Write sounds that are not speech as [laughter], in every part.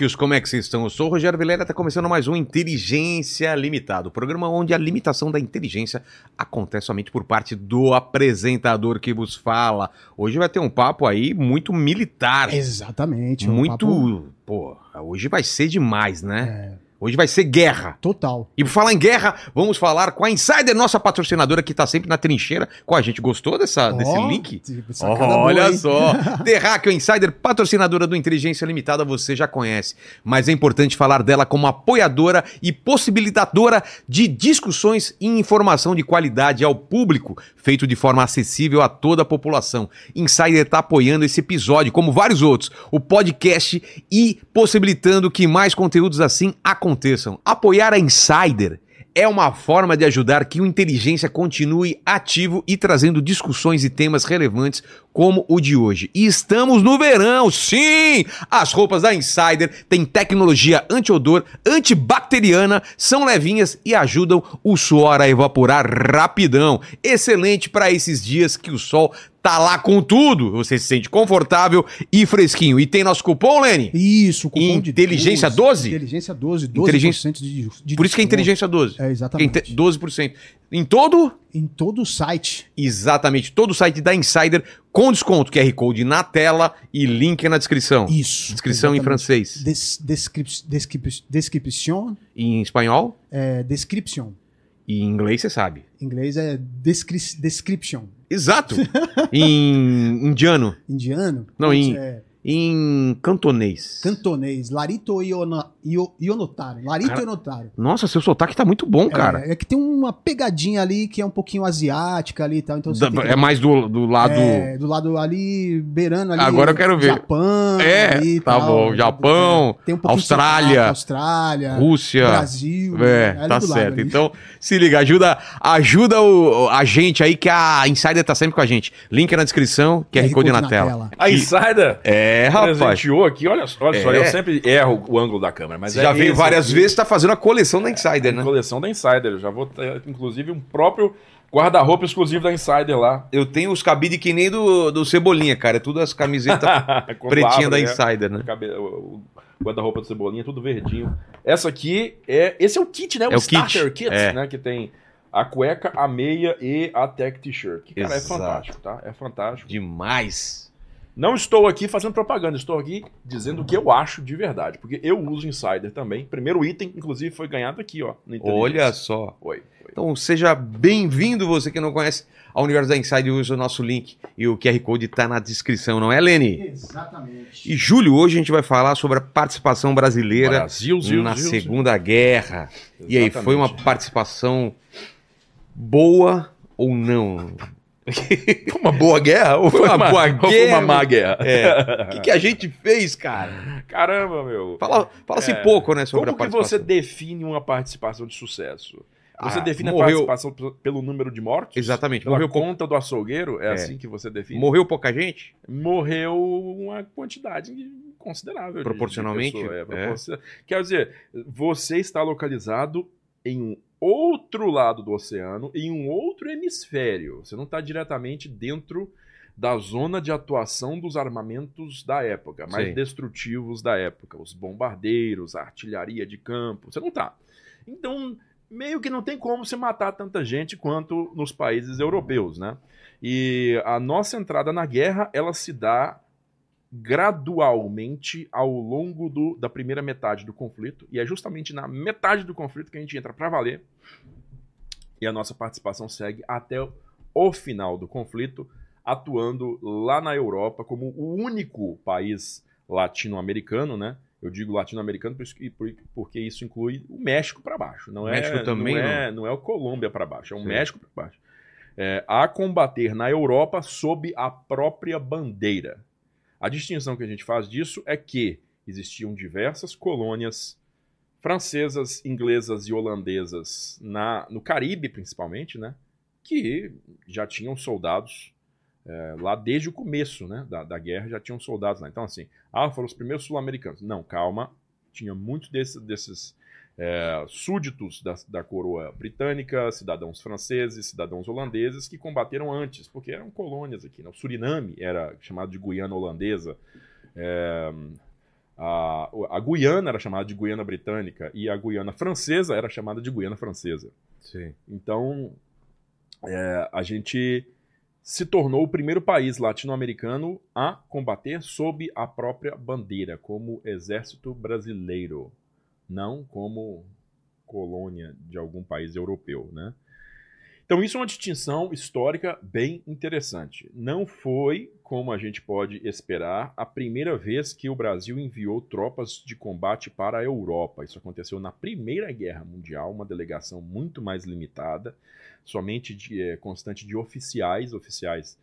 terráqueos, como é que vocês estão? Eu sou o Rogério Vilela, está começando mais um Inteligência Limitada, o programa onde a limitação da inteligência acontece somente por parte do apresentador que vos fala. Hoje vai ter um papo aí muito militar. Exatamente. um muito. papo- Pô, hoje vai ser demais, né? é, Hoje vai ser guerra. total. E por falar em guerra, vamos falar com a Insider, nossa patrocinadora que tá sempre na trincheira com a gente. Gostou dessa, desse Ó, link? boa, Olha hein? só, [laughs] Terráqueo Insider, patrocinadora do Inteligência Limitada, você já conhece. Mas é importante falar dela como apoiadora e possibilitadora de discussões e informação de qualidade ao público, feito de forma acessível a toda a população. Insider está apoiando esse episódio, como vários outros, o podcast e possibilitando que mais conteúdos assim aconteçam. Apoiar a Insider é uma forma de ajudar que o Inteligência continue ativo e trazendo discussões e temas relevantes como o de hoje. E estamos no verão, sim! As roupas da Insider têm tecnologia anti-odor, antibacteriana, são levinhas e ajudam o suor a evaporar rapidão. Excelente para esses dias que o sol tá lá com tudo. Você se sente confortável e fresquinho. E tem nosso cupom, Lene? Isso, cupom Inteligência de 12? Inteligência 12, 12% Inteligência- de, de Por isso que é inteligência 12. É, exatamente. Inte- 12%. Em todo? Em todo o site. Exatamente, todo o site da Insider com desconto, QR Code na tela e link na descrição. Isso. Descrição em exatamente. francês. Des, descrip, descrip, description, Em espanhol é, description. e em inglês você sabe. Em inglês é descri, description. Exato. [laughs] em indiano, Indiano. Não, em- é, em cantonês. cantonês. Larito Iona- Io- Ionotaro. Larito Cara, Ionotaro. Nossa, seu sotaque tá muito bom, cara. É, é que tem uma pegadinha ali que é um pouquinho asiática ali e tal. Então você Da- que- É mais do, do lado. É, do lado ali, beirando ali. Agora eu quero ver. Japão. É, ali e tá tal. bom. Japão, Tem um Austrália, sotaque, Austrália, Rússia. Brasil. É, ali tá lado certo. ali. Então, se liga, ajuda, ajuda o, a gente aí, que a Insider tá sempre com a gente. Link na descrição, QR, Code, na, tela. A Insider É, rapaz. presenteou aqui, olha, só- olha só, É. eu sempre erro o ângulo da câmera, mas Você é já veio várias aqui, vezes, tá fazendo a coleção da Insider, né? coleção da Insider. Eu já vou ter, inclusive, um próprio guarda-roupa exclusivo da Insider lá. Eu tenho os cabides que nem do, do Cebolinha, cara. É tudo as camisetas [laughs] pretinhas abre, da né? Insider, né? O guarda-roupa do Cebolinha, tudo verdinho. Essa aqui é. Esse é o kit, né? O, É o kit, Starter Kit, é. né? Que tem a cueca, a meia e a tech t-shirt. Que, cara, Exato. é fantástico, tá? É fantástico. Demais. Não estou aqui fazendo propaganda, estou aqui dizendo o que eu acho de verdade. Porque eu uso Insider também. Primeiro item, inclusive, foi ganhado aqui, ó. Olha só. Foi. Então seja bem-vindo, você que não conhece a Universo da Insider, usa o nosso link e o QR Code tá na descrição, não é, Lene? Exatamente. E Júlio, hoje a gente vai falar sobre a participação brasileira Brasil, Zil, na Zil, Zil. Segunda Guerra. E aí, foi uma Exatamente. participação boa ou não? Foi uma boa guerra? Ou Foi uma boa ou foi guerra, uma má guerra? É. O que, que a gente fez, cara? Caramba, meu. Fala, fala-se É. pouco, né, sobre Como a que participação. você define uma participação de sucesso? Você Ah, define morreu- a participação pelo número de mortos? Exatamente. Pela Morreu, conta do açougueiro? É, É. assim que você define? morreu pouca gente? Morreu uma quantidade considerável. de- de Proporcionalmente, pessoa, é, é. proporcion- Quer dizer, você está localizado em um outro lado do oceano, em um outro hemisfério. Você não está diretamente dentro da zona de atuação dos armamentos da época, mais Sim. destrutivos da época, os bombardeiros, a artilharia de campo. Você não está. Então, meio que não tem como você matar tanta gente quanto nos países europeus, né? E a nossa entrada na guerra, ela se dá gradualmente ao longo do- da primeira metade do conflito, e é justamente na metade do conflito que a gente entra para valer, e a nossa participação segue até o final do conflito, atuando lá na Europa como o único país latino-americano, né? Eu digo latino-americano porque isso inclui o México para baixo. Não é, México também, não é, não é o Colômbia para baixo, é o Sim. México para baixo. É, a combater na Europa sob a própria bandeira. A distinção que a gente faz disso é que existiam diversas colônias francesas, inglesas e holandesas na, no Caribe, principalmente, né? Que já tinham soldados é, lá desde o começo né, da, da guerra, já tinham soldados lá. Então, assim, ah, foram os primeiros sul-americanos. Não, calma. Tinha muitos desses, desses é, súditos da, da coroa britânica, cidadãos franceses, cidadãos holandeses que combateram antes, porque eram colônias aqui. Né? O Suriname era chamado de Guiana Holandesa. É, A, a Guiana era chamada de Guiana Britânica e a Guiana Francesa era chamada de Guiana Francesa. Sim. Então, é, a gente se tornou o primeiro país latino-americano a combater sob a própria bandeira, como exército brasileiro, não como colônia de algum país europeu, né? Então, isso é uma distinção histórica bem interessante. Não foi, como a gente pode esperar, a primeira vez que o Brasil enviou tropas de combate para a Europa. Isso aconteceu na Primeira Guerra Mundial, uma delegação muito mais limitada, somente de, é, constante de oficiais, oficiais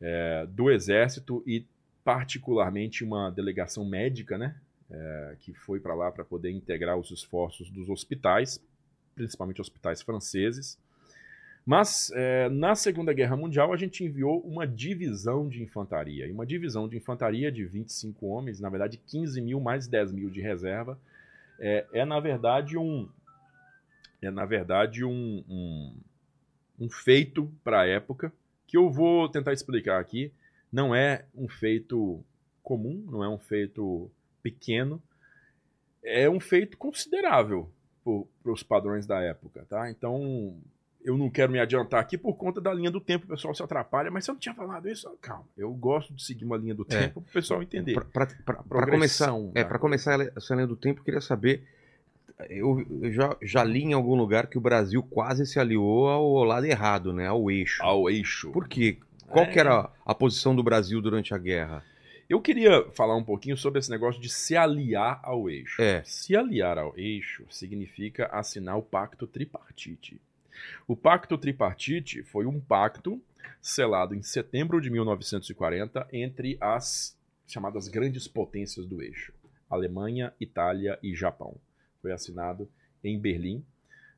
é, do Exército e, particularmente, uma delegação médica, né? É, que foi para lá para poder integrar os esforços dos hospitais, principalmente hospitais franceses. Mas é, na Segunda Guerra Mundial a gente enviou uma divisão de infantaria. E uma divisão de infantaria de 25 homens, na verdade 15 mil mais 10 mil de reserva, é, é na verdade um. É na verdade um, um, um feito para a época que eu vou tentar explicar aqui. Não é um feito comum, não é um feito pequeno, é um feito considerável para os padrões da época, tá? Então eu não quero me adiantar aqui por conta da linha do tempo, o pessoal se atrapalha, mas se eu não tinha falado isso, calma, eu gosto de seguir uma linha do tempo é. para o pessoal entender. Para começar, é, para começar essa linha do tempo, eu queria saber, eu, eu, já, já li em algum lugar que o Brasil quase se aliou ao lado errado, né, ao eixo. Ao eixo. Por quê? Qual é. que era a posição do Brasil durante a guerra? Eu queria falar um pouquinho sobre esse negócio de se aliar ao eixo. É. Se aliar ao eixo significa assinar o pacto tripartite. O Pacto Tripartite foi um pacto selado em setembro de 1940 entre as chamadas grandes potências do eixo, Alemanha, Itália e Japão. Foi assinado em Berlim,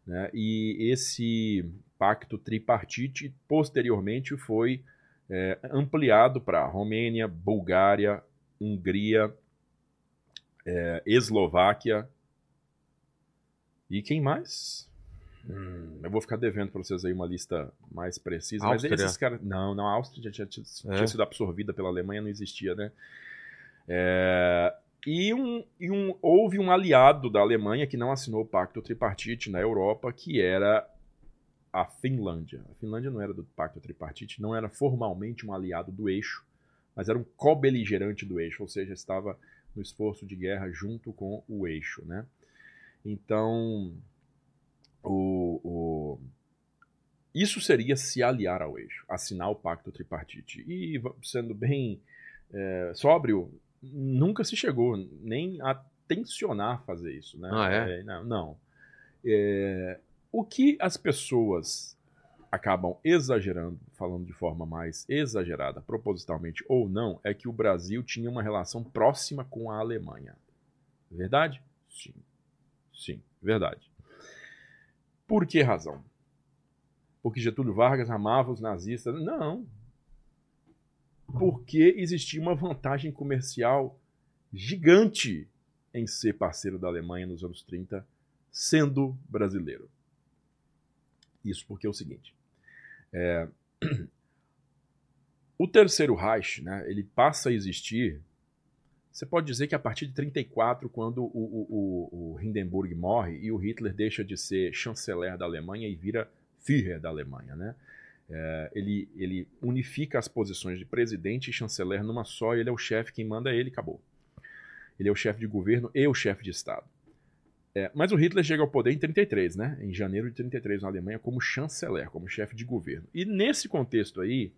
né? e esse pacto tripartite posteriormente foi é, ampliado para Romênia, Bulgária, Hungria, é, Eslováquia e quem mais? Hum, eu vou ficar devendo para vocês aí uma lista mais precisa. Áustria. Mas esses caras. Não, não, a Áustria já tinha, é. tinha, sido absorvida pela Alemanha, não existia, né? É, e, um, e um, houve um aliado da Alemanha que não assinou o pacto tripartite na Europa, que era a Finlândia. A Finlândia não era do pacto tripartite, não era formalmente um aliado do eixo, mas era um co-beligerante do eixo, ou seja, estava no esforço de guerra junto com o eixo, né? Então, o, o, isso seria se aliar ao eixo, assinar o pacto tripartite. E, sendo bem é, sóbrio, nunca se chegou nem a tensionar fazer isso. Né? Ah, é? é não. não. É, o que as pessoas acabam exagerando, falando de forma mais exagerada, propositalmente ou não, é que o Brasil tinha uma relação próxima com a Alemanha. Verdade? Sim. Sim, verdade. Por que razão? Porque Getúlio Vargas amava os nazistas? Não. Porque existia uma vantagem comercial gigante em ser parceiro da Alemanha nos anos 30, sendo brasileiro. Isso porque é o seguinte: é, [clears throat] o terceiro Reich, né, ele passa a existir você pode dizer que a partir de 34, quando o, o, o, Hindenburg morre e o Hitler deixa de ser chanceler da Alemanha e vira Führer da Alemanha, né? É, ele, ele unifica as posições de presidente e chanceler numa só, ele é o chefe, quem manda é ele, acabou. Ele é o chefe de governo e o chefe de Estado. É, mas o Hitler chega ao poder em 33, né? Em janeiro de 33 na Alemanha como chanceler, como chefe de governo. E nesse contexto aí,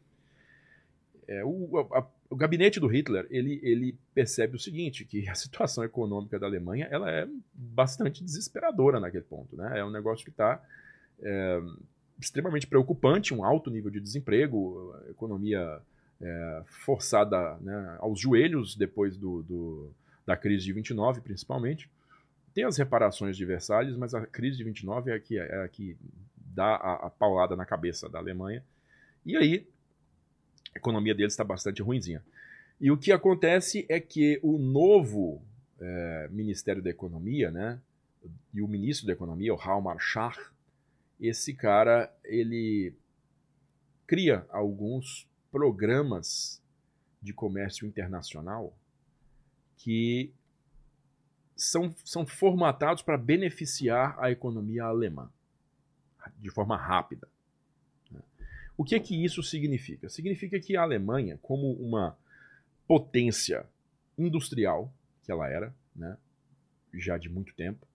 é, o, a, o gabinete do Hitler ele, ele percebe o seguinte, que a [laughs] situação econômica da Alemanha ela é bastante desesperadora naquele ponto. Né? É um negócio que está é, extremamente preocupante, um alto nível de desemprego, economia é, forçada né, aos joelhos depois do, do, da crise de 29, principalmente. Tem as reparações de Versalhes, mas a crise de 29 é a que, é a que dá a, a paulada na cabeça da Alemanha. E aí a economia deles está bastante ruimzinha. E o que acontece é que o novo é, Ministério da Economia, né, e o ministro da Economia, o Halmar Schach, esse cara, ele cria alguns programas de comércio internacional que são, são formatados para beneficiar a economia alemã de forma rápida. né? O que é que isso significa? Significa que a Alemanha, como uma potência industrial, que ela era, né, já de muito tempo,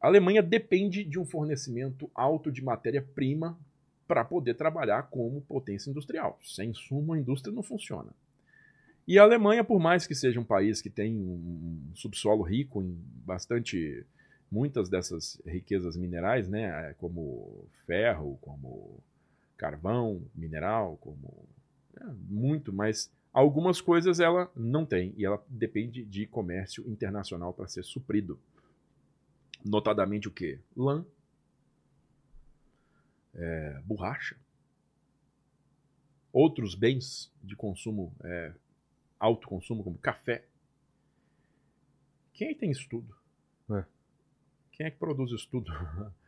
a Alemanha depende de um fornecimento alto de matéria-prima para poder trabalhar como potência industrial. Sem insumo, a indústria não funciona. E a Alemanha, por mais que seja um país que tem um subsolo rico em bastante muitas dessas riquezas minerais, né, como ferro, como carvão, mineral, como é, muito, mas algumas coisas ela não tem e ela depende de comércio internacional para ser suprido. Notadamente o que? Lã, é, borracha, outros bens de consumo, é, alto consumo, como café. Quem é que tem isso tudo? É. Quem é que produz isso tudo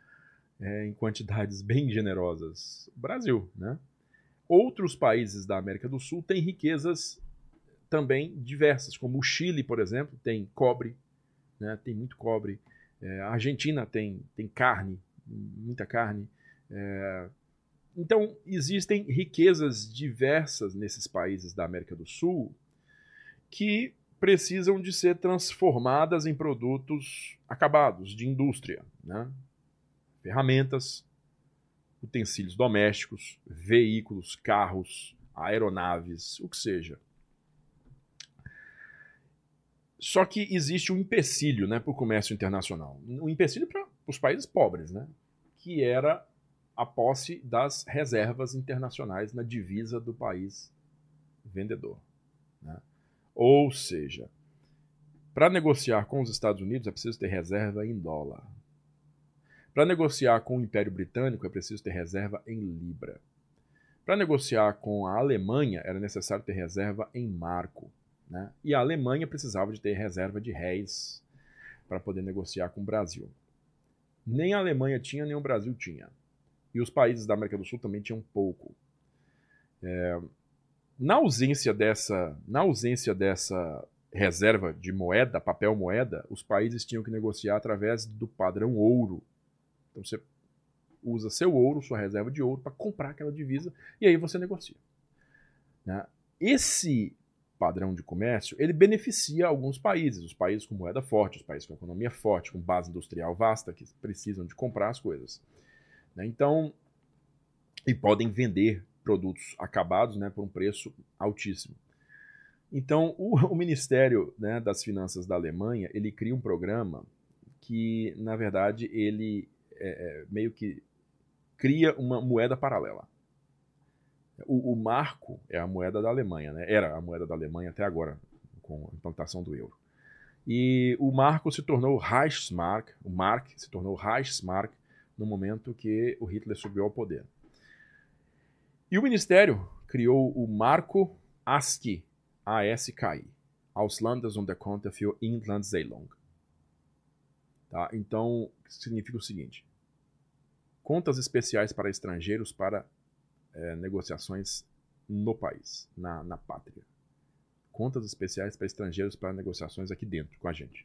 [laughs] é, em quantidades bem generosas? O Brasil, né? Outros países da América do Sul têm riquezas também diversas, como o Chile, por exemplo, tem cobre, né? tem muito cobre. É, a Argentina tem, tem carne, muita carne. É, então, existem riquezas diversas nesses países da América do Sul que precisam de ser transformadas em produtos acabados, de indústria. Né? Ferramentas, utensílios domésticos, veículos, carros, aeronaves, o que seja. Só que existe um empecilho né, para o comércio internacional. Um empecilho para os países pobres, né? que era a posse das reservas internacionais na divisa do país vendedor. Né? Ou seja, para negociar com os Estados Unidos é preciso ter reserva em dólar. Para negociar com o Império Britânico é preciso ter reserva em libra. Para negociar com a Alemanha era necessário ter reserva em marco. Né? E a Alemanha precisava de ter reserva de réis para poder negociar com o Brasil. Nem a Alemanha tinha, nem o Brasil tinha. E os países da América do Sul também tinham pouco. É, na ausência dessa, na ausência dessa reserva de moeda, papel moeda, os países tinham que negociar através do padrão ouro. Então você usa seu ouro, sua reserva de ouro, para comprar aquela divisa e aí você negocia. Né? Esse padrão de comércio ele beneficia alguns países, os países com moeda forte, os países com economia forte, com base industrial vasta, que precisam de comprar as coisas. Né? Então, e podem vender produtos acabados né, por um preço altíssimo. Então, o, [laughs] o Ministério né, das Finanças da Alemanha ele cria um programa que, na verdade, ele é, é, meio que cria uma moeda paralela. O, o, marco é a moeda da Alemanha, né? era a moeda da Alemanha até agora, com a implantação do euro. E o marco se tornou Reichsmark, o Mark se tornou Reichsmark no momento que o Hitler subiu ao poder. E o Ministério criou o Marco ASCII, ASKI, Auslanders und der Konto für Inlandszahlung. Tá? Então, significa o seguinte: contas especiais para estrangeiros para é, negociações no país, na, na pátria. Contas especiais para estrangeiros para negociações aqui dentro, com a gente.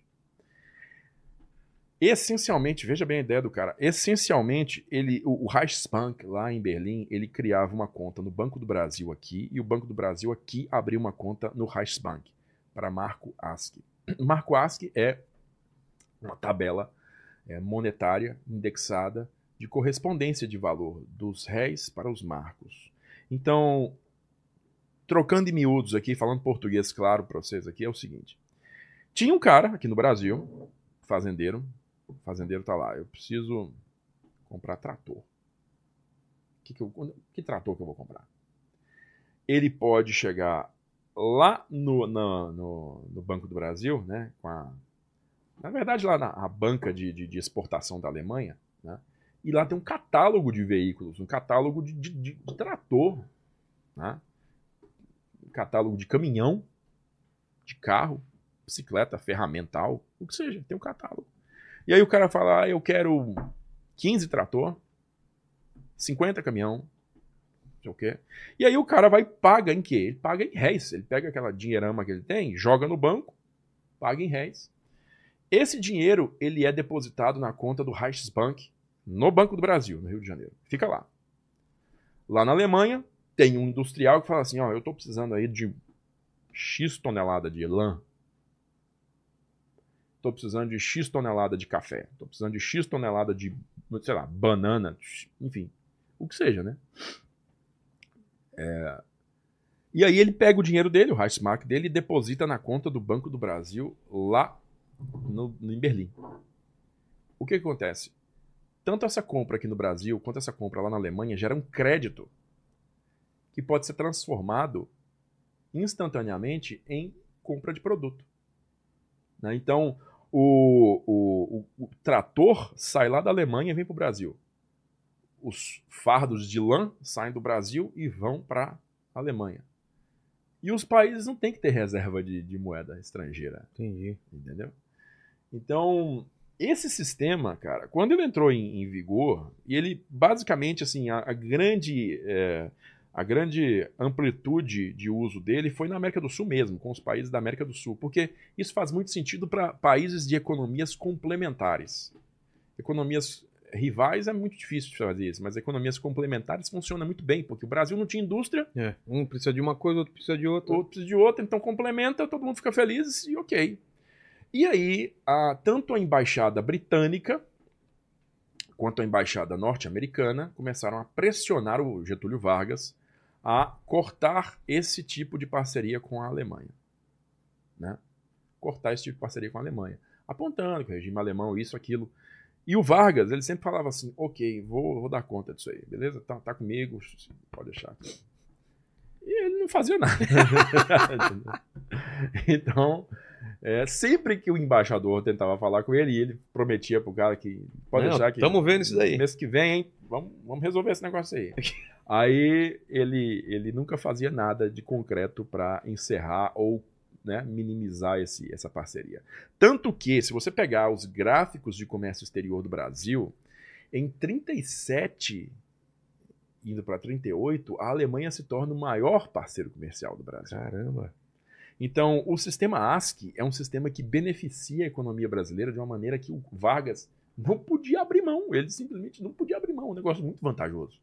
Essencialmente, veja bem a ideia do cara. Essencialmente, ele, o, o Reichsbank lá em Berlim, ele criava uma conta no Banco do Brasil aqui e o Banco do Brasil aqui abriu uma conta no Reichsbank para Marco ASCII. Marco ASCII é uma tabela é, monetária indexada de correspondência de valor dos réis para os marcos. Então, trocando em miúdos aqui, falando português claro para vocês aqui, é o seguinte. Tinha um cara aqui no Brasil, fazendeiro, o fazendeiro tá lá, eu preciso comprar trator. Que, que, eu, que trator que eu vou comprar? Ele pode chegar lá no, no, no, no Banco do Brasil, né, com a, na verdade lá na banca de, de, de exportação da Alemanha, né, e lá tem um catálogo de veículos, um catálogo de, de, de, de trator, né? um catálogo de caminhão, de carro, bicicleta, ferramental, o que seja, tem um catálogo. E aí o cara fala, ah, eu quero 15 trator, 50 caminhão, não sei o quê. E aí o cara vai paga em quê? Ele paga em réis. Ele pega aquela dinheirama que ele tem, joga no banco, paga em réis. Esse dinheiro ele é depositado na conta do Reichsbank, no Banco do Brasil, no Rio de Janeiro. Fica lá. Lá na Alemanha, tem um industrial que fala assim: ó, eu estou precisando aí de X tonelada de lã. Estou precisando de X tonelada de café. Estou precisando de X tonelada de, sei lá, banana, enfim. O que seja, né? É... E aí ele pega o dinheiro dele, o Reichsmark dele, e deposita na conta do Banco do Brasil lá no, em Berlim. O que, que acontece? Tanto essa compra aqui no Brasil quanto essa compra lá na Alemanha gera um crédito que pode ser transformado instantaneamente em compra de produto. Né? Então, o, o, o, o, trator sai lá da Alemanha e vem para o Brasil. Os fardos de lã saem do Brasil e vão para a Alemanha. E os países não têm que ter reserva de, de moeda estrangeira. Entendi. Entendeu? Então, esse sistema, cara, quando ele entrou em, em vigor, e ele basicamente, assim, a, a grande. É, a grande amplitude de uso dele foi na América do Sul mesmo, com os países da América do Sul, porque isso faz muito sentido para países de economias complementares. Economias rivais é muito difícil de fazer isso, mas economias complementares funcionam muito bem, porque o Brasil não tinha indústria. É, um precisa de uma coisa, outro precisa de outra. Outro precisa de outra, então complementa, todo mundo fica feliz e ok. E aí, a, tanto a embaixada britânica quanto a embaixada norte-americana começaram a pressionar o Getúlio Vargas a cortar esse tipo de parceria com a Alemanha. Né? Cortar esse tipo de parceria com a Alemanha. Apontando que o regime alemão, isso, aquilo. E o Vargas, ele sempre falava assim: ok, vou, vou dar conta disso aí, beleza? Tá, tá comigo, pode deixar. E ele não fazia nada. [laughs] então, é, sempre que o embaixador tentava falar com ele, ele prometia pro cara que pode Não, deixar que. Estamos vendo isso daí. Mês que vem, hein? Vamos, vamos resolver esse negócio aí. [laughs] aí ele, ele nunca fazia nada de concreto para encerrar ou né, minimizar esse, essa parceria. Tanto que, se você pegar os gráficos de comércio exterior do Brasil, em 37 indo para 38, a Alemanha se torna o maior parceiro comercial do Brasil. Caramba. Então, o sistema ASCII é um sistema que beneficia a economia brasileira de uma maneira que o Vargas não podia abrir mão. Ele simplesmente não podia abrir mão. Um negócio muito vantajoso.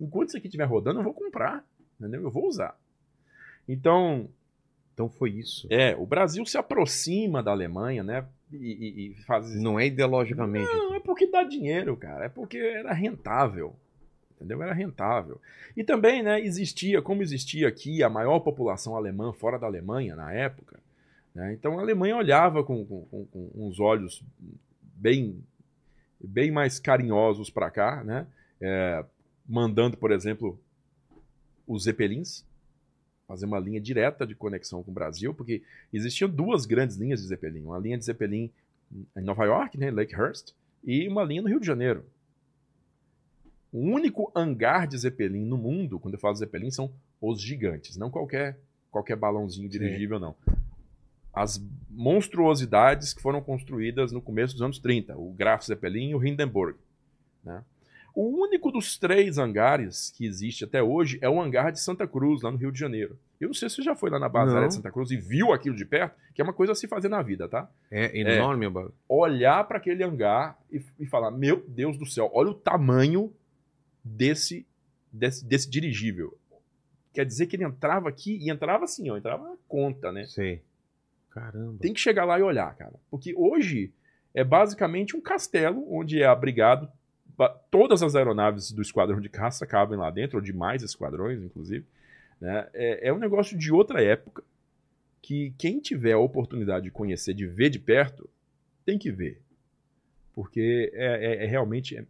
Enquanto isso aqui estiver rodando, eu vou comprar. Entendeu? Eu vou usar. Então. Então foi isso. É, o Brasil se aproxima da Alemanha, né? E, e, e faz. Não é ideologicamente. Não, é porque dá dinheiro, cara. É porque era rentável. Entendeu? Era rentável. E também, né, existia, como existia aqui a maior população alemã fora da Alemanha na época, né, então a Alemanha olhava com, com, com, uns olhos bem, bem mais carinhosos para cá, né, é, mandando, por exemplo, os Zeppelins fazer uma linha direta de conexão com o Brasil, porque existiam duas grandes linhas de Zeppelin, uma linha de Zeppelin em Nova York, né, Lakehurst, e uma linha no Rio de Janeiro. O único hangar de Zeppelin no mundo, quando eu falo Zeppelin, são os gigantes, não qualquer qualquer balãozinho dirigível, Sim. não. As monstruosidades que foram construídas no começo dos anos 30, o Graf Zeppelin e o Hindenburg. Né? O único dos três hangares que existe até hoje é o hangar de Santa Cruz, lá no Rio de Janeiro. Eu não sei se você já foi lá na base aérea de Santa Cruz e viu aquilo de perto, que é uma coisa a se fazer na vida, tá? É enorme. É, olhar para aquele hangar e, e falar: Meu Deus do céu, olha o tamanho desse, desse, desse dirigível. Quer dizer que ele entrava aqui e entrava assim, ó, entrava na conta, né? Sei. Caramba. Tem que chegar lá e olhar, cara. Porque hoje é basicamente um castelo onde é abrigado todas as aeronaves do esquadrão de caça cabem lá dentro, ou de mais esquadrões, inclusive. Né? É, é um negócio de outra época que quem tiver a oportunidade de conhecer, de ver de perto, tem que ver. Porque é, é, é realmente é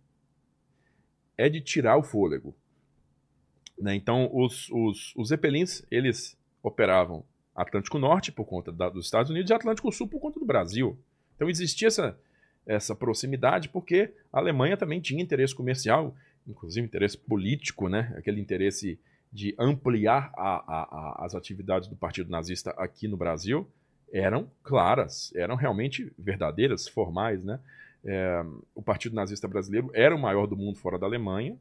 é de tirar o fôlego. Né? Então, os, os, os Zeppelins, eles operavam Atlântico Norte por conta da, dos Estados Unidos e Atlântico Sul por conta do Brasil. Então, existia essa, essa proximidade porque a Alemanha também tinha interesse comercial, inclusive interesse político, né? aquele interesse de ampliar a, a, a, as atividades do Partido Nazista aqui no Brasil, eram claras, eram realmente verdadeiras, formais, né? É, o Partido Nazista Brasileiro era o maior do mundo fora da Alemanha.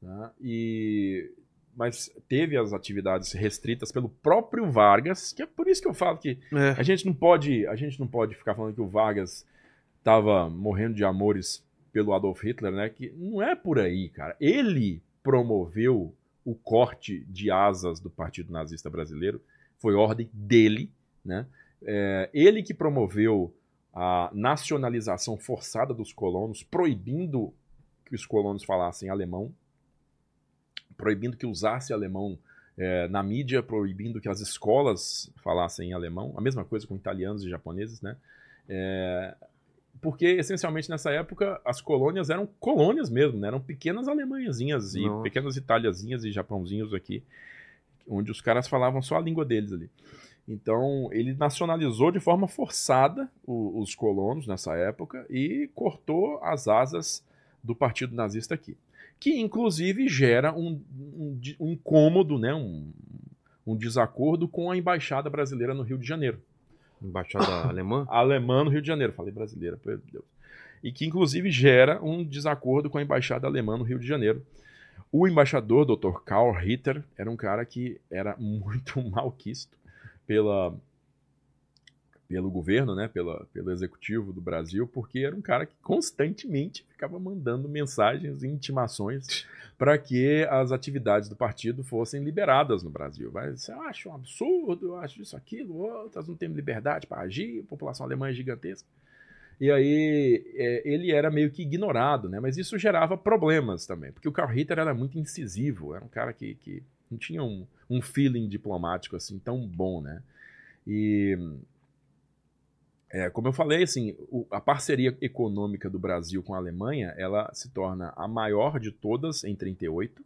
Né? E mas teve as atividades restritas pelo próprio Vargas, que é por isso que eu falo que É. a gente não pode, a gente não pode ficar falando que o Vargas estava morrendo de amores pelo Adolf Hitler, né? Que não é por aí, cara. Ele promoveu o corte de asas do Partido Nazista Brasileiro, foi ordem dele, né? É, ele que promoveu a nacionalização forçada dos colonos, proibindo que os colonos falassem alemão, proibindo que usasse alemão é, na mídia, proibindo que as escolas falassem alemão, a mesma coisa com italianos e japoneses, né? É, porque, essencialmente, nessa época, as colônias eram colônias mesmo, né? Eram pequenas alemanhazinhas e Nossa. pequenas italiazinhas e japãozinhos aqui, onde os caras falavam só a língua deles ali. Então, ele nacionalizou de forma forçada o- os colonos nessa época e cortou as asas do partido nazista aqui. Que, inclusive, gera um, um, um incômodo, né? um, um desacordo com a embaixada brasileira no Rio de Janeiro. Embaixada [coughs] alemã? Alemã no Rio de Janeiro, falei brasileira, pelo Deus. E que, inclusive, gera um desacordo com a embaixada alemã no Rio de Janeiro. O embaixador, Dr. Karl Ritter, era um cara que era [laughs] muito malquisto pela, pelo governo, né, pela, pelo executivo do Brasil, porque era um cara que constantemente ficava mandando mensagens e intimações [laughs] para que as atividades do partido fossem liberadas no Brasil. Mas eu acho um absurdo, eu acho isso, aquilo, outras não temos liberdade para agir, a população alemã é gigantesca. E aí é, ele era meio que ignorado, né? Mas isso gerava problemas também, porque o Karl Ritter era muito incisivo, era um cara que, que não tinha um, um feeling diplomático assim tão bom, né? E é, como eu falei, assim, o- a parceria econômica do Brasil com a Alemanha, ela se torna a maior de todas em 38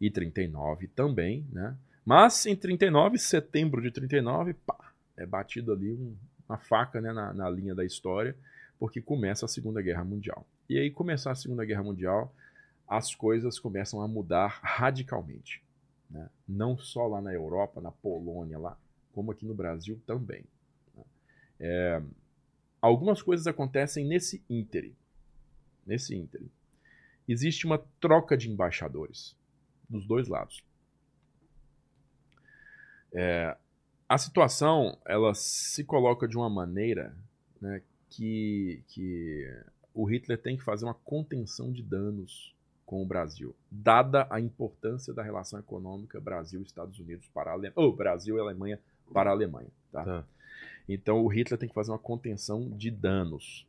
e 39 também, né? Mas em 39, setembro de 39, pá, é batido ali um- uma faca né, na, na linha da história, porque começa a Segunda Guerra Mundial. E aí, começar a Segunda Guerra Mundial, as coisas começam a mudar radicalmente. né? Não só lá na Europa, na Polônia, lá, como aqui no Brasil também. É, algumas coisas acontecem nesse ínterim. Nesse ínterim. Existe uma troca de embaixadores dos dois lados. É, a situação ela se coloca de uma maneira né, que, que o Hitler tem que fazer uma contenção de danos com o Brasil, dada a importância da relação econômica Brasil-Estados Unidos para a Alemanha, ou Brasil e Alemanha para a Alemanha. Tá? Tá. Então o Hitler tem que fazer uma contenção de danos.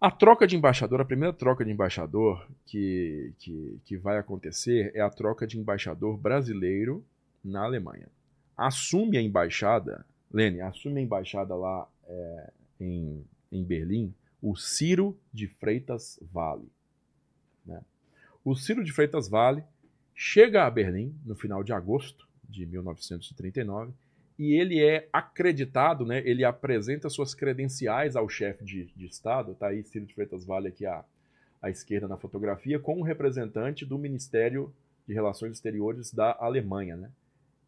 A troca de embaixador, a primeira troca de embaixador que, que, que vai acontecer é a troca de embaixador brasileiro na Alemanha. Assume a embaixada, Lene, assume a embaixada lá é, em, em Berlim o Ciro de Freitas Vale. né? O Ciro de Freitas Vale chega a Berlim no final de agosto de 1939 e ele é acreditado, né? Ele apresenta suas credenciais ao chefe de, de Estado, tá aí Ciro de Freitas Vale aqui à, à esquerda na fotografia, com um representante do Ministério de Relações Exteriores da Alemanha, né?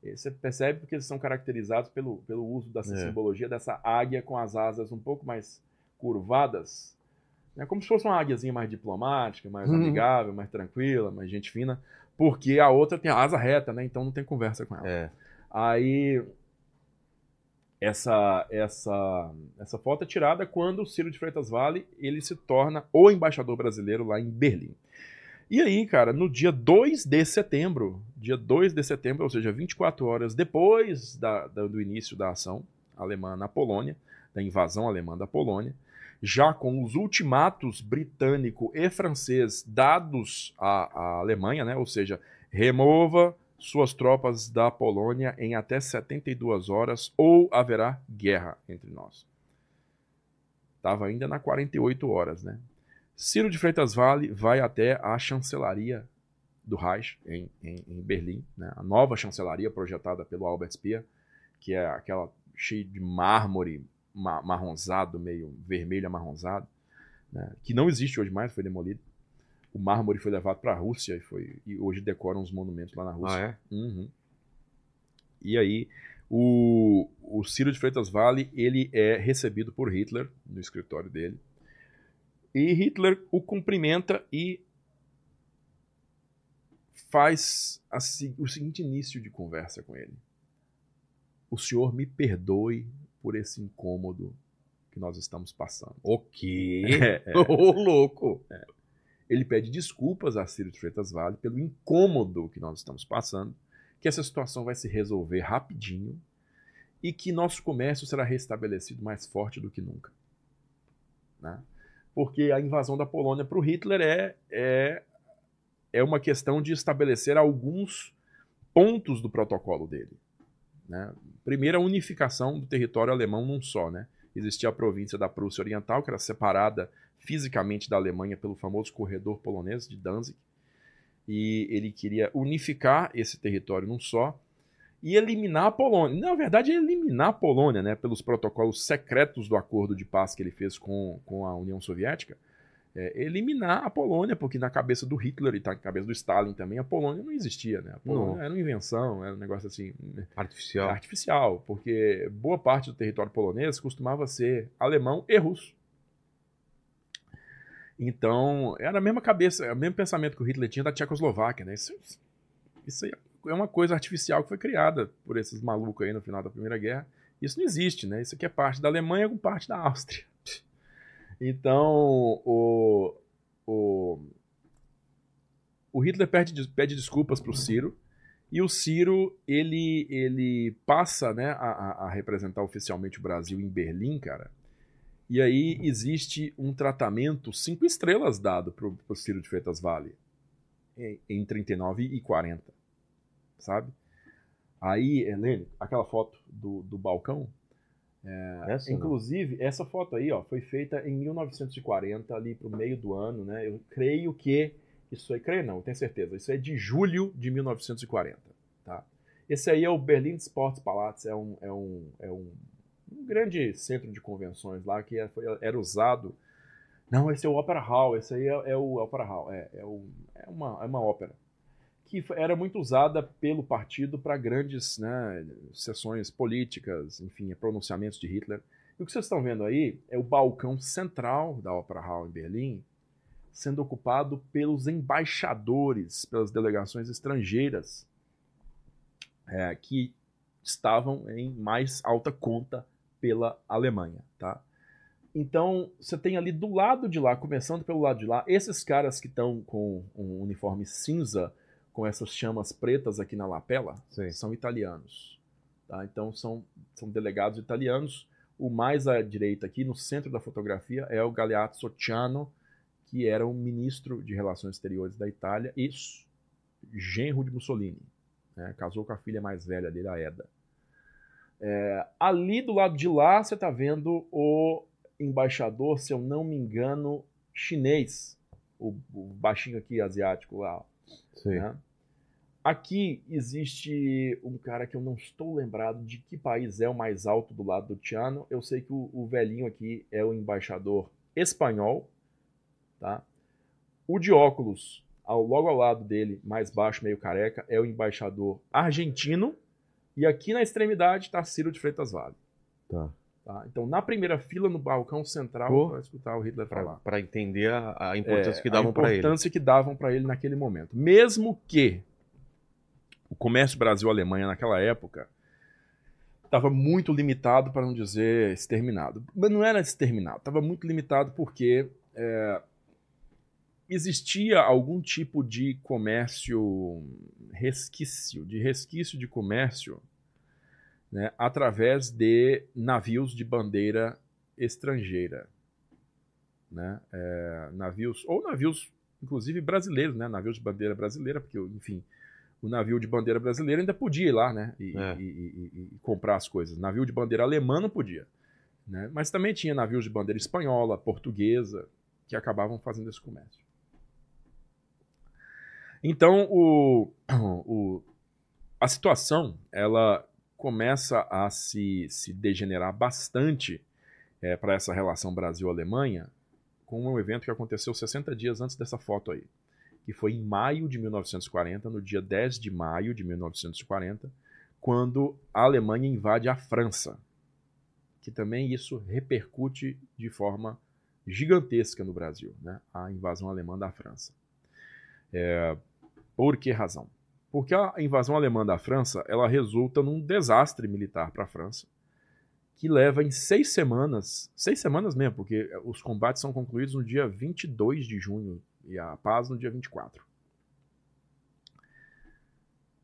E Você percebe porque eles são caracterizados pelo, pelo uso dessa É. simbologia dessa águia com as asas um pouco mais curvadas, né? como se fosse uma águiazinha mais diplomática, mais Uhum. amigável, mais tranquila, mais gente fina, porque a outra tem a asa reta, né? Então não tem conversa com ela. É. Aí essa essa essa foto é tirada quando o Ciro de Freitas Vale ele se torna o embaixador brasileiro lá em Berlim. E aí, cara, no dia 2 de setembro, dia 2 de setembro, ou seja, 24 horas depois da, da- do início da ação alemã na Polônia, da invasão alemã da Polônia, já com os ultimatos britânico e francês dados à, à Alemanha, né? ou seja, remova suas tropas da Polônia em até 72 horas ou haverá guerra entre nós. Estava ainda na 48 horas, né? Ciro de Freitas Vale vai até a chancelaria do Reich, em, em, em Berlim, né? a nova chancelaria projetada pelo Albert Speer, que é aquela cheia de mármore ma- marronzado, meio vermelho amarronzado, né? que não existe hoje mais, foi demolido. O mármore foi levado para a Rússia e, foi, e hoje decoram os monumentos lá na Rússia. Ah, é? Uhum. E aí, o, o Ciro de Freitas Vale, ele é recebido por Hitler no escritório dele. E Hitler o cumprimenta e faz a o seguinte início de conversa com ele. O senhor me perdoe por esse incômodo que nós estamos passando. O quê? [laughs] É, é. Ô, louco. Ele pede desculpas a Ciro Freitas Vale pelo incômodo que nós estamos passando, que essa situação vai se resolver rapidinho e que nosso comércio será restabelecido mais forte do que nunca. Né? Porque a invasão da Polônia para o Hitler é, é, é uma questão de estabelecer alguns pontos do protocolo dele. Né? Primeiro, a unificação do território alemão num só. Né? Existia a província da Prússia Oriental, que era separada fisicamente da Alemanha pelo famoso corredor polonês de Danzig. E ele queria unificar esse território num só e eliminar a Polônia. Na verdade, eliminar a Polônia, né, pelos protocolos secretos do acordo de paz que ele fez com, com a União Soviética. É, eliminar a Polônia, porque na cabeça do Hitler e tá na cabeça do Stalin também, a Polônia não existia. Né? A Polônia Não. era uma invenção, era um negócio assim Artificial. artificial, porque boa parte do território polonês costumava ser alemão e russo. Então, era a mesma cabeça, o mesmo pensamento que o Hitler tinha da Tchecoslováquia, né? Isso, isso aí é uma coisa artificial que foi criada por esses malucos aí no final da Primeira Guerra. Isso não existe, né? Isso aqui é parte da Alemanha com parte da Áustria. [laughs] Então, o, o, o Hitler pede, pede desculpas para o Ciro, e o Ciro, ele, ele passa né, a, a- representar oficialmente o Brasil em Berlim, cara. E aí existe um tratamento cinco estrelas dado pro, pro Ciro de Freitas Vale em, em 39 e 40, sabe? Aí, Helene, aquela foto do, do balcão, Essa, não? Inclusive, essa foto aí, ó, foi feita em 1940, ali pro meio do ano, né? Eu creio que isso aí, creio não, tenho certeza. Isso é de julho de 1940, tá? Esse aí é o Berlin Sportspalaz, é um, é um, é um, um grande centro de convenções lá que é- era usado. Não, esse é o Opera Hall, esse aí é, é o Opera Hall, é, é, o, é, uma, é uma ópera que era muito usada pelo partido para grandes né, sessões políticas, enfim, pronunciamentos de Hitler. E o que vocês estão vendo aí é o balcão central da Opera Hall em Berlim sendo ocupado pelos embaixadores, pelas delegações estrangeiras é, que estavam em mais alta conta pela Alemanha, tá? Então, você tem ali do lado de lá, começando pelo lado de lá, esses caras que estão com um uniforme cinza, com essas chamas pretas aqui na lapela, Sim. são italianos. Tá? Então, são, são delegados italianos. O mais à direita aqui, no centro da fotografia, é o Galeazzo Ciano, que era o ministro de Relações Exteriores da Itália e genro de Mussolini. né? Casou com a filha mais velha dele, a Eda. É, ali do lado de lá, você está vendo o embaixador, se eu não me engano, chinês. O, o baixinho aqui, asiático lá. Sim. né? Aqui existe um cara que eu não estou lembrado de que país é o mais alto do lado do Tiano. Eu sei que o, o velhinho aqui é o embaixador espanhol. Tá? O de óculos, ao, logo ao lado dele, mais baixo, meio careca, é o embaixador argentino. E aqui na extremidade está Ciro de Freitas Vale. Tá. Tá? Então, na primeira fila, no balcão central, para escutar o Hitler falar. Pra entender a, a importância É, que davam a pra ele. importância que davam para ele naquele momento. Mesmo que o comércio Brasil-Alemanha naquela época estava muito limitado, para não dizer exterminado. Mas não era exterminado, estava muito limitado porque é, existia algum tipo de comércio resquício, de resquício de comércio, né, através de navios de bandeira estrangeira. Né? É, navios, ou navios, inclusive brasileiros, né? navios de bandeira brasileira, porque, enfim, o navio de bandeira brasileira ainda podia ir lá né? e, É. e- e- e- comprar as coisas. Navio de bandeira alemã não podia. Né? Mas também tinha navios de bandeira espanhola, portuguesa, que acabavam fazendo esse comércio. Então, o, [clears throat] o- a situação ela começa a se, se degenerar bastante para essa relação Brasil-Alemanha com um evento que aconteceu 60 dias antes dessa foto aí, que foi em maio de 1940, no dia 10 de maio de 1940, quando a Alemanha invade a França, que também isso repercute de forma gigantesca no Brasil, né? a invasão alemã da França. É, Por que razão? Porque a invasão alemã da França ela resulta num desastre militar para a França, que leva em seis semanas, seis semanas mesmo, porque os combates são concluídos no dia 22 de junho e a paz no dia 24.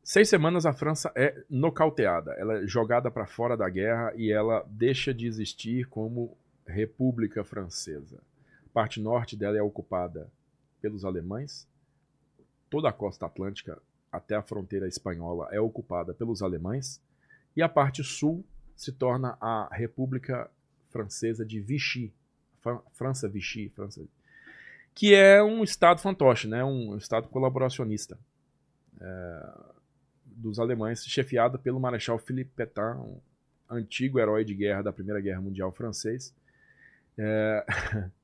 Seis semanas a França é nocauteada, ela é jogada para fora da guerra e ela deixa de existir como República Francesa. A parte norte dela é ocupada pelos alemães, toda a costa atlântica até a fronteira espanhola é ocupada pelos alemães, e a parte sul se torna a República Francesa de Vichy, França Vichy, França, que é um estado fantoche, né? um estado colaboracionista. É, dos alemães, chefiada pelo Marechal Philippe Pétain, um antigo herói de guerra da Primeira Guerra Mundial francês. É... [laughs]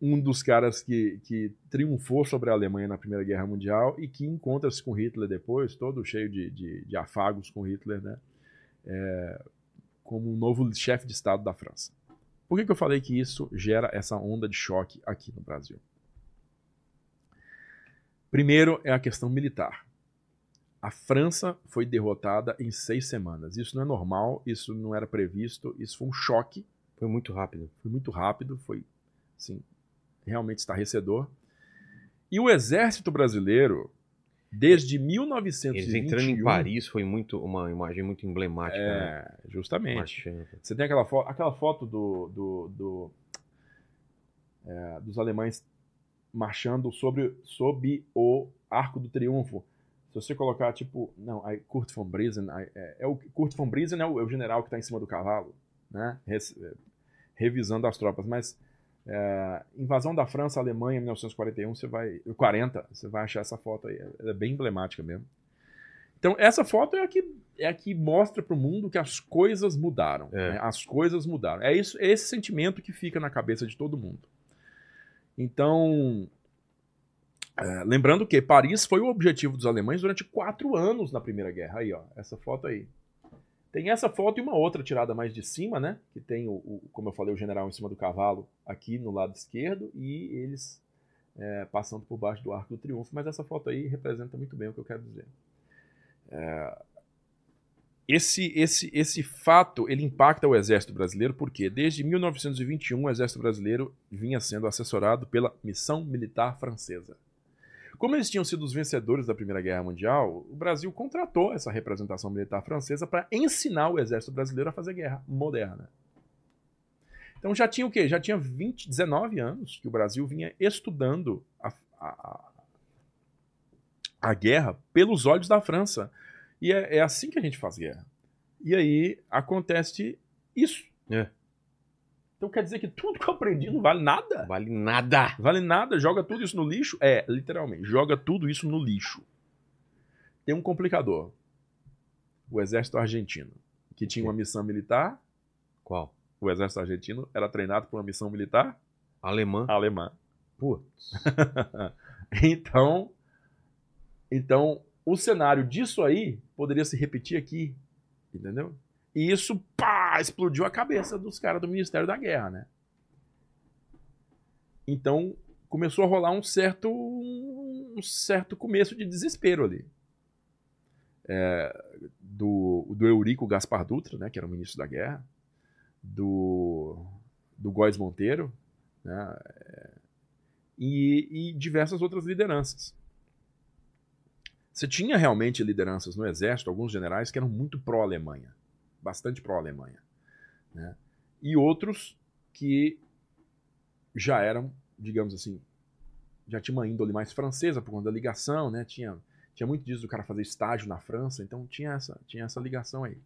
um dos caras que, que triunfou sobre a Alemanha na Primeira Guerra Mundial e que encontra-se com Hitler depois, todo cheio de, de, de afagos com Hitler, né? É... como um novo chefe de Estado da França. Por que, que eu falei que isso gera essa onda de choque aqui no Brasil? Primeiro é a questão militar. A França foi derrotada em seis semanas. Isso não é normal, isso não era previsto, isso foi um choque. Foi muito rápido. Foi muito rápido, foi assim, realmente estarrecedor. E o exército brasileiro, desde 1921... Eles entrando em Paris foi muito uma imagem muito emblemática. É, né? justamente. Você tem aquela, fo aquela foto do, do, do é, dos alemães marchando sobre, sob o Arco do Triunfo se você colocar, tipo, não, aí Kurt von Briesen, aí, é, é, o Kurt von Briesen é o, é o general que está em cima do cavalo, né, Re, é, revisando as tropas, mas é, invasão da França, Alemanha em 1941, você vai, 40, você vai achar essa foto aí, ela é bem emblemática mesmo. Então, essa foto é a que, é a que mostra para o mundo que as coisas mudaram. É. Né? As coisas mudaram. É, isso, é esse sentimento que fica na cabeça de todo mundo. Então, é, lembrando que Paris foi o objetivo dos alemães durante quatro anos na Primeira Guerra. Aí, ó, essa foto aí. Tem essa foto e uma outra tirada mais de cima, né? Que tem, o, o como eu falei, o general em cima do cavalo aqui no lado esquerdo e eles é, passando por baixo do Arco do Triunfo. Mas essa foto aí representa muito bem o que eu quero dizer. É, esse, esse, esse fato ele impacta o exército brasileiro porque desde 1921 o exército brasileiro vinha sendo assessorado pela missão militar francesa. Como eles tinham sido os vencedores da Primeira Guerra Mundial, o Brasil contratou essa representação militar francesa para ensinar o exército brasileiro a fazer guerra moderna. Então já tinha o quê? Já tinha 20, 19 anos que o Brasil vinha estudando a, a, a guerra pelos olhos da França. E é, é, assim que a gente faz guerra. E aí acontece isso. É. Então quer dizer que tudo que eu aprendi não vale nada? Vale nada. Vale nada? Joga tudo isso no lixo? É, literalmente, joga tudo isso no lixo. Tem um complicador. O exército argentino, que tinha uma missão militar. Qual? O exército argentino era treinado por uma missão militar alemã. Alemã. Putz. [laughs] então, então o cenário disso aí poderia se repetir aqui, entendeu? E isso, pá, explodiu a cabeça dos caras do Ministério da Guerra, né? Então, começou a rolar um certo, um certo começo de desespero ali. É, do, do Eurico Gaspar Dutra, né, que era o ministro da Guerra, do, do Góes Monteiro, né, é, e, e diversas outras lideranças. Você tinha realmente lideranças no exército, alguns generais que eram muito pró-Alemanha bastante pró-Alemanha. Né? E outros que já eram, digamos assim, já tinha uma índole mais francesa por conta da ligação, né? Tinha, tinha muito disso do cara fazer estágio na França, então tinha essa, tinha essa ligação aí.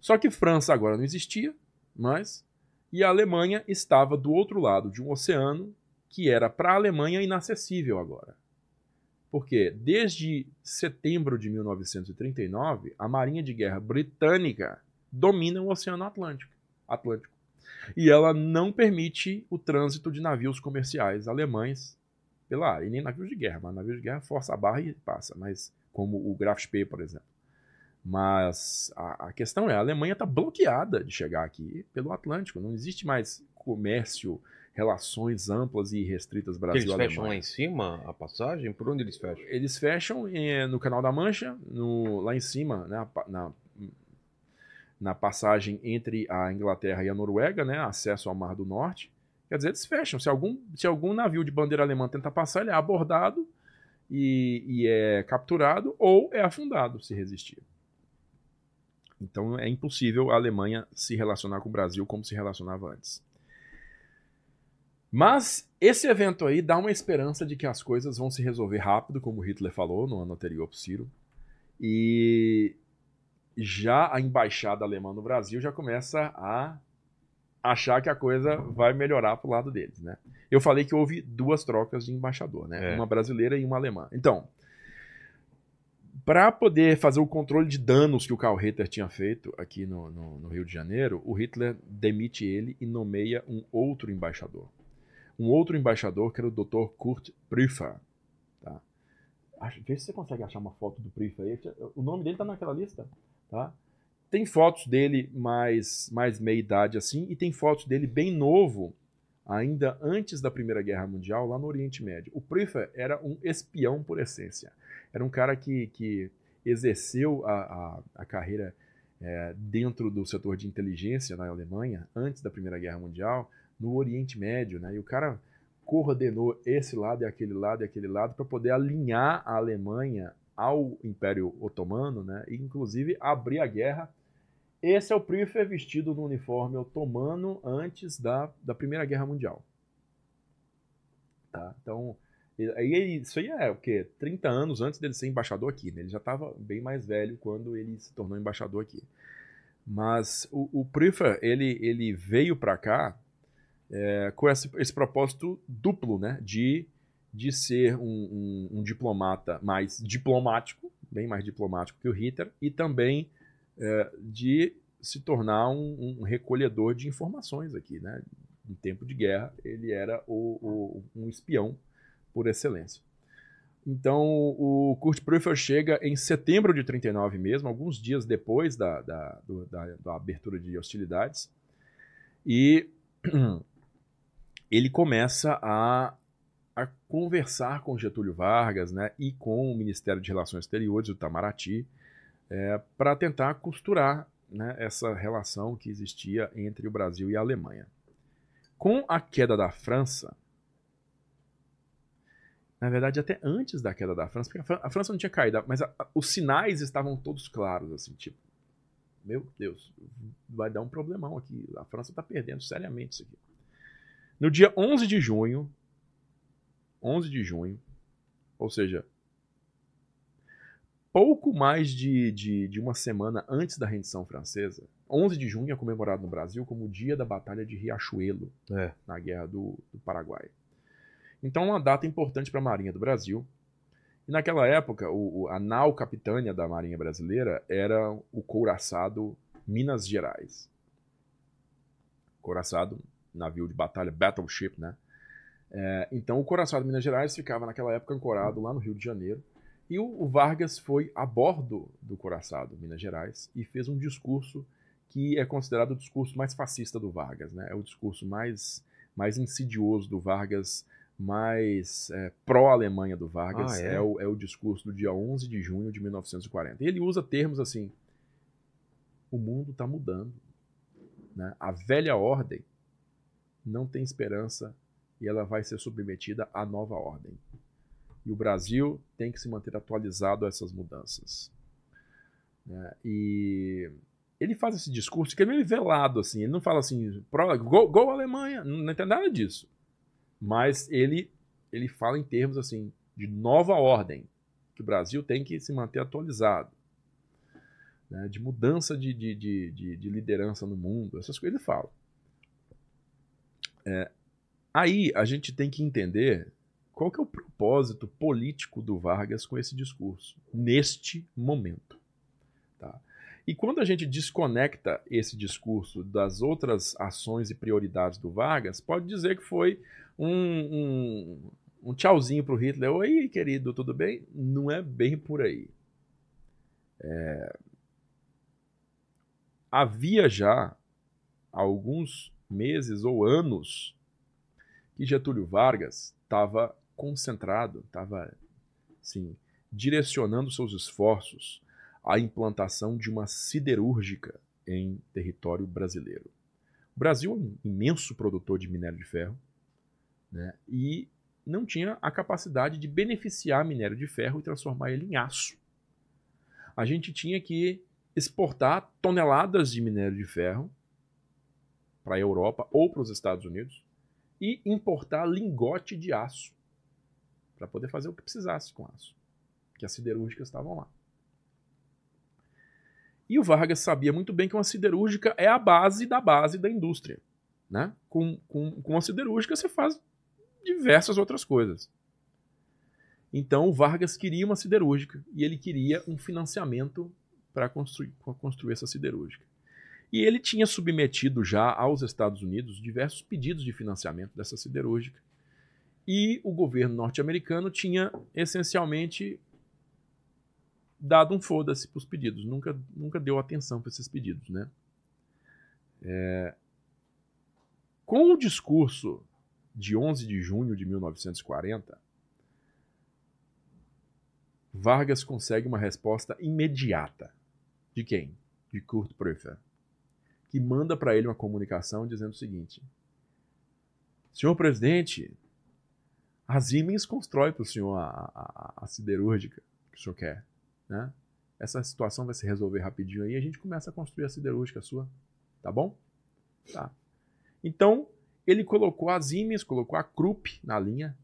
Só que França agora não existia mais, e a Alemanha estava do outro lado de um oceano que era para a Alemanha inacessível agora. Porque desde setembro de 1939, a Marinha de Guerra Britânica domina o Oceano Atlântico. Atlântico. E ela não permite o trânsito de navios comerciais alemães pela área. E nem navios de guerra, mas navios de guerra força a barra e passa, mas como o Graf Spee, por exemplo. Mas a, a questão é, a Alemanha está bloqueada de chegar aqui pelo Atlântico. Não existe mais comércio relações amplas e restritas Que eles Brasil-Alemanha. fecham lá em cima a passagem? Por onde eles fecham? Eles fecham eh, no Canal da Mancha, no- lá em cima, né, na, na passagem entre a Inglaterra e a Noruega, né, acesso ao Mar do Norte. Quer dizer, eles fecham. Se algum, se algum navio de bandeira alemã tentar passar, ele é abordado e, e é capturado ou é afundado se resistir. Então é impossível a Alemanha se relacionar com o Brasil como se relacionava antes. Mas esse evento aí dá uma esperança de que as coisas vão se resolver rápido, como Hitler falou no ano anterior para Ciro. E já a embaixada alemã no Brasil já começa a achar que a coisa vai melhorar pro lado deles, né? Eu falei que houve duas trocas de embaixador, né? É. Uma brasileira e uma alemã. Então, para poder fazer o controle de danos que o Karl Ritter tinha feito aqui no, no- no Rio de Janeiro, o Hitler demite ele e nomeia um outro embaixador. Um outro embaixador que era o Dr. Kurt Prüfer. Tá? Acho- Vê se você consegue achar uma foto do Prüfer aí. O nome dele tá naquela lista, tá? Tem fotos dele mais, mais meia-idade assim, e tem fotos dele bem novo, ainda antes da Primeira Guerra Mundial, lá no Oriente Médio. O Prüfer era um espião por essência. Era um cara que, que exerceu a, a, a carreira é, dentro do setor de inteligência na Alemanha, antes da Primeira Guerra Mundial, no Oriente Médio, né? E o cara coordenou esse lado e aquele lado e aquele lado para poder alinhar a Alemanha ao Império Otomano, né? E inclusive abrir a guerra. Esse é o Prüfer vestido no uniforme otomano antes da, da Primeira Guerra Mundial. Tá? Então, aí isso aí é o quê? 30 anos antes dele ser embaixador aqui, né? Ele já estava bem mais velho quando ele se tornou embaixador aqui. Mas o, o ele, ele veio para cá é, com esse, esse propósito duplo, né? De, de ser um, um- um diplomata mais diplomático, bem mais diplomático que o Hitler, e também é, de se tornar um, um recolhedor de informações aqui, né? Em tempo de guerra, ele era o, o- um espião por excelência. Então, o Kurt Prüfer chega em setembro de 39 mesmo, alguns dias depois da, da, do- da- da abertura de hostilidades, e [clears throat] ele começa a, a conversar com Getúlio Vargas né, e com o Ministério de Relações Exteriores, o Itamaraty, para tentar costurar né, essa relação que existia entre o Brasil e a Alemanha. Com a queda da França, na verdade, até antes da queda da França, porque a França não tinha caído, mas a- a- os sinais estavam todos claros, assim, tipo, meu Deus, vai dar um problemão aqui. A França está perdendo seriamente isso aqui. No dia 11 de junho, 11 de junho, ou seja, pouco mais de, de, de uma semana antes da rendição francesa, 11 de junho é comemorado no Brasil como o dia da Batalha de Riachuelo, É. na Guerra do, do Paraguai. Então, uma data importante para a Marinha do Brasil. E naquela época, o, o- a nau capitânia da Marinha Brasileira era o couraçado Minas Gerais. Couraçado, navio de batalha, battleship, né? É, então, o couraçado Minas Gerais ficava naquela época ancorado lá no Rio de Janeiro. E o, o Vargas foi a bordo do couraçado Minas Gerais e fez um discurso que é considerado o discurso mais fascista do Vargas, né? É o discurso mais, mais insidioso do Vargas, mais é, pró-Alemanha do Vargas. Ah, é? é? o, é o discurso do dia 11 de junho de 1940. E ele usa termos assim: o mundo está mudando. Né? A velha ordem não tem esperança e ela vai ser submetida à nova ordem. E o Brasil tem que se manter atualizado a essas mudanças. né? E ele faz esse discurso que é meio velado, assim. Ele não fala assim, "Pró- gol, gol Alemanha, não, tem nada disso. Mas ele, ele fala em termos assim de nova ordem, que o Brasil tem que se manter atualizado. né? De mudança de, de, de, de, de liderança no mundo, essas coisas ele fala. É, aí a gente tem que entender qual que é o propósito político do Vargas com esse discurso, neste momento. Tá? E quando a gente desconecta esse discurso das outras ações e prioridades do Vargas, pode dizer que foi um, um, um tchauzinho para o Hitler. Oi, querido, tudo bem? Não é bem por aí. É... Havia já alguns meses ou anos que Getúlio Vargas estava concentrado, estava assim, direcionando seus esforços à implantação de uma siderúrgica em território brasileiro. O Brasil é um imenso produtor de minério de ferro né, e não tinha a capacidade de beneficiar minério de ferro e transformar ele em aço. A gente tinha que exportar toneladas de minério de ferro para a Europa ou para os Estados Unidos e importar lingote de aço para poder fazer o que precisasse com aço, que as siderúrgicas estavam lá. E o Vargas sabia muito bem que uma siderúrgica é a base da base da indústria. Né? Com, com, com uma siderúrgica você faz diversas outras coisas. Então o Vargas queria uma siderúrgica e ele queria um financiamento para construir, construir essa siderúrgica. E ele tinha submetido já aos Estados Unidos diversos pedidos de financiamento dessa siderúrgica. E o governo norte-americano tinha essencialmente dado um foda-se para os pedidos, nunca, nunca deu atenção para esses pedidos. Né? É... Com o discurso de 11 de junho de 1940, Vargas consegue uma resposta imediata. De quem? De Kurt Prüfer que manda para ele uma comunicação dizendo o seguinte: Senhor presidente, a Siemens constrói para o senhor a, a, a, siderúrgica que o senhor quer. Né? Essa situação vai se resolver rapidinho aí e a gente começa a construir a siderúrgica sua. Tá bom? Tá. Então, ele colocou a Siemens, colocou a Krupp na linha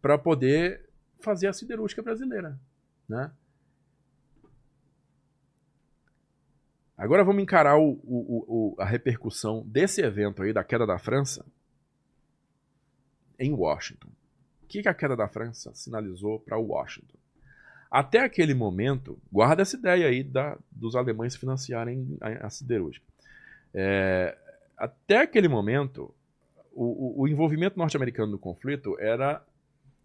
para poder fazer a siderúrgica brasileira. Né? Agora vamos encarar o, o, o, a repercussão desse evento aí, da queda da França, em Washington. O que, que a queda da França sinalizou para Washington? Até aquele momento, guarda essa ideia aí da, dos alemães financiarem a, a siderúrgica. É, até aquele momento, o, o envolvimento norte-americano no conflito era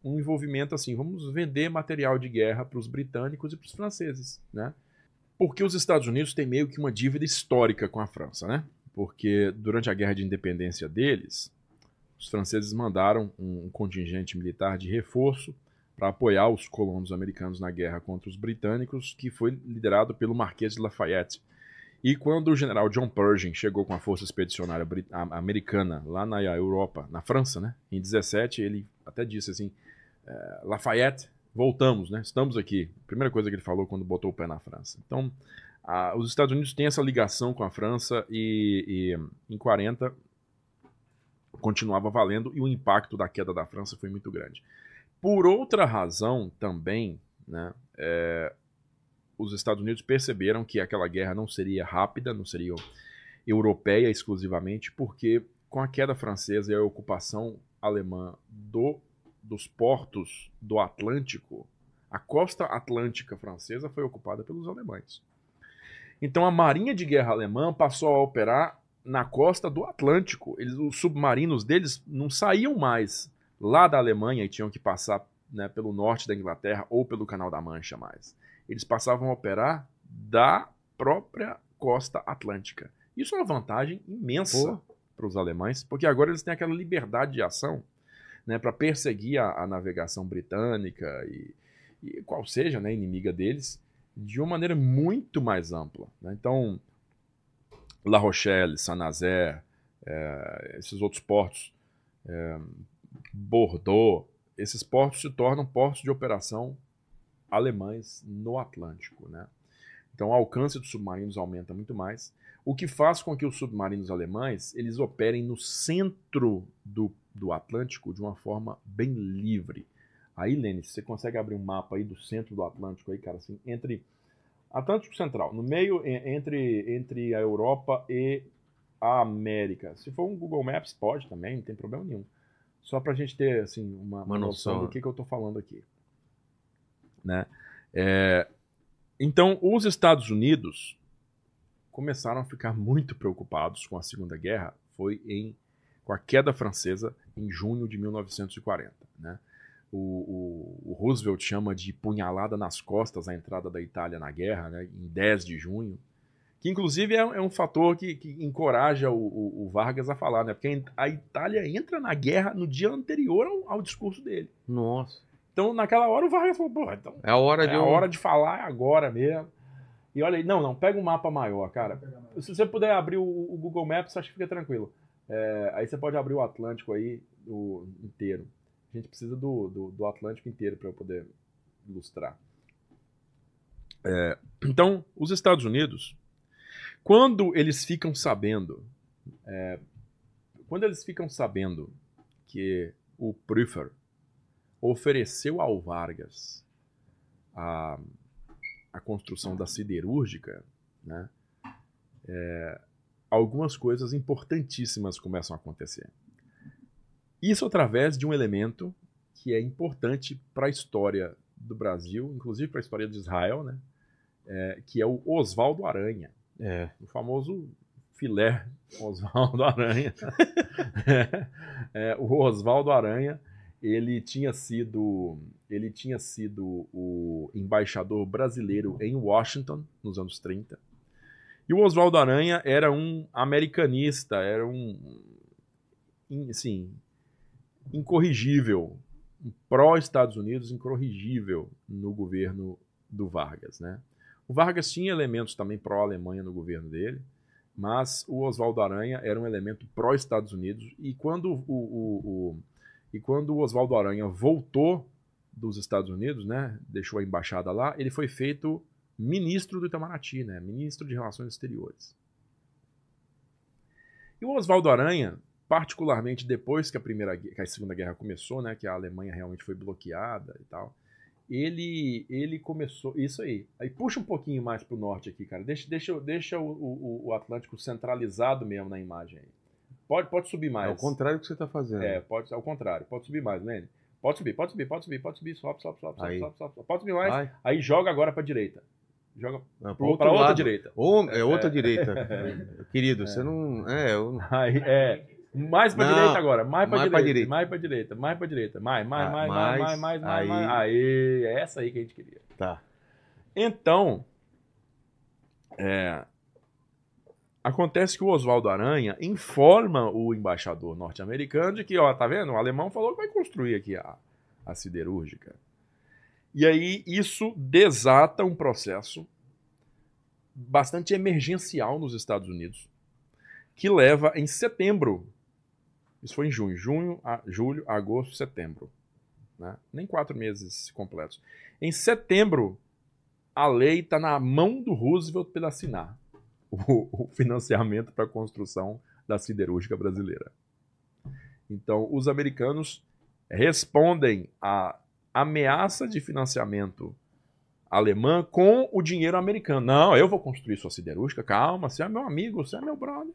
um envolvimento assim: vamos vender material de guerra para os britânicos e para os franceses, né? Porque os Estados Unidos têm meio que uma dívida histórica com a França, né? Porque durante a guerra de independência deles, os franceses mandaram um contingente militar de reforço para apoiar os colonos americanos na guerra contra os britânicos, que foi liderado pelo Marquês de Lafayette. E quando o general John Pershing chegou com a força expedicionária americana lá na Europa, na França, né, em 17, ele até disse assim: eh, Lafayette voltamos, né? Estamos aqui. Primeira coisa que ele falou quando botou o pé na França. Então, a, os Estados Unidos têm essa ligação com a França e, e, em 40 continuava valendo e o impacto da queda da França foi muito grande. Por outra razão também, né, é, os Estados Unidos perceberam que aquela guerra não seria rápida, não seria europeia exclusivamente, porque com a queda francesa e a ocupação alemã do dos portos do Atlântico, a costa atlântica francesa foi ocupada pelos alemães. Então a Marinha de Guerra alemã passou a operar na costa do Atlântico. Eles, os submarinos deles não saíam mais lá da Alemanha e tinham que passar né, pelo norte da Inglaterra ou pelo Canal da Mancha mais. Eles passavam a operar da própria costa atlântica. Isso é uma vantagem imensa para os alemães, porque agora eles têm aquela liberdade de ação né, para perseguir a, a, navegação britânica e, e, qual seja né, inimiga deles, de uma maneira muito mais ampla. Né? Então, La Rochelle, Saint-Nazaire, é, esses outros portos, é, Bordeaux, esses portos se tornam portos de operação alemães no Atlântico. Né? Então, o alcance dos submarinos aumenta muito mais, o que faz com que os submarinos alemães eles operem no centro do do Atlântico de uma forma bem livre. Aí, Lênin, você consegue abrir um mapa aí do centro do Atlântico aí, cara, assim, entre Atlântico Central, no meio entre, entre a Europa e a América. Se for um Google Maps, pode também, não tem problema nenhum. Só para a gente ter assim, uma, uma noção do que, que eu estou falando aqui. Né? É, então, os Estados Unidos começaram a ficar muito preocupados com a Segunda Guerra. Foi em com a queda francesa em junho de 1940. Né? O, o, o, Roosevelt chama de punhalada nas costas a entrada da Itália na guerra, né, em 10 de junho, Que inclusive é, é um fator que, que encoraja o, o- Vargas a falar, né? Porque a Itália entra na guerra no dia anterior ao, ao discurso dele. Nossa. Então, naquela hora, o Vargas falou, pô, então É a hora é de a hora de falar agora mesmo. E olha aí, não, não, pega um mapa maior, cara. Se você puder abrir o, o Google Maps, acho que fica tranquilo. É, aí você pode abrir o Atlântico aí o, inteiro. A gente precisa do, do, do Atlântico inteiro para eu poder ilustrar. É, então, os Estados Unidos, quando eles ficam sabendo, é, quando eles ficam sabendo que o Prüfer ofereceu ao Vargas a, a construção da siderúrgica, né, é, algumas coisas importantíssimas começam a acontecer. Isso através de um elemento que é importante para a história do Brasil, inclusive para a história de Israel, né, é, que é o Oswaldo Aranha, É. o famoso filé Oswaldo [laughs] Aranha. É, o Oswaldo Aranha, ele tinha sido ele tinha sido o embaixador brasileiro em Washington nos anos 30. E o Oswaldo Aranha era um americanista, era um assim, incorrigível, pró-Estados Unidos incorrigível no governo do Vargas, né? O Vargas tinha elementos também pró-Alemanha no governo dele, mas o Oswaldo Aranha era um elemento pró-Estados Unidos e quando o, o- o- e quando o Oswaldo Aranha voltou dos Estados Unidos, né, deixou a embaixada lá, ele foi feito ministro do Itamaraty, né, ministro de Relações Exteriores. E o Oswaldo Aranha, particularmente depois que a primeira, que a Segunda Guerra começou, né, que a Alemanha realmente foi bloqueada e tal, ele ele começou isso aí. Aí puxa um pouquinho mais pro norte aqui, cara. Deixa deixa deixa o, o, o Atlântico centralizado mesmo na imagem aí. Pode pode subir mais. É o contrário do que você tá fazendo. É, pode ao contrário. Pode subir mais, Lene. Pode subir, pode subir, pode subir, pode subir, sobe, sobe, sobe, sobe, sobe, sobe, sobe. Pode subir mais. Vai. Aí joga agora pra direita. Joga É, pro, pra outra direita. Ou, [laughs] é outra É. direita. Querido, você não. É, eu... Aí, é. Mais pra Não, direita agora, mais pra mais pra direita, direita. mais pra direita, mais pra direita, mais, mais, Ah, mais, mais, mais, mais, mais, mais, aí. mais. Aê, é essa aí que a gente queria. Tá. Então, é, acontece que o Oswaldo Aranha informa o embaixador norte-americano de que, ó, tá vendo? O alemão falou que vai construir aqui a, a siderúrgica. E aí isso desata um processo bastante emergencial nos Estados Unidos, que leva em setembro. Isso foi em junho, junho, a- julho, agosto, setembro. né? Nem quatro meses completos. Em setembro, a lei está na mão do Roosevelt para assinar o, o financiamento para a construção da siderúrgica brasileira. Então, os americanos respondem à ameaça de financiamento alemã com o dinheiro americano. Não, eu vou construir sua siderúrgica, calma, você é meu amigo, você é meu brother.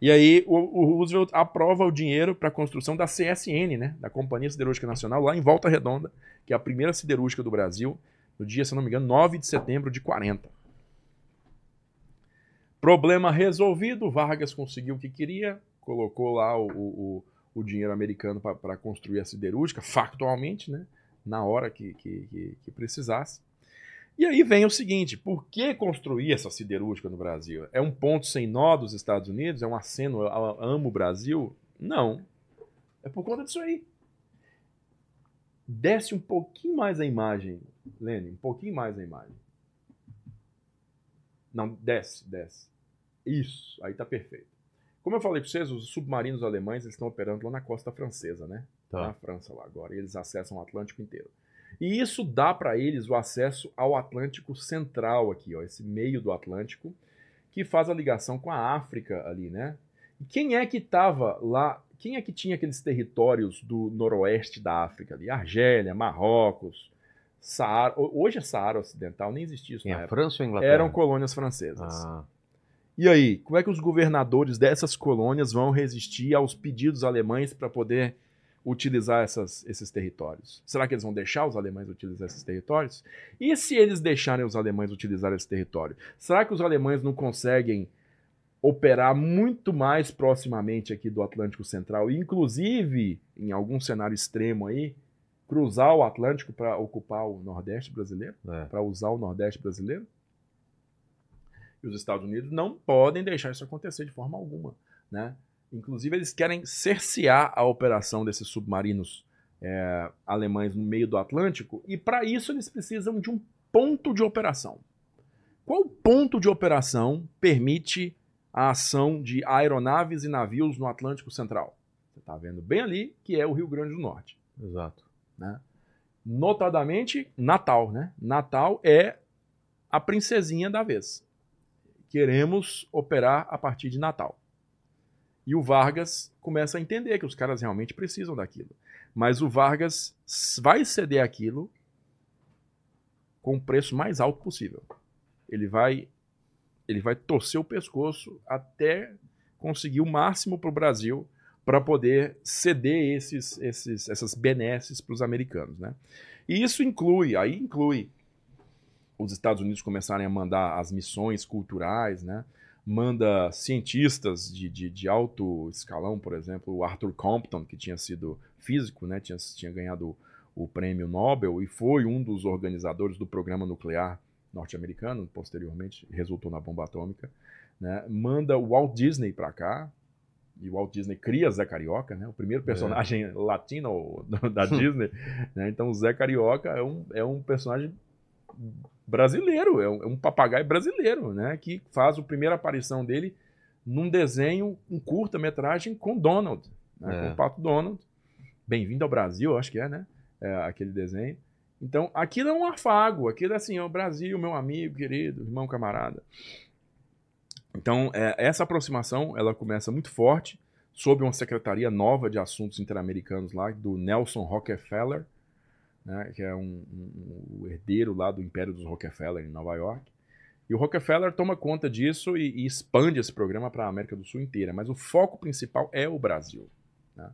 E aí o, o Roosevelt aprova o dinheiro para a construção da CSN, né, da Companhia Siderúrgica Nacional, lá em Volta Redonda, que é a primeira siderúrgica do Brasil, no dia, se não me engano, 9 de setembro de 40. Problema resolvido, Vargas conseguiu o que queria, colocou lá o, o, o dinheiro americano para construir a siderúrgica, factualmente, né, na hora que, que, que, precisasse. E aí vem o seguinte: por que construir essa siderúrgica no Brasil? É um ponto sem nó dos Estados Unidos? É um aceno, eu amo o Brasil? Não. É por conta disso aí. Desce um pouquinho mais a imagem, Lene, um pouquinho mais a imagem. Não, desce, desce. Isso, aí tá perfeito. Como eu falei para vocês, os submarinos alemães eles estão operando lá na costa francesa, né? Tá. Na França lá agora, e eles acessam o Atlântico inteiro. E isso dá para eles o acesso ao Atlântico Central aqui, ó, esse meio do Atlântico, que faz a ligação com a África ali, né? E quem é que estava lá? Quem é que tinha aqueles territórios do noroeste da África ali? Argélia, Marrocos, Saara. Hoje é Saara Ocidental, nem existia isso Em na a época. França ou Inglaterra? Eram colônias francesas. Ah, E aí, como é que os governadores dessas colônias vão resistir aos pedidos alemães para poder utilizar essas- esses territórios? Será que eles vão deixar os alemães utilizar esses territórios? E se eles deixarem os alemães utilizar esse território? Será que os alemães não conseguem operar muito mais proximamente aqui do Atlântico Central, inclusive em algum cenário extremo aí, cruzar o Atlântico para ocupar o Nordeste brasileiro? é. para usar o Nordeste brasileiro? E os Estados Unidos não podem deixar isso acontecer de forma alguma. Né? Inclusive, eles querem cercear a operação desses submarinos é, alemães no meio do Atlântico, e para isso eles precisam de um ponto de operação. Qual ponto de operação permite a ação de aeronaves e navios no Atlântico Central? Você está vendo bem ali que é o Rio Grande do Norte. Exato. Né? Notadamente, Natal. Né? Natal é a princesinha da vez. Queremos operar a partir de Natal. E o Vargas começa a entender que os caras realmente precisam daquilo. Mas o Vargas vai ceder aquilo com o preço mais alto possível. Ele vai ele vai torcer o pescoço até conseguir o máximo para o Brasil para poder ceder esses, esses, essas benesses para os americanos. Né? E isso inclui, aí inclui os Estados Unidos começarem a mandar as missões culturais, né? manda cientistas de, de, de, alto escalão, por exemplo, o Arthur Compton, que tinha sido físico, né? tinha, tinha ganhado o prêmio Nobel e foi um dos organizadores do programa nuclear norte-americano, posteriormente resultou na bomba atômica, né? manda o Walt Disney para cá, e o Walt Disney cria Zé Carioca, né? o primeiro personagem é. [laughs] latino [laughs] da Disney. né? Então o Zé Carioca é um, é um personagem brasileiro, é um, é um, papagaio brasileiro, né? que faz a primeira aparição dele num desenho, um curta-metragem com Donald, né? é. com o Pato Donald. Bem-vindo ao Brasil, acho que é, né? É, aquele desenho. Então, aquilo é um afago, aquilo é assim, o Brasil, meu amigo, querido, irmão, camarada. Então, é, essa aproximação, ela começa muito forte, sob uma secretaria nova de assuntos interamericanos lá, do Nelson Rockefeller, né, que é um, um, um, herdeiro lá do Império dos Rockefeller em Nova York. E o Rockefeller toma conta disso e, e expande esse programa para a América do Sul inteira, mas o foco principal é o Brasil. Né?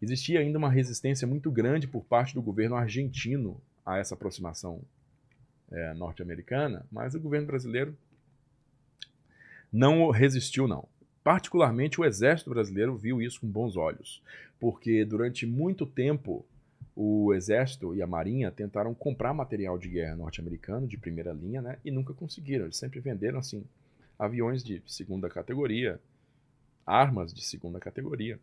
Existia ainda uma resistência muito grande por parte do governo argentino a essa aproximação é, norte-americana, mas o governo brasileiro não resistiu, não. Particularmente o exército brasileiro viu isso com bons olhos, porque durante muito tempo o exército e a marinha tentaram comprar material de guerra norte-americano de primeira linha, né, e nunca conseguiram. Eles sempre venderam assim aviões de segunda categoria, armas de segunda categoria.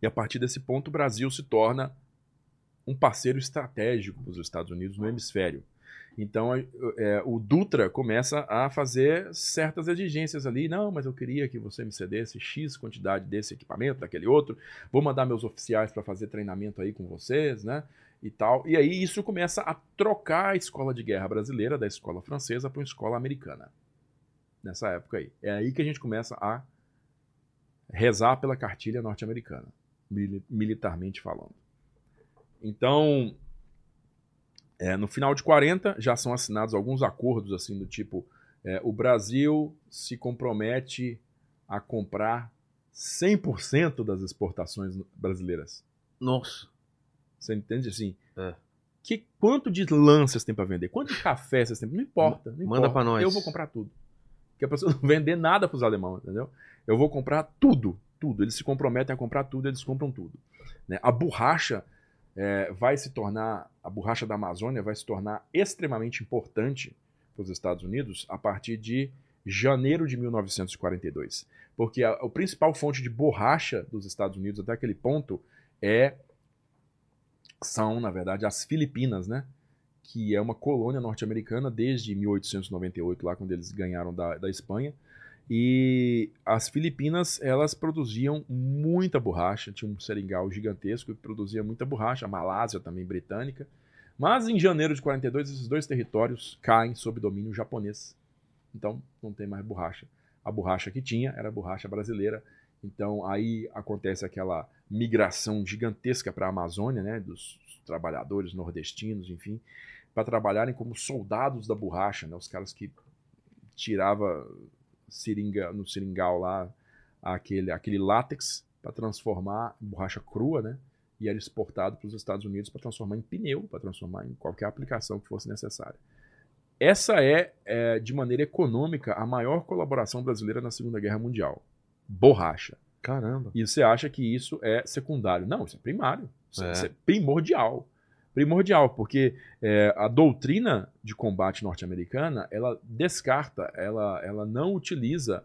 E a partir desse ponto o Brasil se torna um parceiro estratégico para os Estados Unidos no hemisfério. Então é, o Dutra começa a fazer certas exigências ali. Não, mas eu queria que você me cedesse X quantidade desse equipamento, daquele outro. Vou mandar meus oficiais para fazer treinamento aí com vocês, né? E tal. E aí isso começa a trocar a escola de guerra brasileira da escola francesa para uma escola americana. Nessa época aí. É aí que a gente começa a rezar pela cartilha norte-americana, militarmente falando. Então, é, no final de 40, já são assinados alguns acordos, assim, do tipo: é, o Brasil se compromete a comprar 100% das exportações brasileiras. Nossa. Você entende assim? É. Que, quanto de lã vocês têm para vender? Quanto de café vocês têm? Não importa. Não Manda para nós. Eu vou comprar tudo. Porque a pessoa [laughs] não vender nada para os alemães, entendeu? Eu vou comprar tudo. Tudo. Eles se comprometem a comprar tudo, eles compram tudo. Né? A borracha é, vai se tornar, a borracha da Amazônia vai se tornar extremamente importante para os Estados Unidos a partir de janeiro de 1942. Porque a, a principal fonte de borracha dos Estados Unidos até aquele ponto é são, na verdade, as Filipinas, né? Que é uma colônia norte-americana desde 1898, lá quando eles ganharam da, da Espanha. E as Filipinas, elas produziam muita borracha, tinha um seringal gigantesco que produzia muita borracha, a Malásia também britânica. Mas em janeiro de 42, esses dois territórios caem sob domínio japonês. Então não tem mais borracha. A borracha que tinha era a borracha brasileira. Então aí acontece aquela migração gigantesca para a Amazônia, né, dos trabalhadores nordestinos, enfim, para trabalharem como soldados da borracha, né, os caras que tirava seringa, no seringal lá aquele, aquele látex para transformar em borracha crua, né? E era exportado para os Estados Unidos para transformar em pneu, para transformar em qualquer aplicação que fosse necessária. Essa é, é, de maneira econômica, a maior colaboração brasileira na Segunda Guerra Mundial. Borracha. Caramba. E você acha que isso é secundário. Não, isso é primário. Isso é, é primordial. Primordial, porque é, a doutrina de combate norte-americana ela descarta, ela, ela não utiliza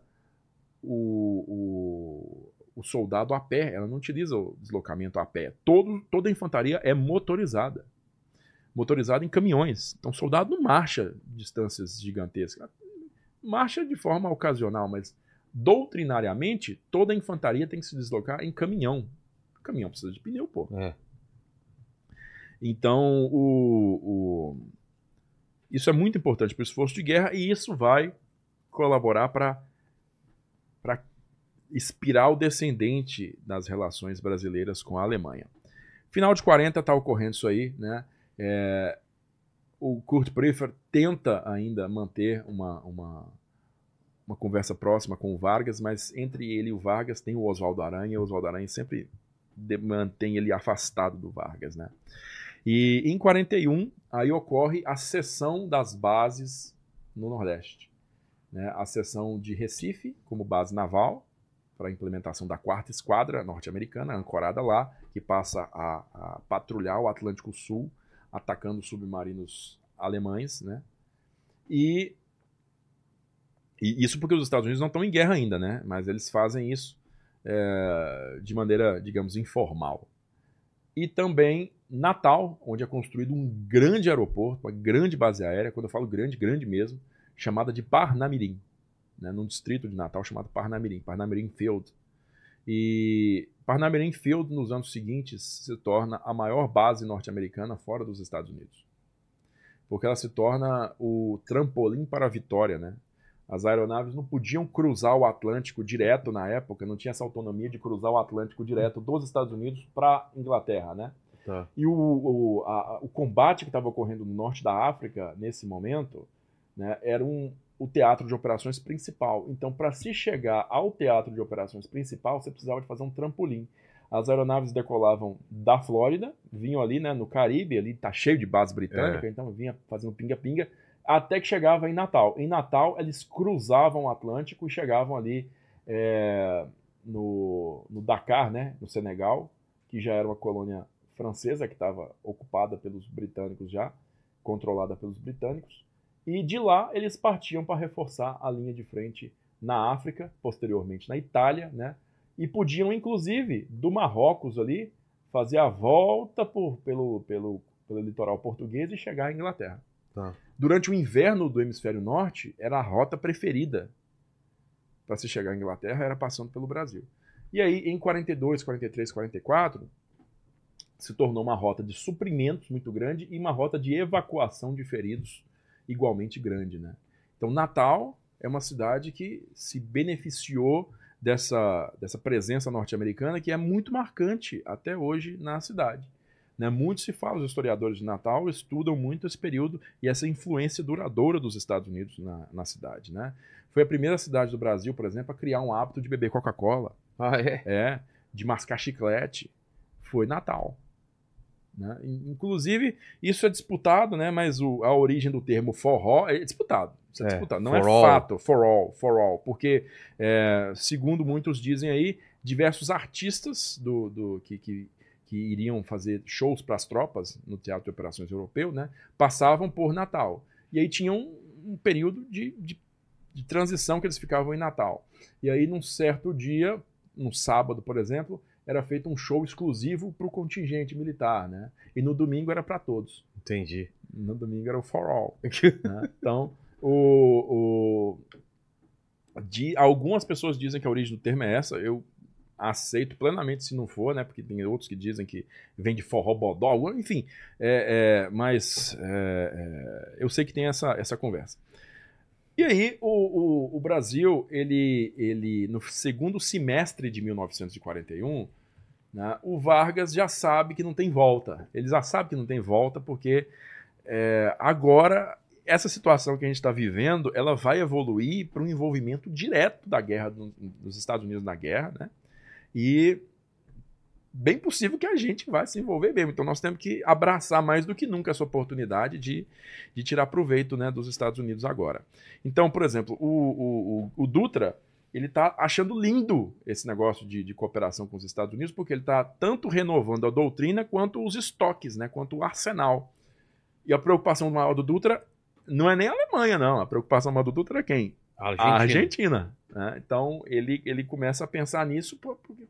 o, o, o, soldado a pé, ela não utiliza o deslocamento a pé. Todo, toda a infantaria é motorizada. Motorizada em caminhões. Então, o soldado não marcha distâncias gigantescas. Marcha de forma ocasional, mas doutrinariamente, toda a infantaria tem que se deslocar em caminhão. Caminhão precisa de pneu, pô. É. Então, o, o, isso é muito importante para o esforço de guerra e isso vai colaborar para espiral descendente das relações brasileiras com a Alemanha. Final de 40 está ocorrendo isso aí, né? É, o Kurt Prüfer tenta ainda manter uma, uma, uma conversa próxima com o Vargas, mas entre ele e o Vargas tem o Oswaldo Aranha, e o Oswaldo Aranha sempre mantém ele afastado do Vargas, né? E em 41, aí ocorre a cessão das bases no Nordeste. Né? A cessão de Recife como base naval, para a implementação da quarta esquadra norte-americana, ancorada lá, que passa a, a, patrulhar o Atlântico Sul, atacando submarinos alemães, né? E, e, isso porque os Estados Unidos não estão em guerra ainda, né? Mas eles fazem isso é, de maneira, digamos, informal. E também Natal, onde é construído um grande aeroporto, uma grande base aérea, quando eu falo grande, grande mesmo, chamada de Parnamirim né, num distrito de Natal chamado Parnamirim, Parnamirim Field. E Parnamirim Field, nos anos seguintes, se torna a maior base norte-americana fora dos Estados Unidos. Porque ela se torna o trampolim para a vitória, né? As aeronaves não podiam cruzar o Atlântico direto na época, não tinha essa autonomia de cruzar o Atlântico direto dos Estados Unidos para Inglaterra, né? Tá. E o, o, a, o combate que estava ocorrendo no norte da África, nesse momento, né, era um, o teatro de operações principal. Então, para se chegar ao teatro de operações principal, você precisava de fazer um trampolim. As aeronaves decolavam da Flórida, vinham ali né, no Caribe, ali tá cheio de base britânica, É. então vinha fazendo pinga-pinga, até que chegava em Natal. Em Natal, eles cruzavam o Atlântico e chegavam ali é, no, no Dakar, né, no Senegal, que já era uma colônia francesa que estava ocupada pelos britânicos já, controlada pelos britânicos. E de lá eles partiam para reforçar a linha de frente na África, posteriormente na Itália, né? E podiam, inclusive, do Marrocos ali, fazer a volta por, pelo, pelo, pelo litoral português e chegar à Inglaterra. Tá. Durante o inverno do hemisfério norte, era a rota preferida para se chegar à Inglaterra, era passando pelo Brasil. E aí, em 42, 43, 44, se tornou uma rota de suprimentos muito grande e uma rota de evacuação de feridos igualmente grande, né? Então, Natal é uma cidade que se beneficiou dessa, dessa presença norte-americana que é muito marcante até hoje na cidade. Né? Muito se fala, os historiadores de Natal estudam muito esse período e essa influência duradoura dos Estados Unidos na, na cidade. Né? Foi a primeira cidade do Brasil, por exemplo, a criar um hábito de beber Coca-Cola, Ah, é? é, de mascar chiclete. Foi Natal. Né? In- Inclusive, isso é disputado, né? mas o- a origem do termo forró é disputado. Isso é, É, disputado. Não for é all. fato, for all, for all. Porque, é, segundo muitos dizem aí, diversos artistas do, do- que, que, que iriam fazer shows para as tropas no Teatro de Operações Europeu, né? passavam por Natal. E aí tinham um, um período de, de, de transição que eles ficavam em Natal. E aí, num certo dia, num sábado, por exemplo, era feito um show exclusivo para o contingente militar, né? E no domingo era para todos. Entendi. No domingo era o for all. [laughs] né? Então, o, o- de, algumas pessoas dizem que a origem do termo é essa. Eu aceito plenamente se não for, né? Porque tem outros que dizem que vem de forró bodó, enfim. É, é, mas é, é, eu sei que tem essa, essa conversa. E aí, o, o, o Brasil, ele, ele, no segundo semestre de 1941, né, o Vargas já sabe que não tem volta. Ele já sabe que não tem volta, porque é, agora essa situação que a gente está vivendo, ela vai evoluir para um envolvimento direto da guerra do- dos Estados Unidos na guerra, né? E bem possível que a gente vai se envolver mesmo. Então nós temos que abraçar mais do que nunca essa oportunidade de, de tirar proveito né, dos Estados Unidos agora. Então, por exemplo, o, o, o- o Dutra ele está achando lindo esse negócio de, de, cooperação com os Estados Unidos, porque ele está tanto renovando a doutrina quanto os estoques, né, quanto o arsenal. E a preocupação maior do Dutra não é nem a Alemanha, não. A preocupação maior do Dutra é quem? Argentina. A Argentina. Né? Então ele, ele começa a pensar nisso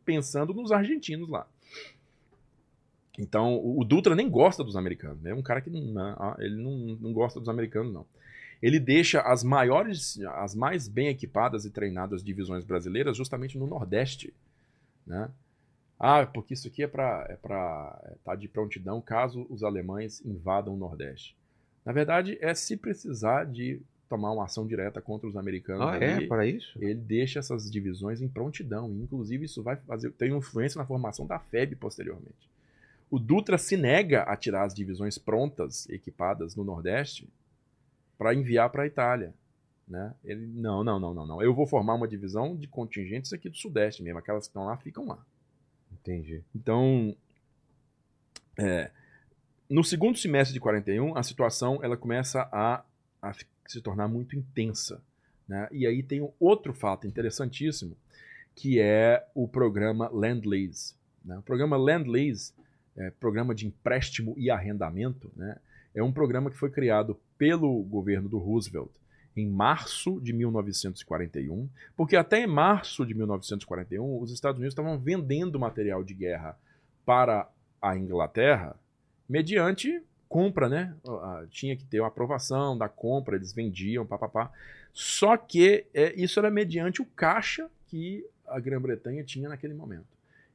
pensando nos argentinos lá. Então o Dutra nem gosta dos americanos. É um cara que não, ele não, não gosta dos americanos, não ele deixa as maiores, as mais bem equipadas e treinadas divisões brasileiras justamente no Nordeste, né? Ah, porque isso aqui é para é para tá de prontidão caso os alemães invadam o Nordeste. Na verdade, é se precisar de tomar uma ação direta contra os americanos. Ah, ali, é para isso? Ele deixa essas divisões em prontidão. Inclusive, isso vai fazer tem influência na formação da FEB posteriormente. O Dutra se nega a tirar as divisões prontas, equipadas no Nordeste, para enviar para a Itália. Né? Ele, não, não, não, não, não. Eu vou formar uma divisão de contingentes aqui do Sudeste mesmo. Aquelas que estão lá ficam lá. Entendi. Então, é, no segundo semestre de 41, a situação ela começa a, a se tornar muito intensa. Né? E aí tem outro fato interessantíssimo, que é o programa Land-Lease. Né? O programa Land-Lease, é, programa de empréstimo e arrendamento, né? É um programa que foi criado pelo governo do Roosevelt em março de 1941, porque até março de 1941 os Estados Unidos estavam vendendo material de guerra para a Inglaterra mediante compra, né? Tinha que ter uma aprovação da compra, eles vendiam, papapá. Só que é, isso era mediante o caixa que a Grã-Bretanha tinha naquele momento.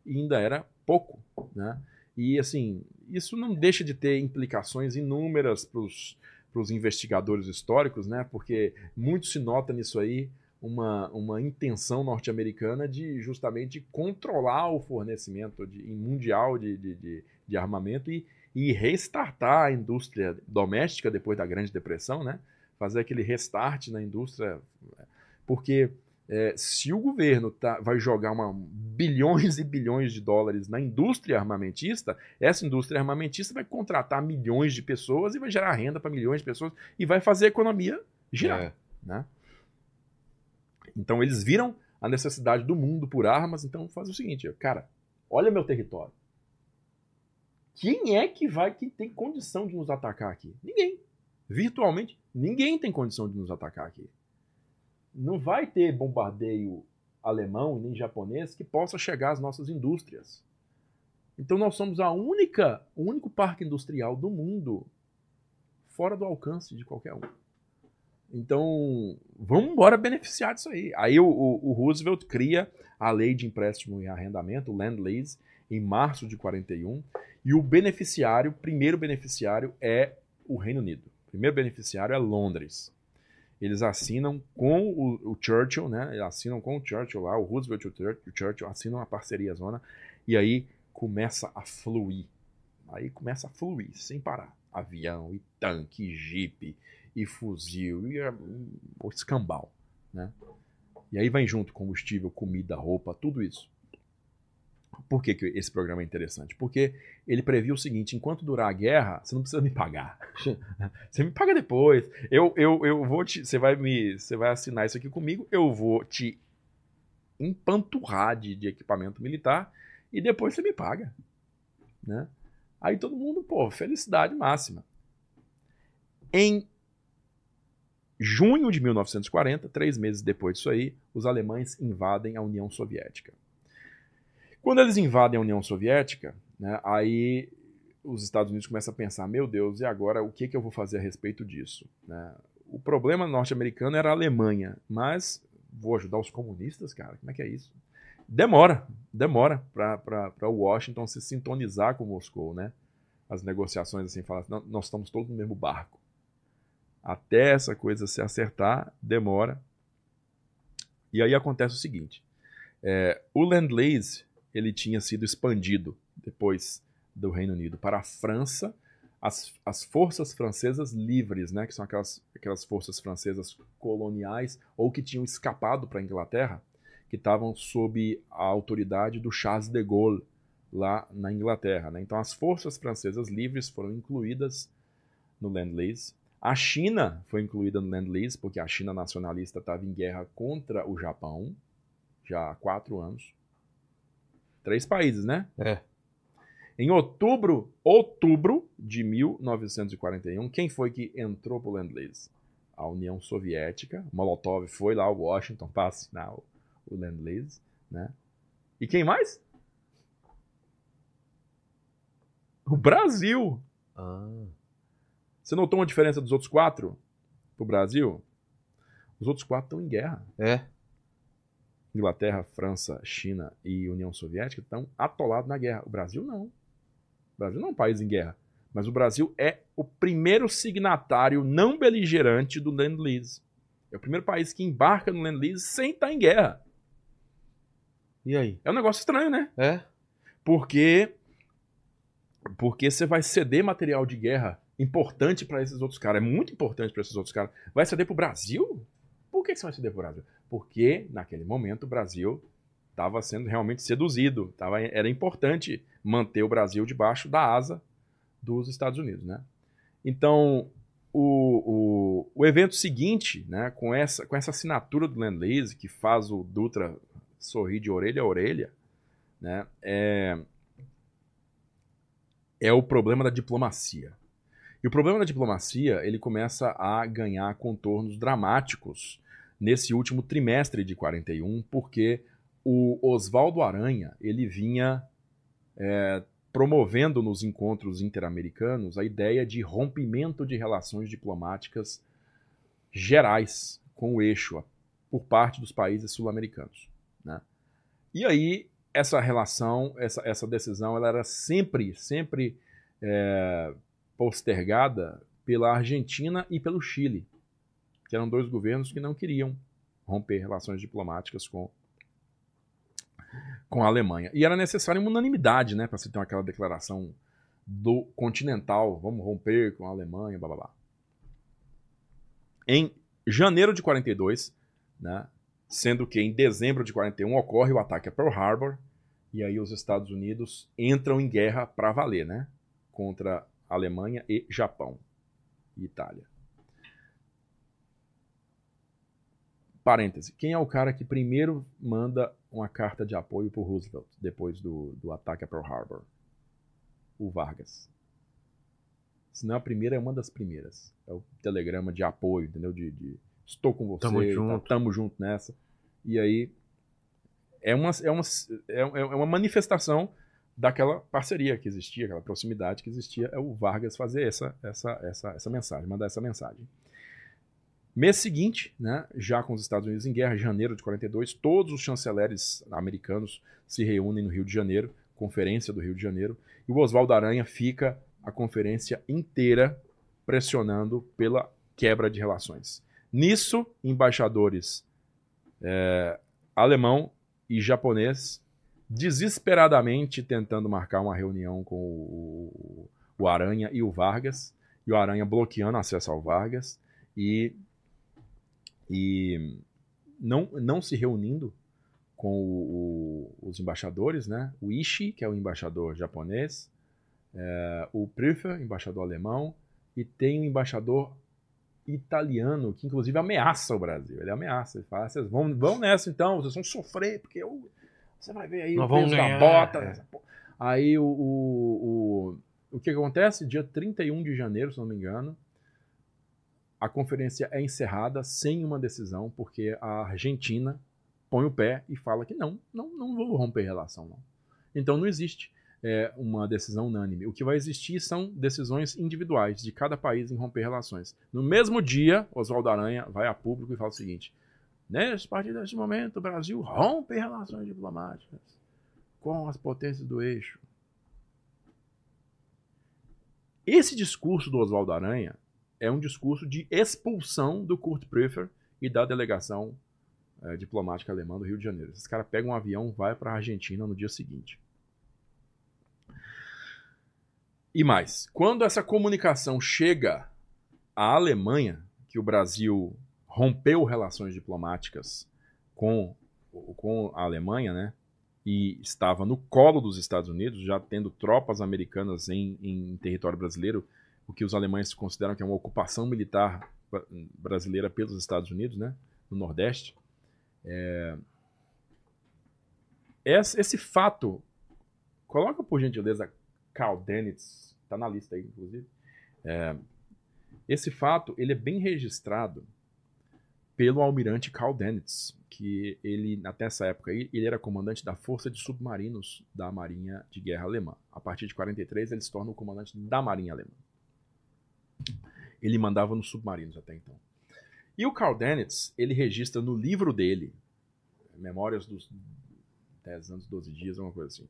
E ainda era pouco, né? E assim, isso não deixa de ter implicações inúmeras para os investigadores históricos, né? Porque muito se nota nisso aí uma, uma intenção norte-americana de justamente controlar o fornecimento de, mundial de, de, de, de armamento e, e restartar a indústria doméstica depois da Grande Depressão, né? Fazer aquele restart na indústria, porque é, se o governo tá, vai jogar uma, bilhões e bilhões de dólares na indústria armamentista, essa indústria armamentista vai contratar milhões de pessoas e vai gerar renda para milhões de pessoas e vai fazer a economia girar. É. Né? Então eles viram a necessidade do mundo por armas, então faz o seguinte, cara, olha meu território. Quem é que vai, quem tem condição de nos atacar aqui? Ninguém. Virtualmente, ninguém tem condição de nos atacar aqui não vai ter bombardeio alemão nem japonês que possa chegar às nossas indústrias. Então nós somos a única, o único parque industrial do mundo fora do alcance de qualquer um. Então, vamos embora beneficiar disso aí. Aí o, o, Roosevelt cria a lei de empréstimo e arrendamento, o Land Lease, em março de 41, e o beneficiário, primeiro beneficiário é o Reino Unido. O primeiro beneficiário é Londres eles assinam com o, o, Churchill, né? Eles assinam com o Churchill lá, o Roosevelt e o Churchill assinam a parceria zona e aí começa a fluir. Aí começa a fluir sem parar. Avião e tanque, e jipe e fuzil e o escambau, né? E aí vai junto combustível, comida, roupa, tudo isso. Por que, que esse programa é interessante? Porque ele previu o seguinte: enquanto durar a guerra, você não precisa me pagar. [laughs] você me paga depois. Eu, eu, eu vou te. Você vai me. Você vai assinar isso aqui comigo, eu vou te empanturrar de, de equipamento militar e depois você me paga. Né? Aí todo mundo, pô, felicidade máxima. Em junho de 1940, três meses depois disso aí, os alemães invadem a União Soviética. Quando eles invadem a União Soviética, né, aí os Estados Unidos começam a pensar: meu Deus, e agora o que, que eu vou fazer a respeito disso? Né? O problema norte-americano era a Alemanha, mas vou ajudar os comunistas, cara? Como é que é isso? Demora, demora para Washington se sintonizar com Moscou, né? As negociações assim, falar, nós estamos todos no mesmo barco. Até essa coisa se acertar, demora. E aí acontece o seguinte: é, o Land-Lease ele tinha sido expandido depois do Reino Unido para a França, as, as forças francesas livres, né, que são aquelas, aquelas forças francesas coloniais ou que tinham escapado para a Inglaterra, que estavam sob a autoridade do Charles de Gaulle lá na Inglaterra. Né? Então as forças francesas livres foram incluídas no Land-Lease. A China foi incluída no Land-Lease porque a China nacionalista estava em guerra contra o Japão. já há quatro anos. Três países, né? É. Em outubro, outubro de 1941, quem foi que entrou pro Land-Lease? A União Soviética. Molotov foi lá ao Washington para assinar o, o Land-Lease, né? E quem mais? O Brasil. Ah. Você notou uma diferença dos outros quatro pro Brasil? Os outros quatro estão em guerra. É. Inglaterra, França, China e União Soviética estão atolados na guerra. O Brasil não. O Brasil não é um país em guerra. Mas o Brasil é o primeiro signatário não beligerante do Land-Lease. É o primeiro país que embarca no Land-Lease sem estar em guerra. E aí? É um negócio estranho, né? É? Porque porque você vai ceder material de guerra importante para esses outros caras, é muito importante para esses outros caras. Vai ceder pro Brasil? Por que que você vai ceder pro Brasil? Porque naquele momento o Brasil estava sendo realmente seduzido, tava, era importante manter o Brasil debaixo da asa dos Estados Unidos, né? Então, o, o, o evento seguinte, né, com essa, com essa assinatura do Land Lease, que faz o Dutra sorrir de orelha a orelha, né, é, é o problema da diplomacia. E o problema da diplomacia, ele começa a ganhar contornos dramáticos nesse último trimestre de 41, porque o Oswaldo Aranha, ele vinha é, promovendo nos encontros interamericanos a ideia de rompimento de relações diplomáticas gerais com o eixo por parte dos países sul-americanos. Né? E aí essa relação, essa, essa decisão, ela era sempre, sempre é, postergada pela Argentina e pelo Chile, que eram dois governos que não queriam romper relações diplomáticas com, com a Alemanha. E era necessária uma unanimidade, né, para se ter aquela declaração do continental, vamos romper com a Alemanha, blá blá blá. Em janeiro de 42, né, sendo que em dezembro de 41 ocorre o ataque a Pearl Harbor, e aí os Estados Unidos entram em guerra para valer, né, contra Alemanha e Japão e Itália. Parêntese. Quem é o cara que primeiro manda uma carta de apoio para Roosevelt depois do, do ataque a Pearl Harbor? O Vargas. Se não é a primeira, é uma das primeiras. É o telegrama de apoio, entendeu? De, de estou com você, Tamo tá, junto. tamo junto nessa. E aí é uma, é uma, é, é uma manifestação daquela parceria que existia, aquela proximidade que existia, é o Vargas fazer essa, essa, essa, essa mensagem, mandar essa mensagem. Mês seguinte, né, já com os Estados Unidos em guerra, janeiro de 42, todos os chanceleres americanos se reúnem no Rio de Janeiro, Conferência do Rio de Janeiro, e o Oswaldo Aranha fica a conferência inteira pressionando pela quebra de relações. Nisso, embaixadores é, alemão e japonês desesperadamente tentando marcar uma reunião com o, o Aranha e o Vargas, e o Aranha bloqueando acesso ao Vargas e, e não, não se reunindo com o, o, os embaixadores, né? O Ishii, que é o embaixador japonês, é, o Prüfer, embaixador alemão, e tem um embaixador italiano que inclusive ameaça o Brasil. Ele ameaça, ele fala: vocês vão, vão nessa então, vocês vão sofrer, porque eu, você vai ver aí Nós o vamos peso da ganhar, bota. é. Aí o, o, o, o que acontece? Dia 31 de janeiro, se não me engano, a conferência é encerrada sem uma decisão, porque a Argentina põe o pé e fala que não, não, não vou romper relação, não. Então não existe é, uma decisão unânime. O que vai existir são decisões individuais de cada país em romper relações. No mesmo dia, Oswaldo Aranha vai a público e fala o seguinte: nesse partir deste momento, o Brasil rompe relações diplomáticas com as potências do eixo. Esse discurso do Oswaldo Aranha é um discurso de expulsão do Kurt Prüfer e da delegação eh, diplomática alemã do Rio de Janeiro. Esses caras pegam um avião, vai para a Argentina no dia seguinte. E mais, quando essa comunicação chega à Alemanha, que o Brasil rompeu relações diplomáticas com, com a Alemanha, né? E estava no colo dos Estados Unidos, já tendo tropas americanas em, em território brasileiro, o que os alemães consideram que é uma ocupação militar brasileira pelos Estados Unidos, né? No Nordeste. É... esse, esse fato, coloca por gentileza Karl Dönitz, tá na lista aí, inclusive. É, esse fato, ele é bem registrado pelo almirante Karl Dönitz, que ele, até essa época ele era comandante da Força de Submarinos da Marinha de Guerra Alemã. A partir de 43, ele se torna o comandante da Marinha Alemã. Ele mandava nos submarinos até então. E o Karl Dönitz, ele registra no livro dele, Memórias dos 10 anos, 12 dias, uma coisa assim.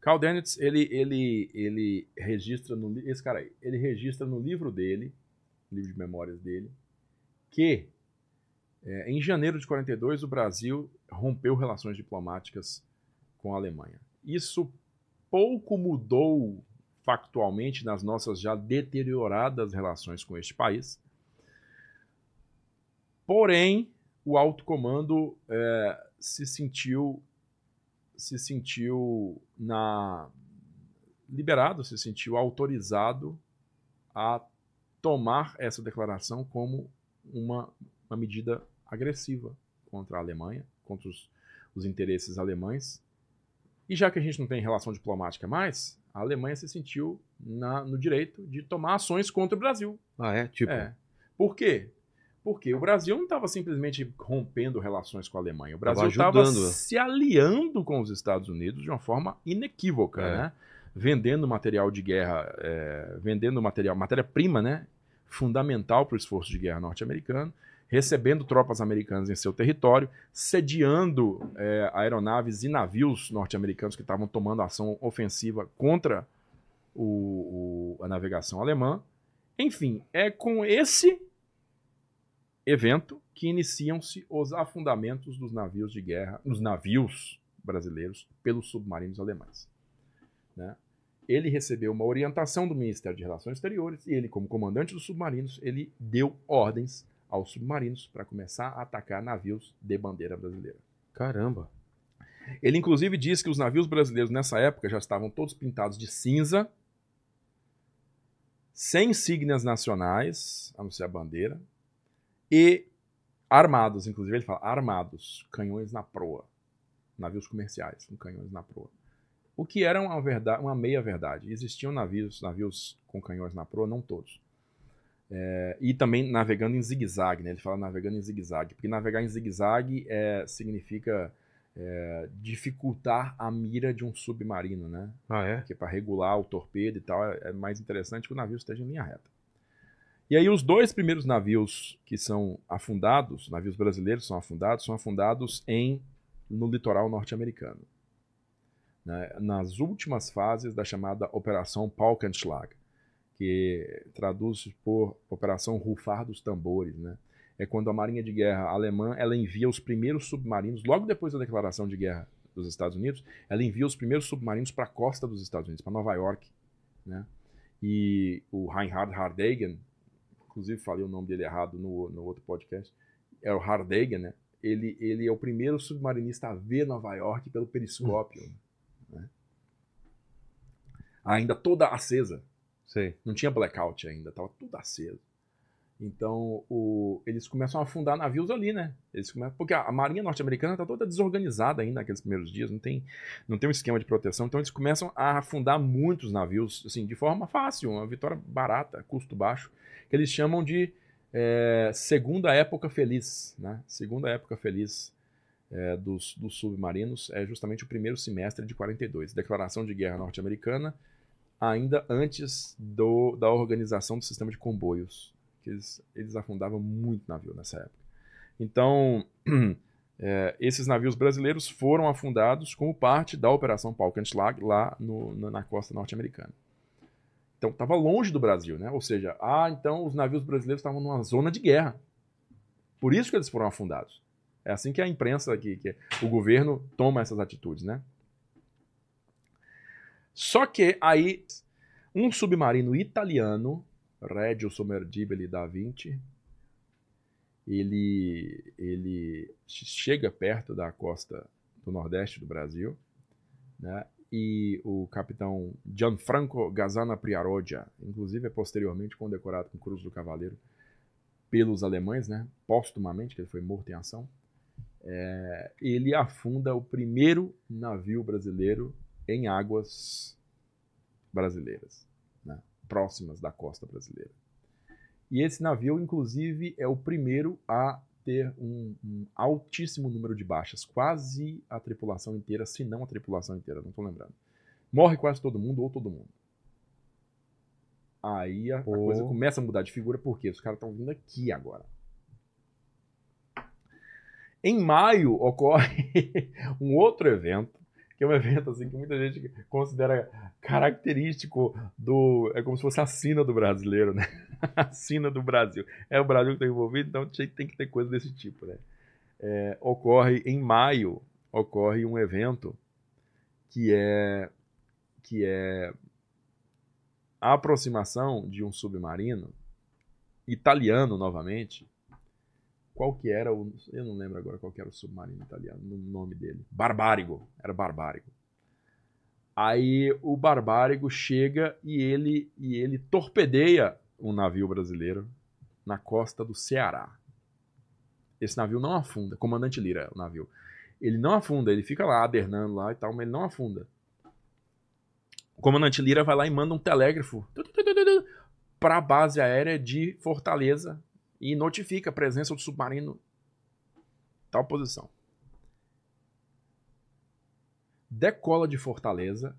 Karl Dönitz, ele, ele, ele registra no esse cara aí, ele registra no livro dele, livro de memórias dele, que é, em janeiro de 42 o Brasil rompeu relações diplomáticas com a Alemanha. Isso pouco mudou factualmente nas nossas já deterioradas relações com este país. Porém, o alto comando é, se sentiu se sentiu na liberado, se sentiu autorizado a tomar essa declaração como uma, uma medida agressiva contra a Alemanha, contra os, os interesses alemães. E já que a gente não tem relação diplomática mais, a Alemanha se sentiu na, no direito de tomar ações contra o Brasil. Ah, é? Tipo. É. Por quê? Porque o Brasil não estava simplesmente rompendo relações com a Alemanha. O Brasil estava se aliando com os Estados Unidos de uma forma inequívoca, é. né? Vendendo material de guerra, é, vendendo material, matéria-prima, né? Fundamental para o esforço de guerra norte-americano, recebendo tropas americanas em seu território, sediando é, aeronaves e navios norte-americanos que estavam tomando ação ofensiva contra o, o, a navegação alemã. Enfim, é com esse evento que iniciam-se os afundamentos dos navios de guerra, dos navios brasileiros pelos submarinos alemães. Né? Ele recebeu uma orientação do Ministério de Relações Exteriores e ele, como comandante dos submarinos, ele deu ordens aos submarinos para começar a atacar navios de bandeira brasileira. Caramba! Ele inclusive diz que os navios brasileiros nessa época já estavam todos pintados de cinza, sem insígnias nacionais, a não ser a bandeira, e armados, inclusive ele fala armados, canhões na proa, navios comerciais com canhões na proa. O que era uma, verdade, uma meia verdade. Existiam navios, navios com canhões na proa, não todos. É, e também navegando em zigue-zague, né? ele fala navegando em zigue-zague, porque navegar em zigue-zague é, significa é, dificultar a mira de um submarino, né? Ah, é? Porque para regular o torpedo e tal é, é mais interessante que o navio esteja em linha reta. E aí os dois primeiros navios que são afundados, navios brasileiros são afundados, são afundados em no litoral norte-americano. Né, nas últimas fases da chamada Operação Paukenschlag, que traduz por Operação Rufar dos Tambores, né? É quando a Marinha de Guerra alemã ela envia os primeiros submarinos, logo depois da declaração de guerra dos Estados Unidos, ela envia os primeiros submarinos para a costa dos Estados Unidos, para Nova York, né? E o Reinhard Hardegen, inclusive falei o nome dele errado no, no outro podcast, é o Hardegen, né? Ele, ele é o primeiro submarinista a ver Nova York pelo periscópio. Né? Ainda toda acesa. Não tinha blackout ainda, estava tudo aceso. Então, o, eles começam a afundar navios ali, né? Eles começam, porque a, a marinha norte-americana está toda desorganizada ainda naqueles primeiros dias, não tem, não tem um esquema de proteção, então eles começam a afundar muitos navios, assim, de forma fácil, uma vitória barata, custo baixo que eles chamam de é, segunda época feliz. Né? Segunda época feliz é, dos, dos submarinos é justamente o primeiro semestre de 42, declaração de guerra norte-americana, ainda antes do, da organização do sistema de comboios. Que eles, eles afundavam muito navio nessa época. Então, [clears throat] é, esses navios brasileiros foram afundados como parte da Operação Paukenschlag lá no, na costa norte-americana. Então estava longe do Brasil, né? Ou seja, ah, então os navios brasileiros estavam numa zona de guerra. Por isso que eles foram afundados. É assim que a imprensa, que, que o governo toma essas atitudes, né? Só que aí um submarino italiano, Reggio Sommergibile da Vinci, ele, ele chega perto da costa do nordeste do Brasil, né? e o capitão Gianfranco Gazzana Priarogia, inclusive é posteriormente condecorado com Cruz do Cavaleiro pelos alemães, né, póstumamente, que ele foi morto em ação. é, ele afunda o primeiro navio brasileiro em águas brasileiras, né, próximas da costa brasileira. E esse navio, inclusive, é o primeiro a ter um, um, altíssimo número de baixas, quase a tripulação inteira, se não a tripulação inteira, não estou lembrando. Morre quase todo mundo ou todo mundo. Aí a, a coisa começa a mudar de figura, porque os caras estão vindo aqui agora. Em maio ocorre [laughs] um outro evento, que é um evento assim que muita gente considera característico do. É como se fosse a sina do brasileiro, né? [laughs] A sina do Brasil. É o Brasil que está envolvido, então tem que ter coisa desse tipo, né? É, ocorre em maio, ocorre um evento que é que é a aproximação de um submarino italiano novamente. Qual que era o. Eu não lembro agora qual que era o submarino italiano, o nome dele. Barbárigo. Era Barbárigo. Aí o Barbárigo chega e ele, e ele torpedeia um navio brasileiro na costa do Ceará. Esse navio não afunda. Comandante Lira, o navio. Ele não afunda, ele fica lá adernando lá e tal, mas ele não afunda. O comandante Lira vai lá e manda um telégrafo para a base aérea de Fortaleza e notifica a presença do submarino tal posição. Decola de Fortaleza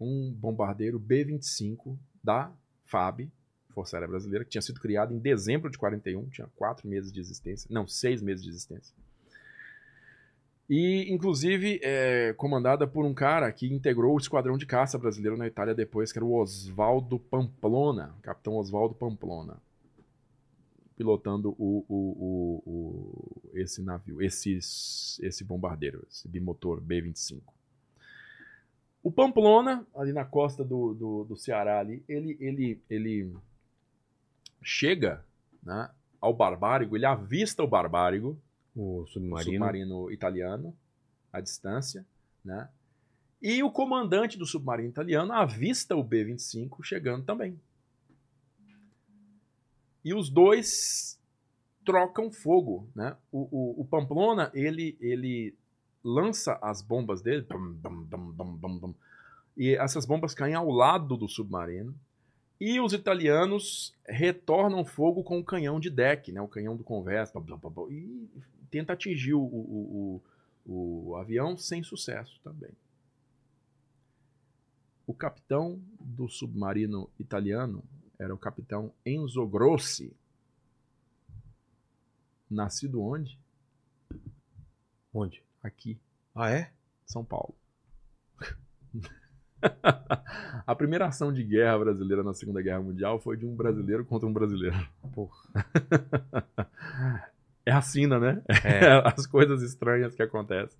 um bombardeiro B-25 da FAB, Força Aérea Brasileira, que tinha sido criado em dezembro de 41, tinha quatro meses de existência, não, seis meses de existência e inclusive é, comandada por um cara que integrou o esquadrão de caça brasileiro na Itália depois, que era o Oswaldo Pamplona, capitão Oswaldo Pamplona, pilotando o, o, o, o, esse navio, esse, esse bombardeiro, esse bimotor B-25. O Pamplona, ali na costa do, do, do Ceará, ali, ele, ele, ele chega né, ao Barbárigo, ele avista o Barbárigo, o submarino. submarino italiano, à distância, né? E o comandante do submarino italiano avista o B-25 chegando também. E os dois trocam fogo, né? O, o, o Pamplona, ele, ele lança as bombas dele, bum, bum, bum, e essas bombas caem ao lado do submarino, e os italianos retornam fogo com o canhão de deck, né? o canhão do conversa, e tenta atingir o, o, o, o avião sem sucesso também. O capitão do submarino italiano era o capitão Enzo Grossi. Nascido onde? Onde? Aqui. Ah, é? São Paulo. [laughs] a primeira ação de guerra brasileira na Segunda Guerra Mundial foi de um brasileiro contra um brasileiro. Porra. [laughs] é a sina, né? É. [laughs] As coisas estranhas que acontecem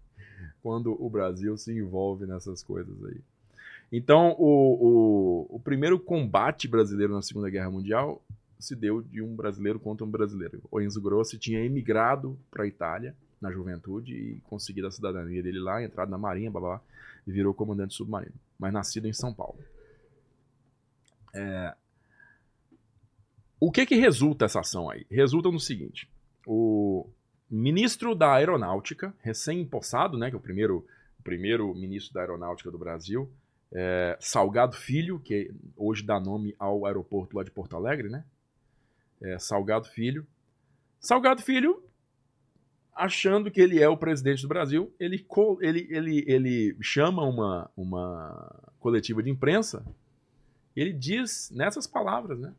quando o Brasil se envolve nessas coisas aí. Então, o, o, o primeiro combate brasileiro na Segunda Guerra Mundial se deu de um brasileiro contra um brasileiro. O Enzo Grossi tinha emigrado para a Itália na juventude e conseguido a cidadania dele lá, entrado na marinha, blá, blá, blá, e virou comandante submarino, mas nascido em São Paulo. É... O que que resulta essa ação aí? Resulta no seguinte: o ministro da Aeronáutica, recém-impossado, né, que é o primeiro, o primeiro ministro da Aeronáutica do Brasil, é, Salgado Filho, que hoje dá nome ao aeroporto lá de Porto Alegre, né? É, Salgado Filho. Salgado Filho, achando que ele é o presidente do Brasil, ele, ele, ele, ele chama uma, uma coletiva de imprensa, ele diz nessas palavras, né?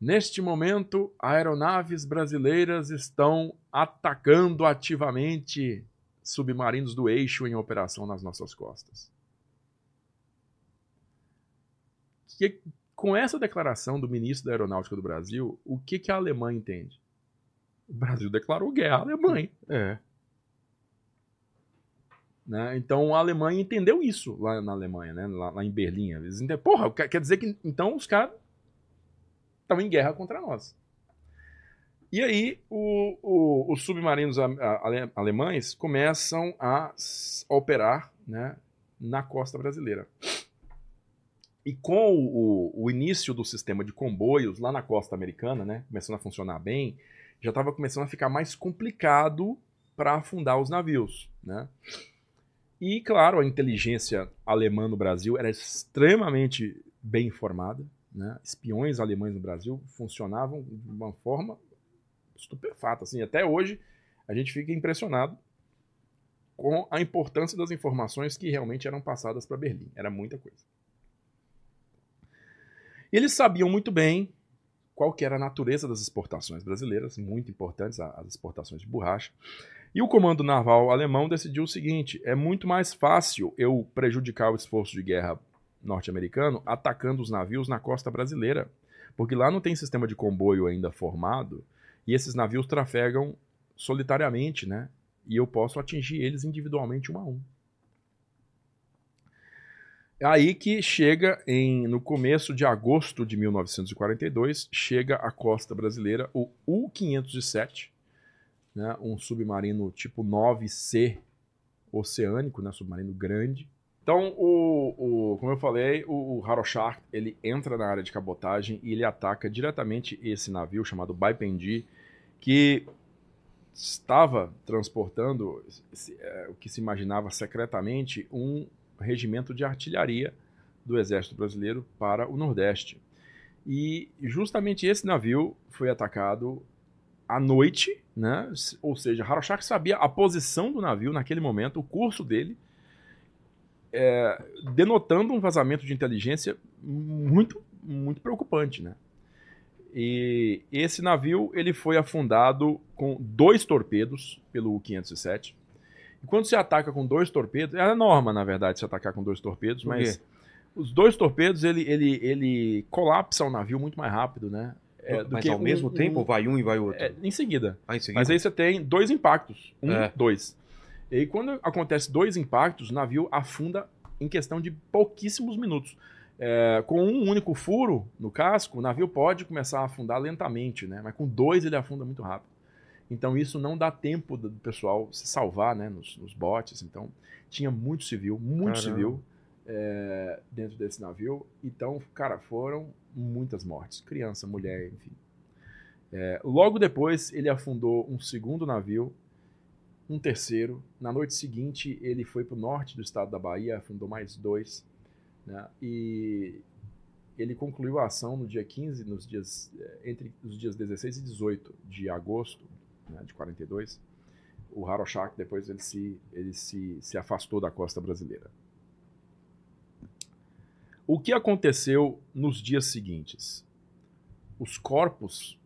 Neste momento, aeronaves brasileiras estão atacando ativamente submarinos do eixo em operação nas nossas costas. Que, com essa declaração do ministro da Aeronáutica do Brasil, o que, que a Alemanha entende? O Brasil declarou guerra à Alemanha. É. Né? Então a Alemanha entendeu isso lá na Alemanha, né? lá, lá em Berlim. Eles entenderam, porra, quer dizer que então os caras estão em guerra contra nós. E aí o, o, os submarinos ale, alemães começam a operar né, na costa brasileira. E com o, o, início do sistema de comboios lá na costa americana, né, começando a funcionar bem, já estava começando a ficar mais complicado para afundar os navios, né? E, claro, a inteligência alemã no Brasil era extremamente bem informada. Né? Espiões alemães no Brasil funcionavam de uma forma estupefata. Assim, até hoje, a gente fica impressionado com a importância das informações que realmente eram passadas para Berlim. Era muita coisa. Eles sabiam muito bem qual que era a natureza das exportações brasileiras, muito importantes, as exportações de borracha. E o comando naval alemão decidiu o seguinte: é muito mais fácil eu prejudicar o esforço de guerra norte-americano atacando os navios na costa brasileira, porque lá não tem sistema de comboio ainda formado e esses navios trafegam solitariamente, né? E eu posso atingir eles individualmente um a um. É aí que chega em, no começo de agosto de 1942, chega à costa brasileira o U-507, né, um submarino tipo 9C oceânico, né, submarino grande. Então, o, o, como eu falei, o, o Haroshark, ele entra na área de cabotagem e ele ataca diretamente esse navio chamado Baipendi, que estava transportando é, o que se imaginava secretamente um regimento de artilharia do Exército Brasileiro para o Nordeste. E justamente esse navio foi atacado à noite, né? Ou seja, Haroshak sabia a posição do navio naquele momento, o curso dele, é, denotando um vazamento de inteligência muito, muito preocupante, né? E esse navio ele foi afundado com dois torpedos pelo U-507. E quando se ataca com dois torpedos, é a norma, na verdade, se atacar com dois torpedos, mas os dois torpedos ele, ele, ele colapsa o navio muito mais rápido, né? É, mas ao um, mesmo tempo, um, vai um e vai outro? É, em, seguida. Ah, em seguida. Mas aí você tem dois impactos. Um, é. dois. E aí, quando acontece dois impactos, o navio afunda em questão de pouquíssimos minutos. É, com um único furo no casco, o navio pode começar a afundar lentamente, né? Mas com dois ele afunda muito rápido. Então isso não dá tempo do pessoal se salvar, né? Nos, nos botes. Então tinha muito civil, muito Caramba. civil é, dentro desse navio. Então, cara, foram muitas mortes. Criança, mulher, enfim. É, logo depois, ele afundou um segundo navio, um terceiro. Na noite seguinte, ele foi para o norte do estado da Bahia, afundou mais dois. Né? E ele concluiu a ação no dia 15, nos dias, é, entre os dias 16 e 18 de agosto né, de 42. O Haroshak, depois, ele, se, ele se, se afastou da costa brasileira. O que aconteceu nos dias seguintes? Os corpos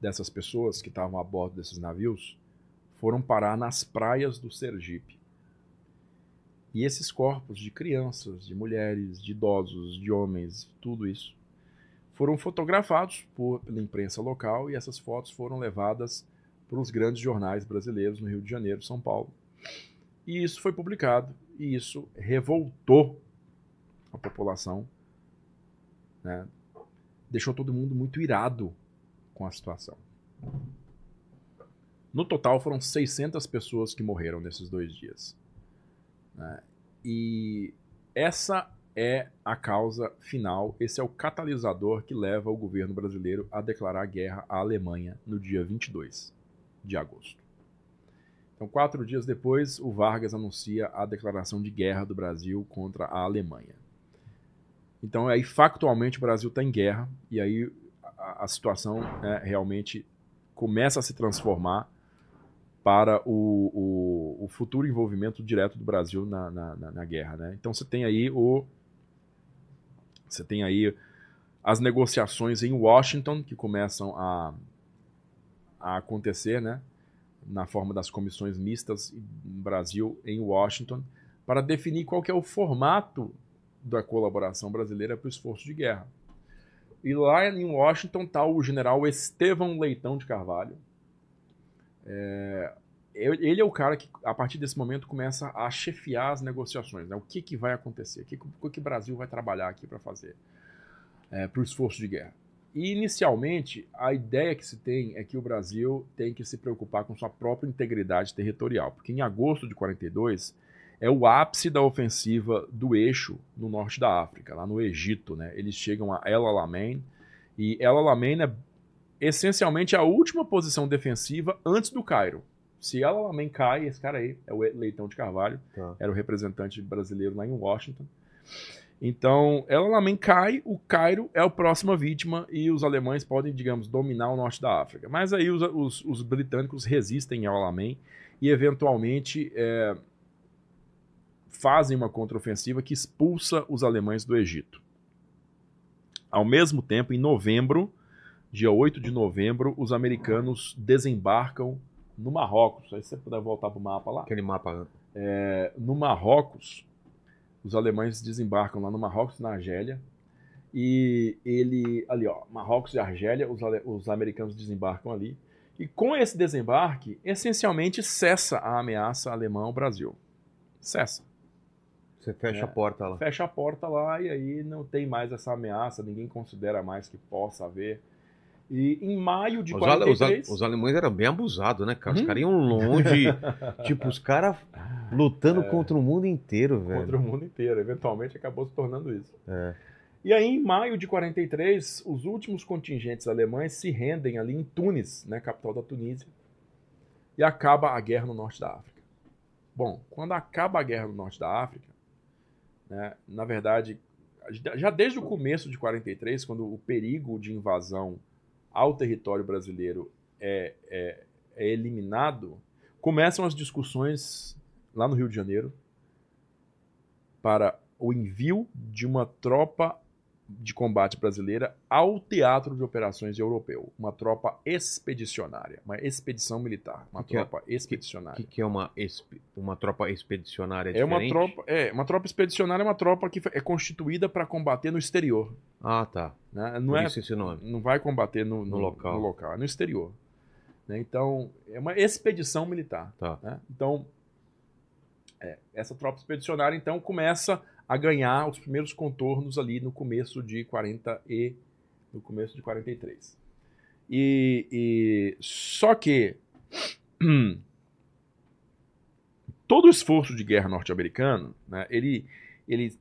dessas pessoas que estavam a bordo desses navios foram parar nas praias do Sergipe. E esses corpos de crianças, de mulheres, de idosos, de homens, tudo isso, foram fotografados por, pela imprensa local e essas fotos foram levadas para os grandes jornais brasileiros no Rio de Janeiro, São Paulo. E isso foi publicado e isso revoltou a população, né, deixou todo mundo muito irado com a situação. No total foram 600 pessoas que morreram nesses dois dias. Né? E essa é a causa final, esse é o catalisador que leva o governo brasileiro a declarar guerra à Alemanha no dia 22 de agosto. Então, quatro dias depois, o Vargas anuncia a declaração de guerra do Brasil contra a Alemanha. Então, aí, factualmente, o Brasil está em guerra, e aí a, a situação né, realmente começa a se transformar para o, o, o, futuro envolvimento direto do Brasil na, na, na, na guerra. Né? Então, você tem aí o. Você tem aí as negociações em Washington, que começam a, a acontecer, né? na forma das comissões mistas Brasil em Washington, para definir qual é o formato da colaboração brasileira para o esforço de guerra. E lá em Washington está o general Estevão Leitão de Carvalho. É, ele é o cara que, a partir desse momento, começa a chefiar as negociações. Né? O que, que vai acontecer? O que, o que o Brasil vai trabalhar aqui para fazer é, para o esforço de guerra? E, inicialmente, a ideia que se tem é que o Brasil tem que se preocupar com sua própria integridade territorial. Porque em agosto de 42 é o ápice da ofensiva do eixo no norte da África, lá no Egito. Né? Eles chegam a El Alamein, e El Alamein é essencialmente a última posição defensiva antes do Cairo. Se ela também cai, esse cara aí é o Leitão de Carvalho, Tá. era o representante brasileiro lá em Washington. Então, ela também cai, o Cairo é a próxima vítima e os alemães podem, digamos, dominar o norte da África. Mas aí os, os- os britânicos resistem ao Alamein e, eventualmente, é, fazem uma contraofensiva que expulsa os alemães do Egito. Ao mesmo tempo, em novembro, dia 8 de novembro, os americanos desembarcam no Marrocos. Aí se você puder voltar para o mapa lá. Aquele mapa. É, no Marrocos, os alemães desembarcam lá no Marrocos, na Argélia. E ele, ali ó, Marrocos e Argélia, os, os americanos desembarcam ali. E com esse desembarque, essencialmente cessa a ameaça alemã ao Brasil. Cessa. Você fecha É. a porta lá. Fecha a porta lá e aí não tem mais essa ameaça, ninguém considera mais que possa haver. E em maio de Os, ale- os, ale- 43... os alemães eram bem abusados, né, cara? Os Uhum. caras iam longe. [laughs] tipo, os caras lutando contra o mundo inteiro, velho. contra o mundo inteiro. Eventualmente acabou se tornando isso. É. E aí, em maio de 43, os últimos contingentes alemães se rendem ali em Tunis, né, capital da Tunísia, e acaba a guerra no norte da África. Bom, quando acaba a guerra no norte da África, né, na verdade, já desde o começo de 43, quando o perigo de invasão ao território brasileiro é, é- é eliminado, começam as discussões lá no Rio de Janeiro para o envio de uma tropa de combate brasileira ao teatro de operações europeu, uma tropa expedicionária, uma expedição militar, uma Que que é- tropa O expedicionária. que, que é uma, uma tropa expedicionária É uma tropa, é, uma tropa expedicionária é uma tropa que é constituída para combater no exterior, Ah, tá. né? Não Por é isso esse nome. não vai combater no, No local. no local, é no exterior. né? Então, é uma expedição militar. Tá. né? Então, é, essa tropa expedicionária então começa a ganhar os primeiros contornos ali no começo de 40 e no começo de 43. E, e só que [clears throat] todo o esforço de guerra norte-americano, né, ele ele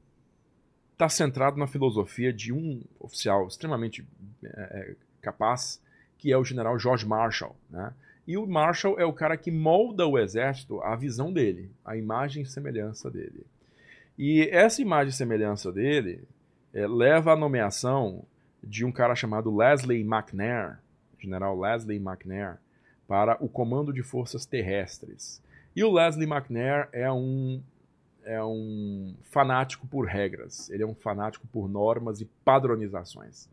está centrado na filosofia de um oficial extremamente é, capaz, que é o general George Marshall. Né? E o Marshall é o cara que molda o exército à visão dele, à imagem e semelhança dele. E essa imagem e semelhança dele é, leva à nomeação de um cara chamado Leslie McNair, general Leslie McNair, para o Comando de Forças Terrestres. E o Leslie McNair é um é um fanático por regras, ele é um fanático por normas e padronizações.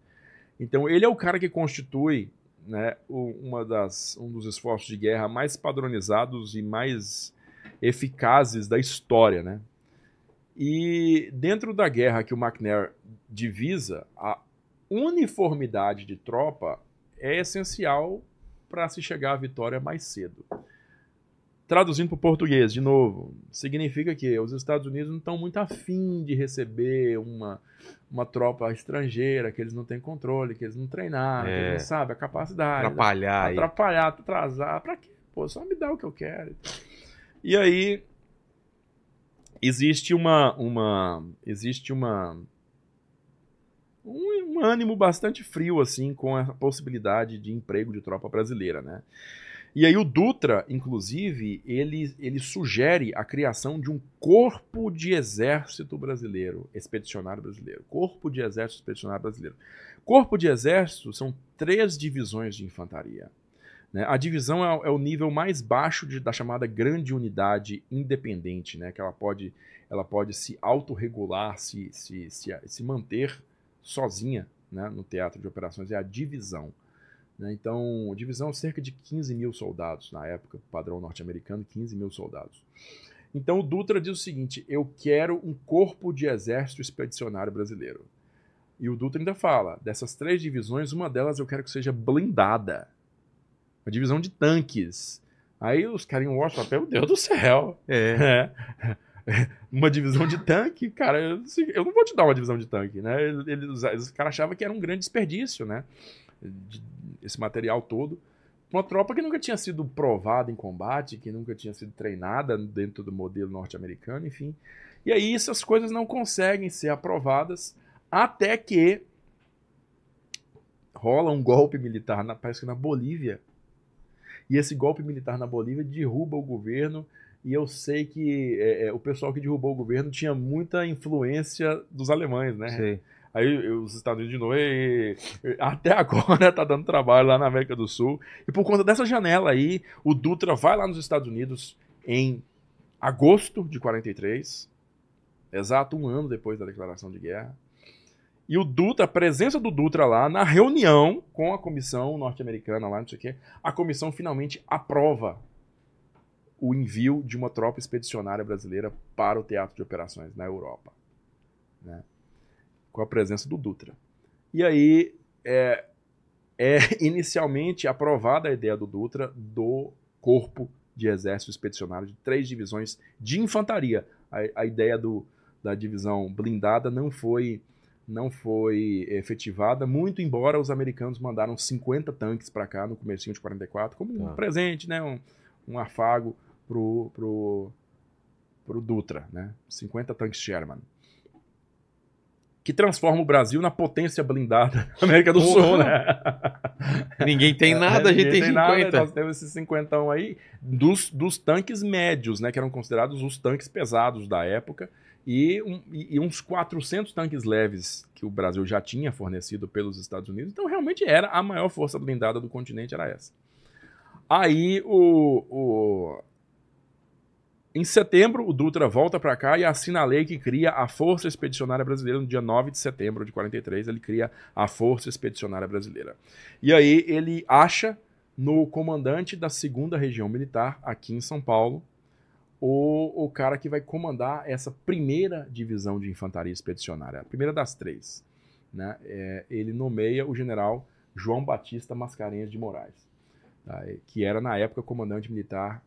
Então ele é o cara que constitui né, uma das, um dos esforços de guerra mais padronizados e mais eficazes da história. Né? E dentro da guerra que o McNair divisa, a uniformidade de tropa é essencial para se chegar à vitória mais cedo. Traduzindo para o português, de novo, significa que os Estados Unidos não estão muito afim de receber uma, uma tropa estrangeira, que eles não têm controle, que eles não treinaram, que É. eles não sabem a capacidade. Atrapalhar aí. Atrapalhar, atrasar, pra quê? Pô, só me dá o que eu quero. E aí existe uma uma existe uma um, um ânimo bastante frio assim com a possibilidade de emprego de tropa brasileira, né? E aí o Dutra, inclusive, ele, ele sugere a criação de um corpo de exército brasileiro, expedicionário brasileiro. Corpo de exército expedicionário brasileiro. Corpo de exército são três divisões de infantaria. Né? A divisão é, é o nível mais baixo de- da chamada grande unidade independente, né? que ela pode, ela pode se autorregular, se, se, se, se manter sozinha né? no teatro de operações, é a divisão. né? Então, divisão é cerca de 15 mil soldados, na época, padrão norte-americano, 15 mil soldados. Então, o Dutra diz o seguinte: eu quero um corpo de exército expedicionário brasileiro. E o Dutra ainda fala: dessas três divisões, uma delas eu quero que seja blindada. Uma divisão de tanques. Aí os caras em Washington, meu Deus do céu. É. É. Uma divisão de tanque, cara, eu não sei- eu não vou te dar uma divisão de tanque, né? Eles, os caras achavam que era um grande desperdício, né? Esse material todo. Uma tropa que nunca tinha sido provada em combate, que nunca tinha sido treinada dentro do modelo norte-americano, enfim. E aí essas coisas não conseguem ser aprovadas até que rola um golpe militar, na, parece que na Bolívia. E esse golpe militar na Bolívia derruba o governo. E eu sei que é, é, o pessoal que derrubou o governo tinha muita influência dos alemães, né? Sei. Aí os Estados Unidos de novo, "Ei, ei", até agora [laughs] tá dando trabalho lá na América do Sul. E por conta dessa janela aí, o Dutra vai lá nos Estados Unidos em agosto de 43, exato um ano depois da declaração de guerra. E o Dutra, a presença do Dutra lá na reunião com a comissão norte-americana lá, não sei o quê, a comissão finalmente aprova o envio de uma tropa expedicionária brasileira para o teatro de operações na Europa. né? Com a presença do Dutra. E aí é, é [laughs] inicialmente aprovada a ideia do Dutra do corpo de exército expedicionário de três divisões de infantaria. A, a ideia do, da divisão blindada não foi não foi efetivada, muito embora os americanos mandaram 50 tanques para cá no comecinho de 44 como um Tá. presente, né, um, um afago pro, pro, pro Dutra, né? 50 tanques Sherman. Que transforma o Brasil na potência blindada da América do Porra. Sul, né? Ninguém tem [laughs] nada, a gente tem Ninguém nada, 50. nós temos esses 50 aí dos, dos tanques médios, né? Que eram considerados os tanques pesados da época. E, um- e- uns 400 tanques leves que o Brasil já tinha fornecido pelos Estados Unidos. Então, realmente era a maior força blindada do continente, era essa. Aí, o, o- em setembro, o Dutra volta para cá e assina a lei que cria a Força Expedicionária Brasileira. No dia 9 de setembro de 43, ele cria a Força Expedicionária Brasileira. E aí ele acha no comandante da segunda região militar, aqui em São Paulo, o, cara que vai comandar essa primeira divisão de infantaria expedicionária, a primeira das três. Né? É, ele nomeia o general João Batista Mascarenhas de Moraes, tá? Que era na época comandante militar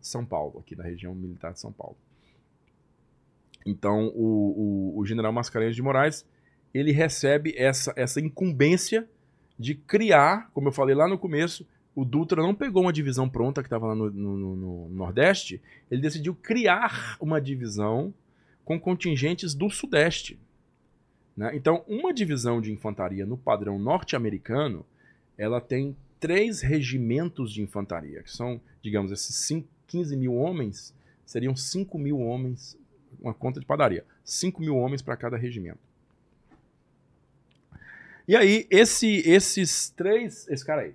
de São Paulo, aqui da região militar de São Paulo. Então o, o, o general Mascarenhas de Moraes ele recebe essa, essa incumbência de criar, como eu falei lá no começo, o Dutra não pegou uma divisão pronta que estava lá no, no- no- no Nordeste, ele decidiu criar uma divisão com contingentes do Sudeste. né? Então, uma divisão de infantaria no padrão norte-americano, ela tem três regimentos de infantaria, que são, digamos, esses cinco- 15 mil homens, seriam 5 mil homens, uma conta de padaria, 5 mil homens para cada regimento. E aí, esse, esses três. Esse cara aí.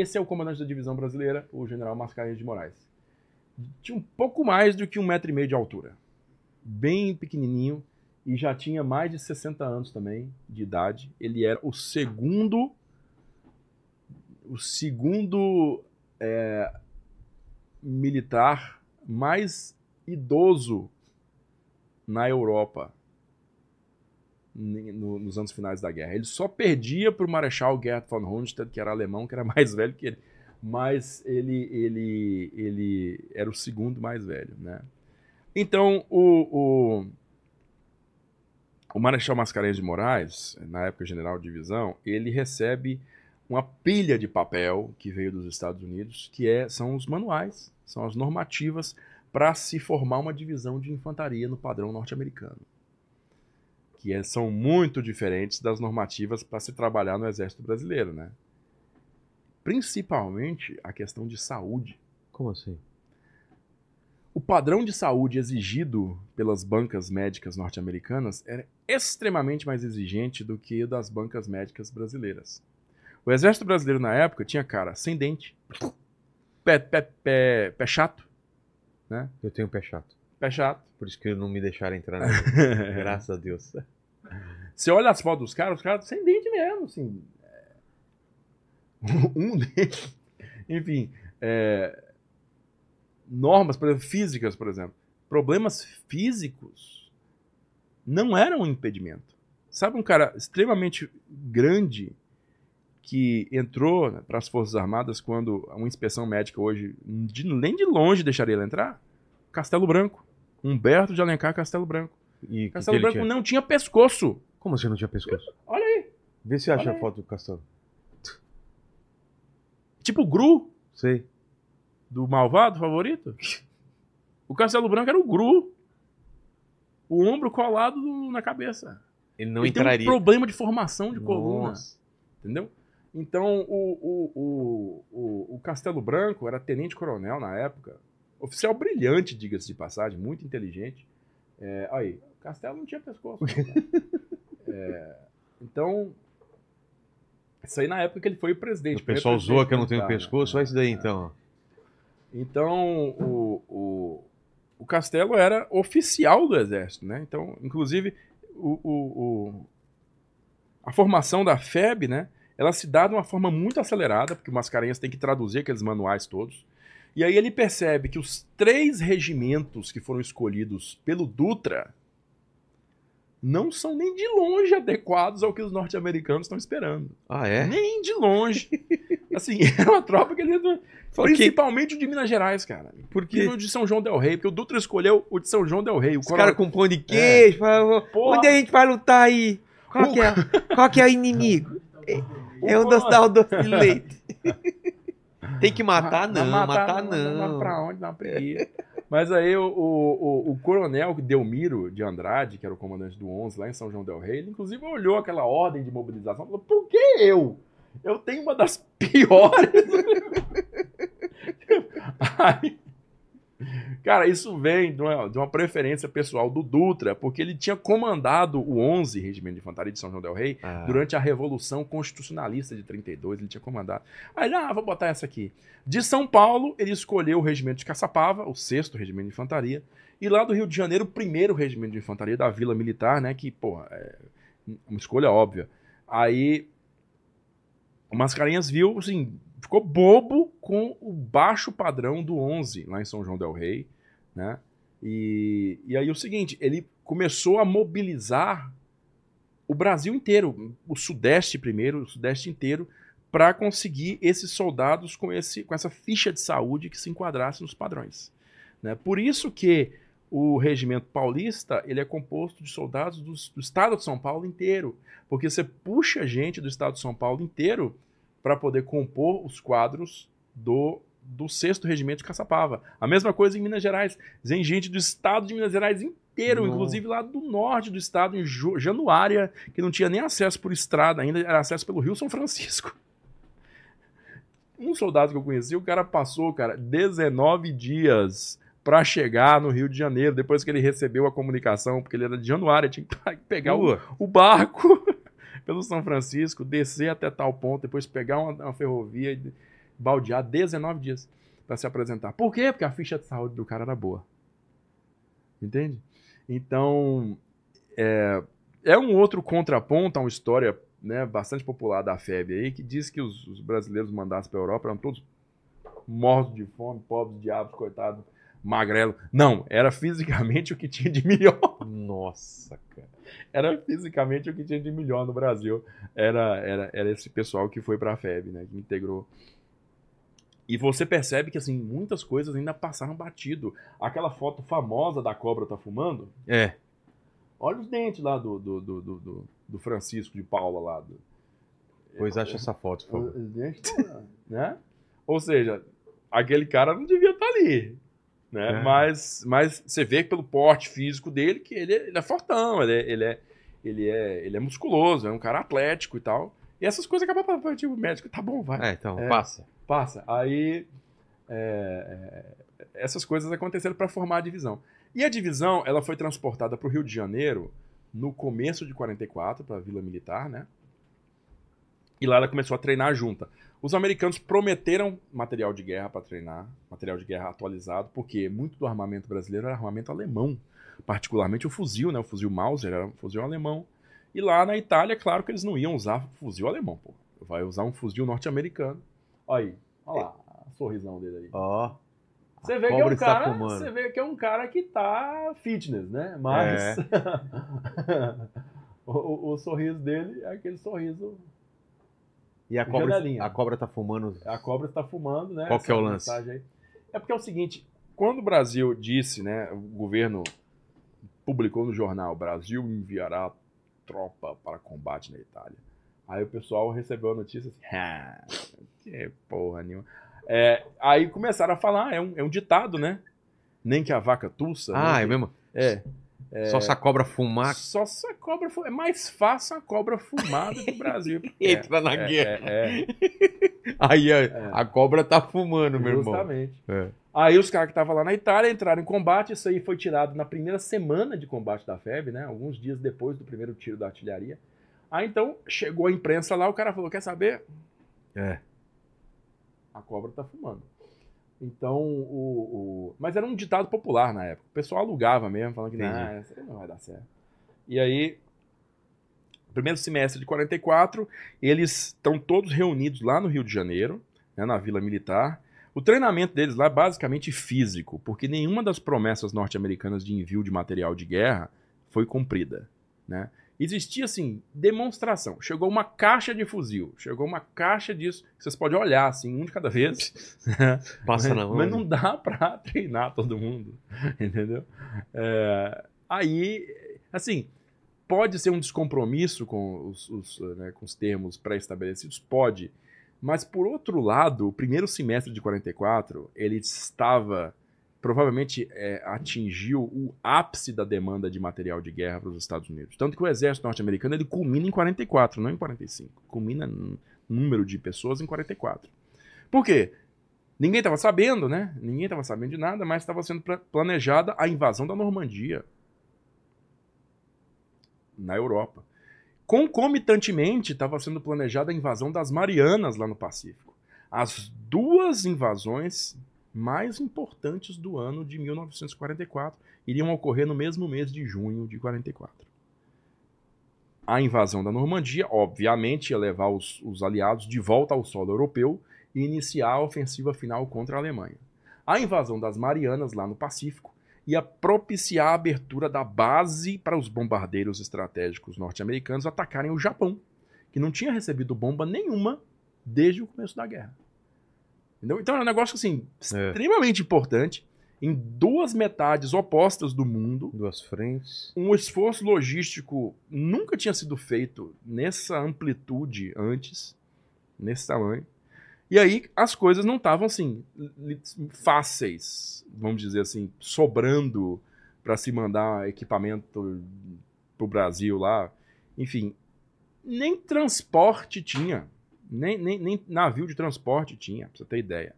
Esse é o comandante da divisão brasileira, o general Mascarenhas de Moraes. Tinha um pouco mais do que um metro e meio de altura. Bem pequenininho. E já tinha mais de 60 anos também de idade. Ele era o segundo. O segundo é, militar mais idoso na Europa no- nos anos finais da guerra. Ele só perdia para o Marechal Gerd von Rundstedt, que era alemão, que era [laughs] mais velho que ele. Mas ele, ele, ele era o segundo mais velho. Né? Então, o, o, o Marechal Mascarenhas de Moraes, na época general de divisão, ele recebe uma pilha de papel que veio dos Estados Unidos, que é, são os manuais, são as normativas para se formar uma divisão de infantaria no padrão norte-americano que é- são muito diferentes das normativas para se trabalhar no Exército Brasileiro, né? Principalmente a questão de saúde. Como assim? O padrão de saúde exigido pelas bancas médicas norte-americanas era extremamente mais exigente do que o das bancas médicas brasileiras. O Exército Brasileiro na época tinha cara sem dente, pé, pé, pé, pé chato, Eu tenho pé chato. pé chato. Por isso que não me deixaram entrar na [laughs] Graças a Deus. Você olha as fotos dos caras, os caras sem dente mesmo, assim. [laughs] Um dente. Enfim, é, normas, por exemplo, físicas, por exemplo. Problemas físicos não eram um impedimento. Sabe um cara extremamente grande que entrou para as Forças Armadas quando uma inspeção médica hoje de- nem de longe deixaria ele entrar? Castelo Branco. Humberto de Alencar Castelo Branco. E Castelo que Branco não tinha pescoço. Como você não tinha pescoço? Olha aí. Vê se acha Olha a foto do castelo. Tipo Gru, Sei. do malvado favorito. [laughs] O Castelo Branco era o Gru. O ombro colado na cabeça. Ele não Ele entraria. tem um problema de formação de coluna. Nossa. Entendeu? Então, o, o, o, o, o Castelo Branco era tenente-coronel na época. Oficial brilhante, diga-se de passagem, muito inteligente. É, aí, o Castelo não tinha pescoço. não, [laughs] cara. É, então, isso aí na época que ele foi o presidente. O pessoal zoa que eu não tenho presidente pescoço, olha isso daí né? então. Então, o, o, o Castelo era oficial do exército, né? Então, inclusive, o, o- a formação da FEB, né? Ela se dá de uma forma muito acelerada, porque o Mascarenhas tem que traduzir aqueles manuais todos. E aí ele percebe que os três regimentos que foram escolhidos pelo Dutra não são nem de longe adequados ao que os norte-americanos estão esperando. Ah, é? Nem de longe. [laughs] Assim, era [laughs] uma tropa que ele. Principalmente o de Minas Gerais, cara. Porque E o de São João Del Rei, porque o Dutra escolheu o de São João Del Rei. O os caras com pão de queijo, falam, Porra. onde a gente vai lutar aí? Qual, O- que, é, [laughs] qual que é o inimigo? É o coronel- doce da doce de leite. Tem que matar, não, matar, não. Vai pra onde? Preguiça. Mas aí o, o, o, coronel Delmiro de Andrade, que era o comandante do 11 lá em São João Del Rei, ele inclusive olhou aquela ordem de mobilização e falou: por que eu? Eu tenho uma das [laughs] piores. [laughs] Aí, cara, isso vem de uma, de uma preferência pessoal do Dutra, porque ele tinha comandado o 11 Regimento de Infantaria de São João Del Rei Ah, durante a Revolução Constitucionalista de 32, ele tinha comandado. Aí, ah, vou botar essa aqui. De São Paulo, ele escolheu o Regimento de Caçapava, o 6 Regimento de Infantaria, e lá do Rio de Janeiro, o primeiro Regimento de Infantaria da Vila Militar, né, que, porra, é uma escolha óbvia. Aí, o Mascarenhas viu, assim, ficou bobo com o baixo padrão do 11 lá em São João del Rei, né? E, e aí o seguinte, ele começou a mobilizar o Brasil inteiro, o Sudeste primeiro, o Sudeste inteiro, para conseguir esses soldados com, esse, com essa ficha de saúde que se enquadrasse nos padrões. Né? Por isso que o regimento paulista ele é composto de soldados do, do estado de São Paulo inteiro, porque você puxa gente do estado de São Paulo inteiro para poder compor os quadros do do sexto regimento de Caçapava. A mesma coisa em Minas Gerais. Tem gente do estado de Minas Gerais inteiro, Não. inclusive lá do norte do estado, em Januária, que não tinha nem acesso por estrada ainda, era acesso pelo Rio São Francisco. [laughs] Um soldado que eu conheci, o cara passou, cara, 19 dias para chegar no Rio de Janeiro, depois que ele recebeu a comunicação, porque ele era de Januária, tinha que [laughs] pegar o, o barco [laughs] pelo São Francisco, descer até tal ponto, depois pegar uma, uma ferrovia e baldear 19 dias para se apresentar. Por quê? Porque a ficha de saúde do cara era boa. Entende? Então, é, é um outro contraponto a uma história né, bastante popular da FEB aí, que diz que os, os brasileiros mandados para a Europa eram todos mortos de fome, pobres, diabos, coitados, magrelo. Não, era fisicamente o que tinha de melhor. Nossa, cara. Era fisicamente o que tinha de melhor no Brasil. Era, era, era esse pessoal que foi para a FEB, né, que integrou. E você percebe que assim, muitas coisas ainda passaram batido. Aquela foto famosa da cobra tá fumando, É. olha os dentes lá do, do, do, do, do- Francisco de Paula lá. Do, Pois acha essa foto, por favor. Os dentes, né? Ou seja, aquele cara não devia estar ali. Né? É. Mas, mas você vê pelo porte físico dele que ele, é- ele é fortão, ele é, ele, é, ele, é, ele é musculoso, é um cara atlético e tal. E essas coisas acabam para partir o médico. Tá bom, vai. É, então, É. passa. Passa. Aí é, é, essas coisas aconteceram para formar a divisão. E a divisão ela foi transportada para o Rio de Janeiro no começo de 44 para a Vila Militar, né? E lá ela começou a treinar junta. Os americanos prometeram material de guerra para treinar, material de guerra atualizado, porque muito do armamento brasileiro era armamento alemão, particularmente o fuzil, né? O fuzil Mauser era um fuzil alemão. E lá na Itália, claro que eles não iam usar fuzil alemão, pô. Vai usar um fuzil norte-americano. Olha aí, olha lá, o sorrisão dele aí. Ó. Você vê, que é um cara, você vê que é um cara que tá fitness, né? Mas [laughs] o, o- o sorriso dele é aquele sorriso. E a cobra, Janelinha. a cobra tá fumando. A cobra está fumando, né? Qual que é o lance? aí. É porque é o seguinte, quando o Brasil disse, né, o governo publicou no jornal, Brasil enviará tropa para combate na Itália. Aí o pessoal recebeu a notícia assim, que porra nenhuma. É, aí começaram a falar, é um, é um ditado, né? Nem que a vaca tussa. Ah, nem é mesmo? é. Só se a cobra fumar, Só se a cobra fu- É mais fácil a cobra fumar do que o Brasil. [laughs] entra na É, guerra. é, é, Aí a, a cobra tá fumando, meu irmão. justamente. É. Aí os caras que estavam lá na Itália entraram em combate. Isso aí foi tirado na primeira semana de combate da FEB, né? Alguns dias depois do primeiro tiro da artilharia. Aí então chegou a imprensa lá, o cara falou: Quer saber? É. A cobra tá fumando. Então, o, o- Mas era um ditado popular na época. O pessoal alugava mesmo, falando que não, isso aí não vai dar certo. E aí, primeiro semestre de 44, eles estão todos reunidos lá no Rio de Janeiro, né, na Vila Militar. O treinamento deles lá é basicamente físico, porque nenhuma das promessas norte-americanas de envio de material de guerra foi cumprida. Né? Existia, assim, demonstração. Chegou uma caixa de fuzil, chegou uma caixa disso, vocês podem olhar, assim, um de cada vez. [laughs] Passa mas, na mão. mas não dá pra treinar todo mundo, [laughs] entendeu? É, aí, assim, pode ser um descompromisso com os, os, né, com os termos pré-estabelecidos? Pode. Mas, por outro lado, o primeiro semestre de 44, ele estava, provavelmente é, atingiu o ápice da demanda de material de guerra para os Estados Unidos. Tanto que o exército norte-americano ele culmina em 44, não em 45. Culmina número de pessoas em 44. Por quê? Ninguém estava sabendo, né? Ninguém estava sabendo de nada, mas estava sendo pla- planejada a invasão da Normandia na Europa. Concomitantemente, estava sendo planejada a invasão das Marianas lá no Pacífico. As duas invasões mais importantes do ano de 1944 iriam ocorrer no mesmo mês de junho de 44. A invasão da Normandia, obviamente, ia levar os, os aliados de volta ao solo europeu e iniciar a ofensiva final contra a Alemanha. A invasão das Marianas, lá no Pacífico, ia propiciar a abertura da base para os bombardeiros estratégicos norte-americanos atacarem o Japão, que não tinha recebido bomba nenhuma desde o começo da guerra. Entendeu? Então era um negócio assim, É. extremamente importante, em duas metades opostas do mundo, Duas frentes. um esforço logístico nunca tinha sido feito nessa amplitude antes, nesse tamanho. E aí as coisas não estavam assim fáceis, vamos dizer assim, sobrando para se mandar equipamento pro Brasil lá. Enfim, nem transporte tinha, nem, nem, nem navio de transporte tinha, pra você ter ideia,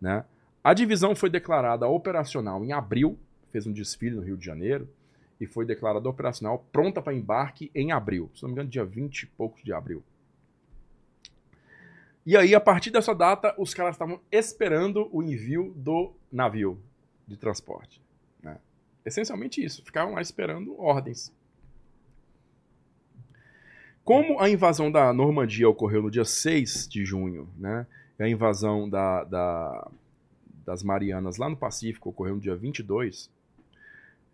né? A divisão foi declarada operacional em abril, fez um desfile no Rio de Janeiro, e foi declarada operacional pronta para embarque em abril. Se não me engano, dia 20 e poucos de abril. E aí, a partir dessa data, os caras estavam esperando o envio do navio de transporte. né? Essencialmente isso, ficavam lá esperando ordens. Como a invasão da Normandia ocorreu no dia 6 de junho, né? a invasão da, da- das Marianas lá no Pacífico ocorreu no dia 22,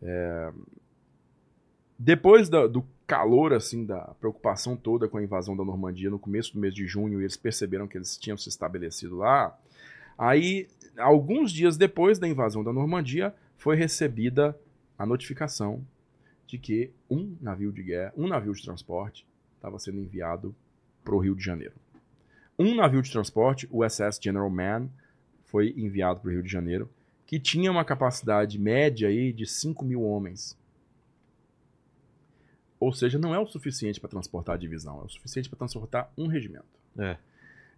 é, depois da- do calor, assim, da preocupação toda com a invasão da Normandia no começo do mês de junho, eles perceberam que eles tinham se estabelecido lá, aí, alguns dias depois da invasão da Normandia, foi recebida a notificação de que um navio de guerra, um navio de transporte, estava sendo enviado para o Rio de Janeiro. Um navio de transporte, o SS General Mann, foi enviado para o Rio de Janeiro, que tinha uma capacidade média aí de 5 mil homens. Ou seja, não é o suficiente para transportar a divisão, é o suficiente para transportar um regimento. É.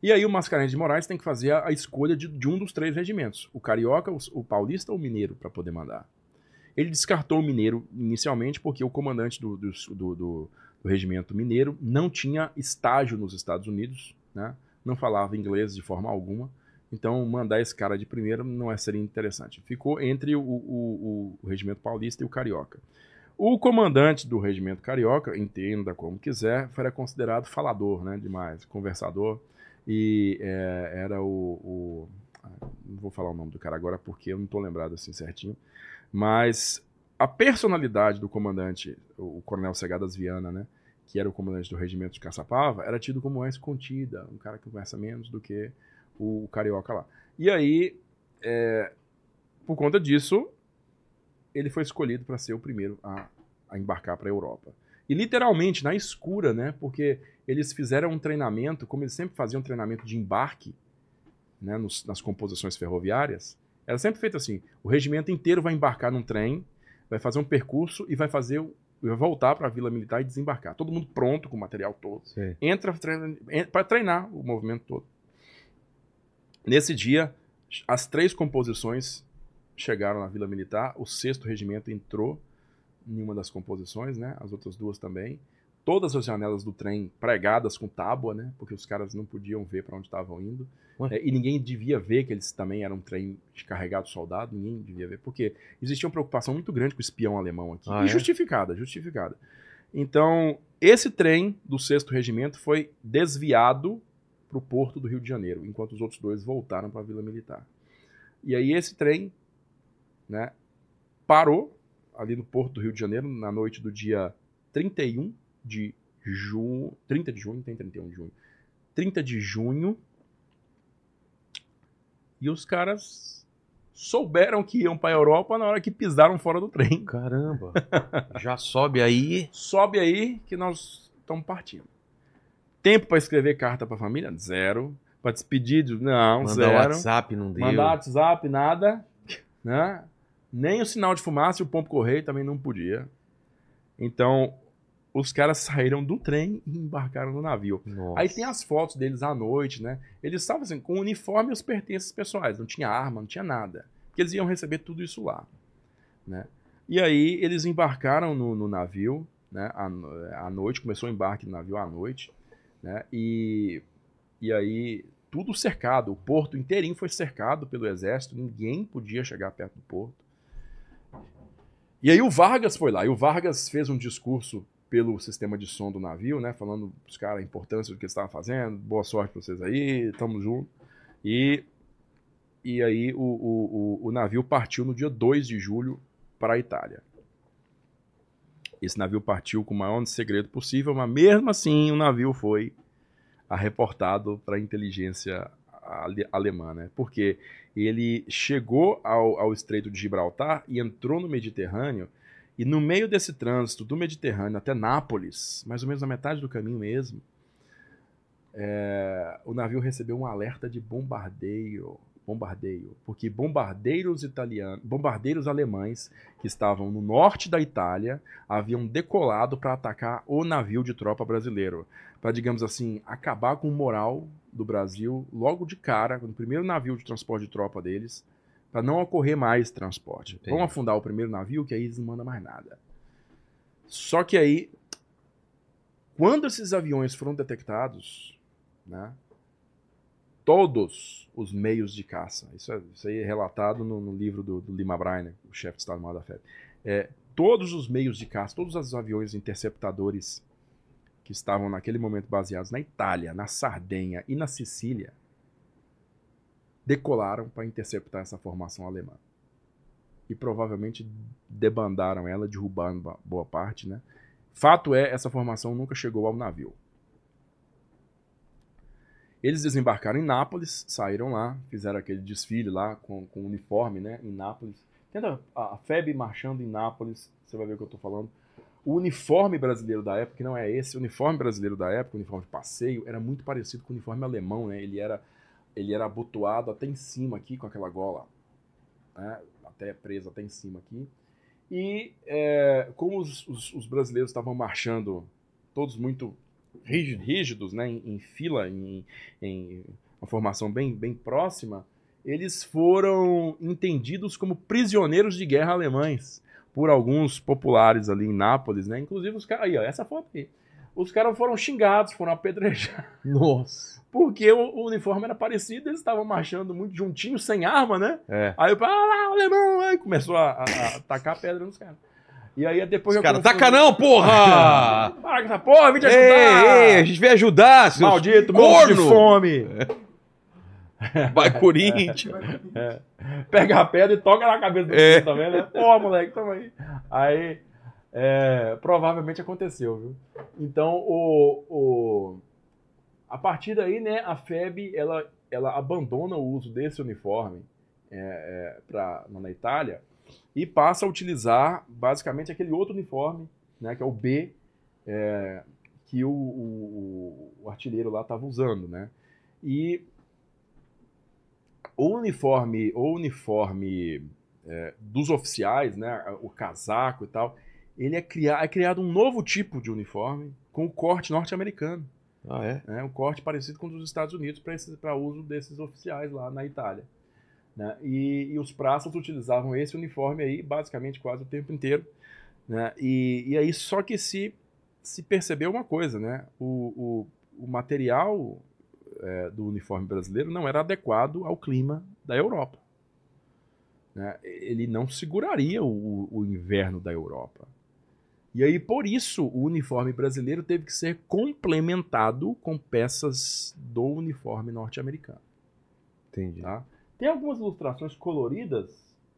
E aí o Mascarenhas de Moraes tem que fazer a, a escolha de, de um dos três regimentos, o Carioca, o, o Paulista ou o Mineiro, para poder mandar. Ele descartou o Mineiro inicialmente porque o comandante do, do, do- do regimento mineiro não tinha estágio nos Estados Unidos, né? não falava inglês de forma alguma, então mandar esse cara de primeiro não é seria interessante. Ficou entre o, o- o- o regimento paulista e o carioca. O comandante do regimento carioca, entenda como quiser, foi considerado falador, né, demais, conversador, e é, era o, o- ah, não vou falar o nome do cara agora porque eu não estou lembrado assim certinho, mas a personalidade do comandante, o, coronel Segadas Viana, né, que era o comandante do regimento de Caçapava, era tido como mais contida, um cara que conversa menos do que o, carioca lá. E aí, é, por conta disso, ele foi escolhido para ser o primeiro a, a embarcar para a Europa. E literalmente na escura, né? Porque eles fizeram um treinamento, como eles sempre faziam um treinamento de embarque, né, nos- nas composições ferroviárias, era sempre feito assim: o regimento inteiro vai embarcar num trem, vai fazer um percurso e vai fazer vai voltar para a Vila Militar e desembarcar. Todo mundo pronto com o material todo Sei. entra para treinar o movimento todo. Nesse dia, as três composições chegaram na Vila Militar, o sexto regimento entrou em uma das composições, né? As outras duas também. Todas as janelas do trem pregadas com tábua, né? Porque os caras não podiam ver para onde estavam indo. É, e ninguém devia ver que eles também eram um trem carregado de soldado, ninguém devia ver. Porque existia uma preocupação muito grande com o espião alemão aqui. Ah, e é? justificada, justificada. Então, esse trem do 6 Regimento foi desviado para o porto do Rio de Janeiro, enquanto os outros dois voltaram para a Vila Militar. E aí esse trem né, parou ali no porto do Rio de Janeiro na noite do dia 31 de junho. 30 de junho, tem 31 de junho. 30 de junho. E os caras souberam que iam para a Europa na hora que pisaram fora do trem. Caramba. [laughs] Já sobe aí. Sobe aí que nós estamos partindo. Tempo para escrever carta para a família? Zero. Para despedir? de- Não, Mandar zero. WhatsApp, não deu. Mandar WhatsApp, nada. Né? Nem o sinal de fumaça e o pombo correio também não podia. Então, os caras saíram do trem e embarcaram no navio. Nossa. Aí tem as fotos deles à noite, né? Eles estavam assim, com o uniforme e os pertences pessoais. Não tinha arma, não tinha nada. Porque eles iam receber tudo isso lá. Né? E aí eles embarcaram no, no navio, né? À, à noite, começou o embarque do navio à noite. Né? E, e aí tudo cercado. O porto inteirinho foi cercado pelo exército. Ninguém podia chegar perto do porto. E aí o Vargas foi lá. E o Vargas fez um discurso pelo sistema de som do navio, né? Falando pros caras a importância do que eles estavam fazendo. Boa sorte pra vocês aí, tamo junto. E, e aí o, o, o, o navio partiu no dia 2 de julho para a Itália. Esse navio partiu com o maior segredo possível, mas mesmo assim o navio foi reportado para a inteligência ale- alemã, né? Porque ele chegou ao, ao Estreito de Gibraltar e entrou no Mediterrâneo e no meio desse trânsito do Mediterrâneo até Nápoles, mais ou menos na metade do caminho mesmo, é, o navio recebeu um alerta de bombardeio, bombardeio, porque bombardeiros italianos, bombardeiros alemães que estavam no norte da Itália haviam decolado para atacar o navio de tropa brasileiro, para digamos assim acabar com o moral do Brasil logo de cara, no primeiro navio de transporte de tropa deles, para não ocorrer mais transporte. Entendi. Vamos afundar o primeiro navio que aí eles não mandam mais nada. Só que aí quando esses aviões foram detectados, né, todos os meios de caça, isso, é- isso aí é relatado no, no livro do, do Lima Bryner, o chefe de Estado-Maior da FEB, é, todos os meios de caça, todos os aviões interceptadores que estavam naquele momento baseados na Itália, na Sardenha e na Sicília, decolaram para interceptar essa formação alemã. E provavelmente debandaram ela, derrubaram ba- boa parte, né? Fato é, essa formação nunca chegou ao navio. Eles desembarcaram em Nápoles, saíram lá, fizeram aquele desfile lá com, com uniforme, né, em Nápoles. Tenta a, FEB marchando em Nápoles, você vai ver o que eu tô falando. O uniforme brasileiro da época, que não é esse, o uniforme brasileiro da época, o uniforme de passeio, era muito parecido com o uniforme alemão, né? Ele era, ele era abotoado até em cima aqui, com aquela gola, né? até preso até em cima aqui. E é, como os, os- os brasileiros estavam marchando todos muito rígidos, né, em, em fila, em, em uma formação bem, bem próxima, eles foram entendidos como prisioneiros de guerra alemães por alguns populares ali em Nápoles, né? Inclusive os caras, aí, ó, essa foto aí. Os caras foram xingados, foram apedrejados, [laughs] Nossa. porque o, o uniforme era parecido, eles estavam marchando muito juntinhos, sem arma, né? É. Aí o ah lá, o alemão, aí começou a, a, a tacar pedra nos caras. E aí depois Os eu caras, confundi- taca não, porra! [laughs] Para com essa porra, vim te ei, ajudar! ei, a gente veio ajudar, seus Maldito, morro de corno! fome! [laughs] Vai, Corinthians. Pega a pedra e toca na cabeça do É. é. também, né? Pô, moleque, toma aí. Aí, é, provavelmente aconteceu, viu? Então, o, o, a partir daí, né, a FEB, ela, ela abandona o uso desse uniforme é, é, pra, na Itália e passa a utilizar, basicamente, aquele outro uniforme, né, que é o B, é, que o, o, o artilheiro lá estava usando, né? E o uniforme, o uniforme é, dos oficiais, né, o casaco e tal, ele é, criar, é criado um novo tipo de uniforme com o corte norte-americano. Ah, é? né, um corte parecido com o dos Estados Unidos para uso desses oficiais lá na Itália. né, E, e os praças utilizavam esse uniforme aí basicamente quase o tempo inteiro. né, E, e aí só que se, se percebeu uma coisa, né? O, o, o material é, do uniforme brasileiro não era adequado ao clima da Europa. né, Ele não seguraria o, o inverno da Europa. E aí, por isso, o uniforme brasileiro teve que ser complementado com peças do uniforme norte-americano. Entendi. Tá? Tem algumas ilustrações coloridas,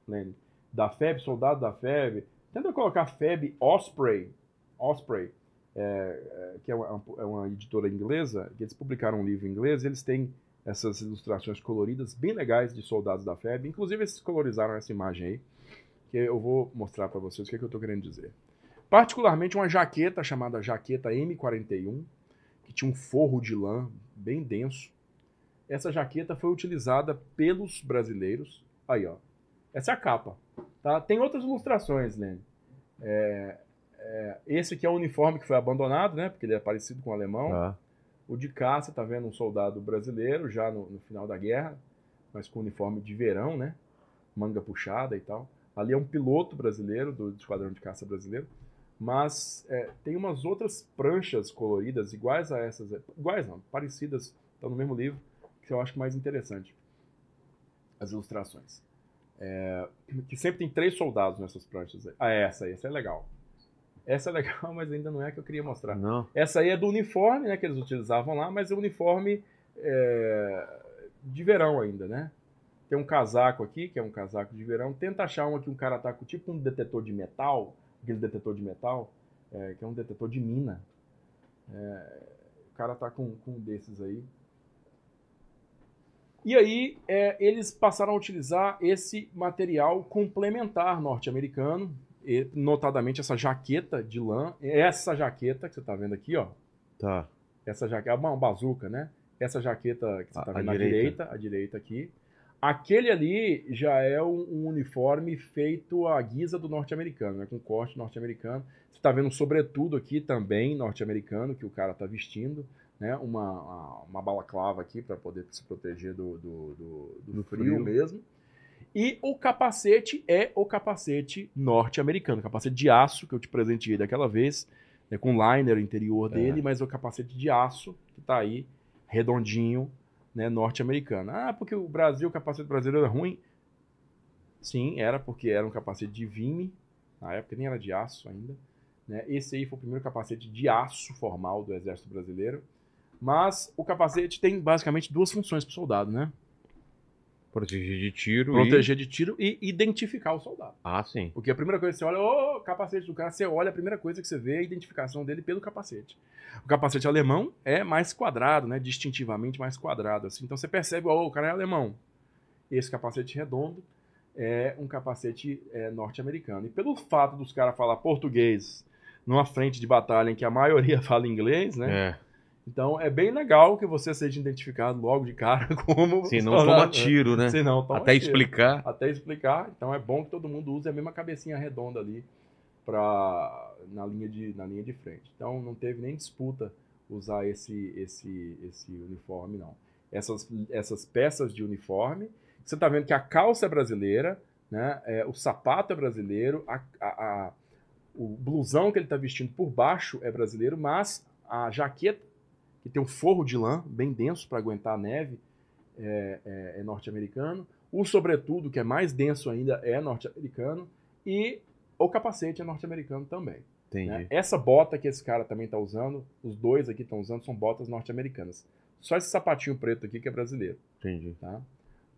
Lenny, da FEB, soldado da FEB. Tenta colocar FEB Osprey, Osprey é, é, que é uma, é uma editora inglesa, que eles publicaram um livro em inglês, e eles têm essas ilustrações coloridas bem legais de soldados da FEB. Inclusive, eles colorizaram essa imagem aí, que eu vou mostrar para vocês o que, é que eu estou querendo dizer. Particularmente uma jaqueta chamada jaqueta M41, que tinha um forro de lã bem denso. Essa jaqueta foi utilizada pelos brasileiros. Aí, ó. Essa é a capa. Tá? Tem outras ilustrações, Lene. É, é, esse aqui é o uniforme que foi abandonado, né? Porque ele é parecido com o alemão. Tá. O de cá, você tá vendo um soldado brasileiro já no, no final da guerra, mas com uniforme de verão, né? Manga puxada e tal. Ali é um piloto brasileiro, do Esquadrão de Caça brasileiro. Mas é, tem umas outras pranchas coloridas iguais a essas, iguais não, parecidas, estão no mesmo livro, que eu acho mais interessante. As ilustrações. É, que sempre tem três soldados nessas pranchas. Ah, essa aí, essa é legal. Essa é legal, [laughs] mas ainda não é a que eu queria mostrar. Não. Essa aí é do uniforme, né, que eles utilizavam lá, mas é o uniforme é, de verão ainda, né? Tem um casaco aqui, que é um casaco de verão. Tenta achar um aqui, um cara tá com tipo um detetor de metal, aquele detetor de metal, é, que é um detetor de mina. É, o cara tá com, com um desses aí. E aí, é, eles passaram a utilizar esse material complementar norte-americano, notadamente essa jaqueta de lã. Essa jaqueta que você tá vendo aqui, ó. Tá. Essa jaqueta, é uma bazuca, né? Essa jaqueta que você tá a vendo à direita. direita, à direita aqui. Aquele ali já é um, um uniforme feito à guisa do norte-americano, né? Com corte norte-americano. Você tá vendo um sobretudo aqui também norte-americano que o cara tá vestindo, né? Uma, uma, uma balaclava aqui para poder se proteger do, do, do- do Do frio, frio. mesmo. E o capacete é o capacete norte-americano, capacete de aço que eu te presenteei daquela vez, né, com liner interior É. dele, mas é o capacete de aço que tá aí, redondinho, né, norte-americano. Ah, porque o Brasil, o capacete brasileiro é ruim. Sim, era porque era um capacete de vime, na época nem era de aço ainda. Né? Esse aí foi o primeiro capacete de aço formal do Exército Brasileiro. Mas o capacete tem basicamente duas funções para o soldado, né? Proteger de tiro Proteger de tiro e identificar o soldado. e... Ah, sim. Porque a primeira coisa que você olha, ô, capacete do cara, você olha, a primeira coisa que você vê é a identificação dele pelo capacete. O capacete alemão é mais quadrado, né? Distintivamente mais quadrado. Assim. Então você percebe, ó, o cara é alemão. Esse capacete redondo é um capacete é, norte-americano. E pelo fato dos caras falar português numa frente de batalha em que a maioria [laughs] fala inglês, né? É. Então é bem legal que você seja identificado logo de cara [laughs] como. Se não toma tiro, né? Se não toma Até tiro explicar. até explicar. Então é bom que todo mundo use a mesma cabecinha redonda ali pra, na, linha de, na linha de frente. Então não teve nem disputa usar esse, esse, esse uniforme, não. Essas, essas peças de uniforme, você está vendo que a calça é brasileira, né? É, o sapato é brasileiro, a, a- a- o blusão que ele está vestindo por baixo é brasileiro, mas a jaqueta, que tem um forro de lã bem denso para aguentar a neve, é, é- é norte-americano. O sobretudo, que é mais denso ainda, é norte-americano. E o capacete é norte-americano também. Entendi. né? Essa bota que esse cara também está usando, os dois aqui estão usando, são botas norte-americanas. Só esse sapatinho preto aqui que é brasileiro. Entendi. Tá?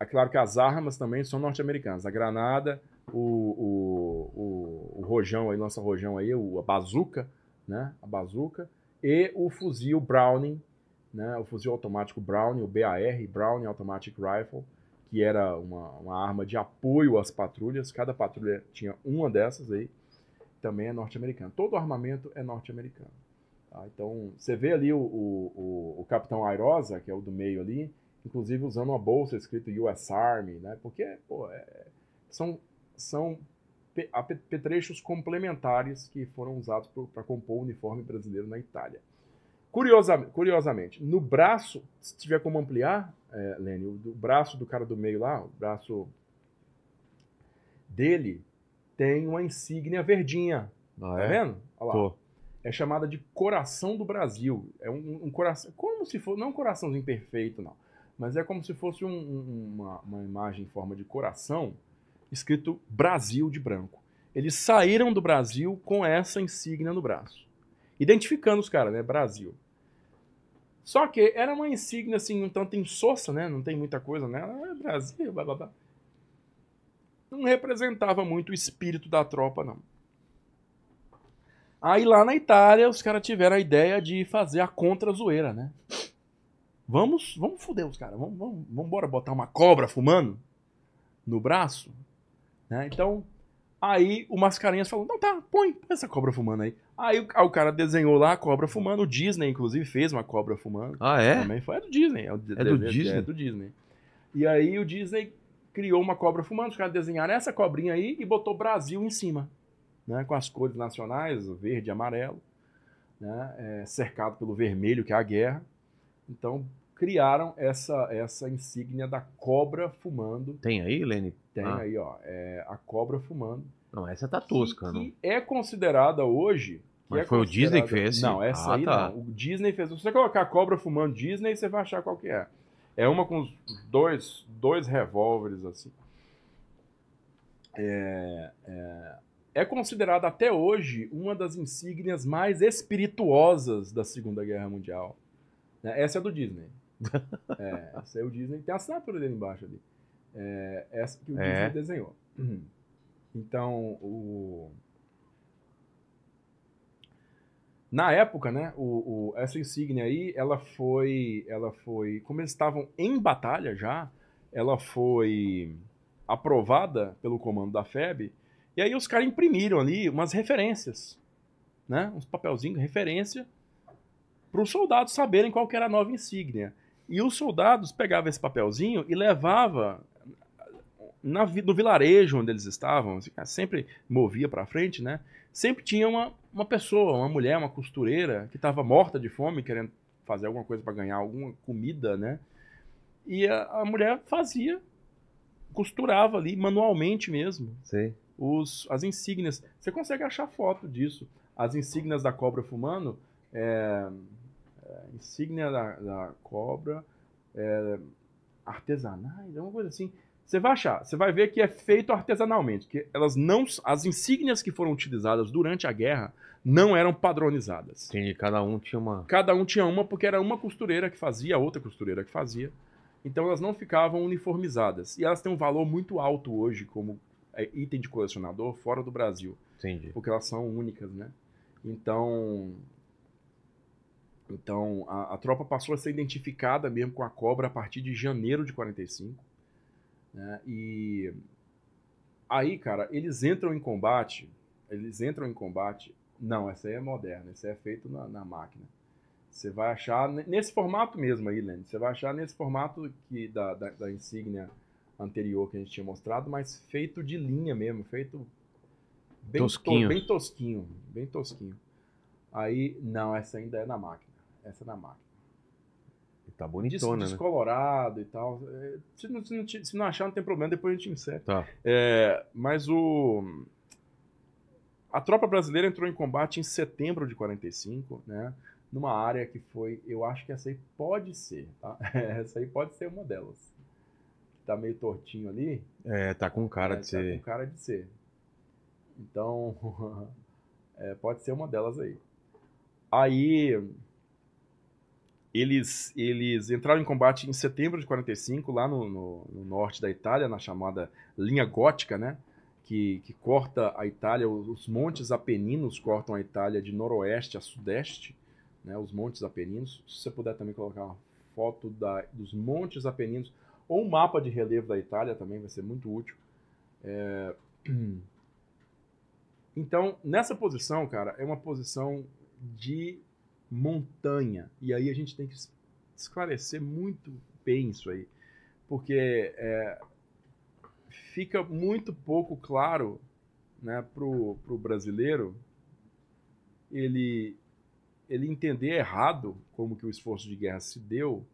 É claro que as armas também são norte-americanas. A granada, o, o, o, o rojão aí, lança rojão aí, o, a bazuca, né? A bazuca. E o fuzil Browning, né? O fuzil automático Browning, o BAR, Browning Automatic Rifle, que era uma, uma arma de apoio às patrulhas. Cada patrulha tinha uma dessas aí. Também é norte-americano. Todo o armamento é norte-americano. tá? Então, você vê ali o, o, o, o Capitão Airosa, que é o do meio ali, inclusive usando uma bolsa escrito US Army, né? Porque, pô, é- são são apetrechos complementares que foram usados para compor o uniforme brasileiro na Itália. Curiosa- curiosamente, no braço, se tiver como ampliar, é, Lênin, o do braço do cara do meio lá, o braço dele, tem uma insígnia verdinha. Ah, Tá é? vendo? Olha lá. Tô. É chamada de coração do Brasil. É um, um coração, como se fosse, não um coraçãozinho perfeito, não. Mas é como se fosse um- um- uma, uma imagem em forma de coração, escrito Brasil de branco. Eles saíram do Brasil com essa insígnia no braço. Identificando os caras, né? Brasil. Só que era uma insígnia assim, um tanto insossa, né? Não tem muita coisa nela. É Brasil, blá blá blá. Não representava muito o espírito da tropa, não. Aí lá na Itália, os caras tiveram a ideia de fazer a contra-zoeira, né? Vamos, vamos foder os caras. Vamos, vamos, vamos embora botar uma cobra fumando no braço. Né? Então, aí o Mascarenhas falou: não, tá, põe, essa cobra fumando aí. Aí o, aí o cara desenhou lá a cobra fumando. O Disney, inclusive, fez uma cobra fumando. Ah, é? Também foi. É do Disney. É, o- do Disney? É do Disney. E aí o Disney criou uma cobra fumando. Os caras desenharam essa cobrinha aí e botou Brasil em cima. Né, com as cores nacionais, o verde e amarelo, né, é, cercado pelo vermelho, que é a guerra. Então, criaram essa, essa insígnia da cobra fumando. Tem aí, Lene? Tem Ah. aí, ó, é, a cobra fumando. Não, essa tá tosca, que, é considerada hoje. Mas é foi o Disney que fez? Não, essa Ah, aí tá. não. O Disney fez. Se você colocar cobra fumando Disney, você vai achar qual que é. É uma com dois, dois revólveres assim. É, é, é considerada até hoje uma das insígnias mais espirituosas da Segunda Guerra Mundial. né? Essa é do Disney. É, é o Disney. Tem a assinatura dele embaixo ali. É, essa que o É. Disney desenhou. Então, o... Na época, né, o, o- essa insígnia aí, ela foi, ela foi, como eles estavam em batalha já, ela foi aprovada pelo comando da FEB, e aí os caras imprimiram ali umas referências, né, uns papelzinhos, referência, para os soldados saberem qual que era a nova insígnia. E os soldados pegavam esse papelzinho e levava na, no vilarejo onde eles estavam, assim, sempre movia para frente, né? Sempre tinha uma, uma pessoa, uma mulher, uma costureira que estava morta de fome, querendo fazer alguma coisa para ganhar alguma comida, né? E a, a mulher fazia, costurava ali manualmente mesmo Sei. os, as insígnias. Você consegue achar foto disso. As insígnias da cobra fumando, é, é, insígnia da, da cobra, é, artesanais, é uma coisa assim. Você vai achar, você vai ver que é feito artesanalmente, que elas não, as insígnias que foram utilizadas durante a guerra não eram padronizadas. Entendi, cada um tinha uma. Cada um tinha uma porque era uma costureira que fazia, a outra costureira que fazia. Então elas não ficavam uniformizadas. E elas têm um valor muito alto hoje como é, item de colecionador fora do Brasil, Entendi. porque elas são únicas, né? Então, então a, a tropa passou a ser identificada mesmo com a cobra a partir de janeiro de 45. Né? E aí, cara, eles entram em combate. Eles entram em combate. Não, essa aí é moderna, essa aí é feito na, na máquina. Você vai achar ne- nesse formato mesmo aí, Lenny. Você vai achar nesse formato que da, da, da insígnia anterior que a gente tinha mostrado, mas feito de linha mesmo, feito bem to- Tosquinho. bem tosquinho, bem tosquinho. Aí, não, essa ainda é na máquina. Essa é na máquina. Tá Des- bonitona, né? descolorado e tal. É, Se não, se, não, se não achar, não tem problema, depois a gente insere. Tá. É, mas o. A tropa brasileira entrou em combate em setembro de 45, né? Numa área que foi. Eu acho que essa aí pode ser, tá? [laughs] Essa aí pode ser uma delas. Tá meio tortinho ali. É, tá com cara É, de tá ser. com cara de ser. Então, [laughs] é, pode ser uma delas aí. Aí, eles, eles entraram em combate em setembro de 45, lá no, no, no norte da Itália, na chamada linha gótica, né? Que, que corta a Itália, os, montes Apeninos cortam a Itália de noroeste a sudeste, né? Os montes Apeninos. Se você puder também colocar uma foto da, dos montes Apeninos, ou um mapa de relevo da Itália também vai ser muito útil. É, [clears throat] Então, nessa posição, cara, é uma posição de montanha. E aí a gente tem que es- esclarecer muito bem isso aí. Porque é, fica muito pouco claro né, para o brasileiro ele, ele entender errado como que o esforço de guerra se deu.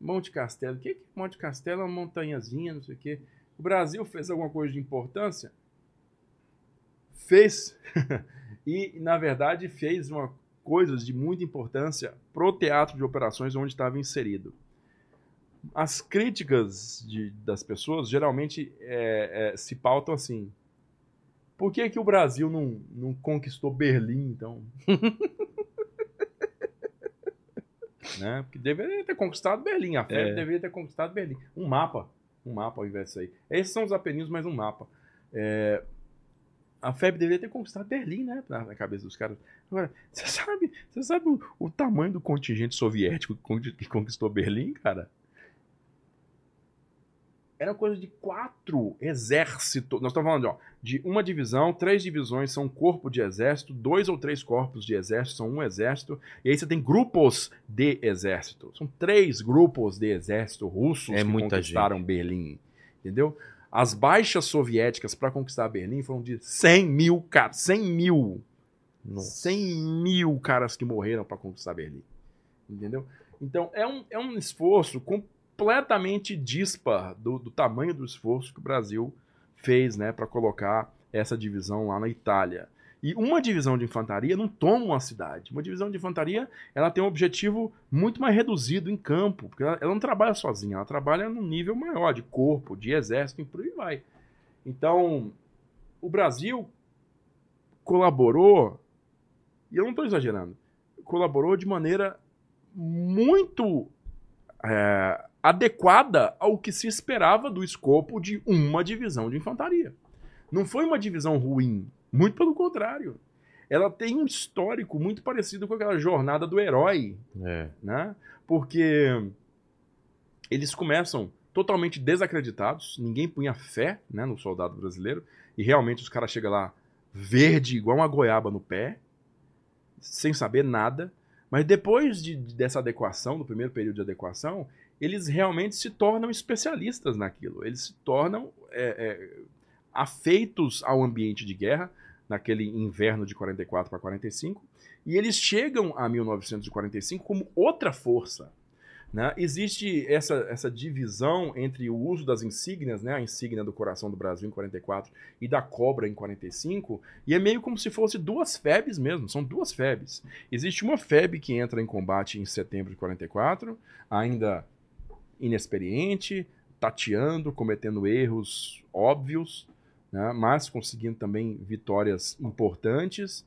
Monte Castelo, o que é Monte Castelo? É uma montanhazinha, não sei o quê. O Brasil fez alguma coisa de importância? Fez. [laughs] e, na verdade, fez uma coisas de muita importância pro teatro de operações onde estava inserido. As críticas de, das pessoas geralmente é, é, se pautam assim. Por que, que o Brasil não, não conquistou Berlim, então? [laughs] né? Porque deveria ter conquistado Berlim. A FEB é. deveria ter conquistado Berlim. Um mapa. Um mapa ao invés disso aí. Esses são os Apeninos, mas um mapa. É, a FEB deveria ter conquistado Berlim, né? Na, cabeça dos caras. Agora, você sabe, você sabe o, o, tamanho do contingente soviético que conquistou Berlim, cara? Era coisa de quatro exércitos. Nós estamos falando ó, de uma divisão, três divisões são um corpo de exército, dois ou três corpos de exército são um exército, e aí você tem grupos de exército. São três grupos de exército russos é que conquistaram gente. Berlim. Entendeu? As baixas soviéticas para conquistar Berlim foram de 100 mil caras. 100 mil. Nossa. 100 mil caras que morreram para conquistar Berlim. Entendeu? Então é um, é um esforço completamente dispar do, do tamanho do esforço que o Brasil fez né, para colocar essa divisão lá na Itália. E uma divisão de infantaria não toma uma cidade. Uma divisão de infantaria ela tem um objetivo muito mais reduzido em campo, porque ela, ela não trabalha sozinha, ela trabalha num nível maior de corpo, de exército e por aí vai. Então, o Brasil colaborou, e eu não estou exagerando, colaborou de maneira muito é, adequada ao que se esperava do escopo de uma divisão de infantaria. Não foi uma divisão ruim, muito pelo contrário. Ela tem um histórico muito parecido com aquela jornada do herói. É. Né? Porque eles começam totalmente desacreditados, ninguém punha fé né, no soldado brasileiro, e realmente os caras chegam lá verde, igual uma goiaba no pé, sem saber nada. Mas depois de, dessa adequação, do primeiro período de adequação, eles realmente se tornam especialistas naquilo. Eles se tornam é, é, afeitos ao ambiente de guerra, naquele inverno de 44 para 45, e eles chegam a 1945 como outra força. Né? Existe essa, essa divisão entre o uso das insígnias, né? a insígnia do coração do Brasil em 44 e da cobra em 45, e é meio como se fosse duas FEBs mesmo, são duas FEBs. Existe uma FEB que entra em combate em setembro de 44, ainda inexperiente, tateando, cometendo erros óbvios, né? mas conseguindo também vitórias importantes.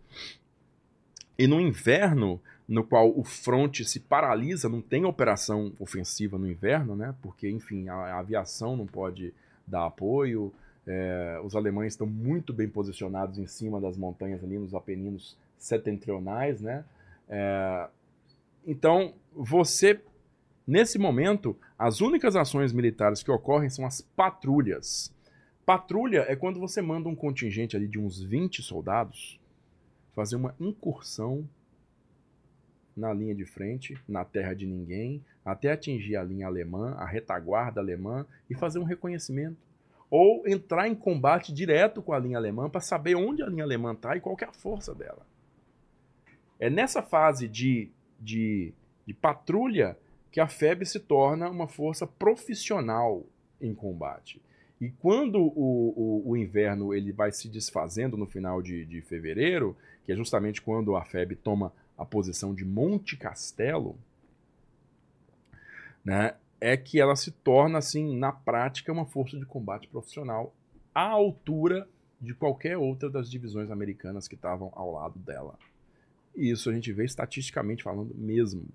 E no inverno, no qual o fronte se paralisa, não tem operação ofensiva no inverno, né? porque, enfim, a, aviação não pode dar apoio, é, os alemães estão muito bem posicionados em cima das montanhas ali, nos Apeninos setentrionais, né? É, então, você, nesse momento, as únicas ações militares que ocorrem são as patrulhas. Patrulha é quando você manda um contingente ali de uns 20 soldados fazer uma incursão na linha de frente, na terra de ninguém, até atingir a linha alemã, a retaguarda alemã e fazer um reconhecimento. Ou entrar em combate direto com a linha alemã para saber onde a linha alemã está e qual é a força dela. É nessa fase de, de, de patrulha que a FEB se torna uma força profissional em combate. E quando o, o, o, inverno ele vai se desfazendo no final de, de fevereiro, que é justamente quando a FEB toma a posição de Monte Castelo, né, é que ela se torna, assim, na prática, uma força de combate profissional à altura de qualquer outra das divisões americanas que estavam ao lado dela. E isso a gente vê estatisticamente falando mesmo.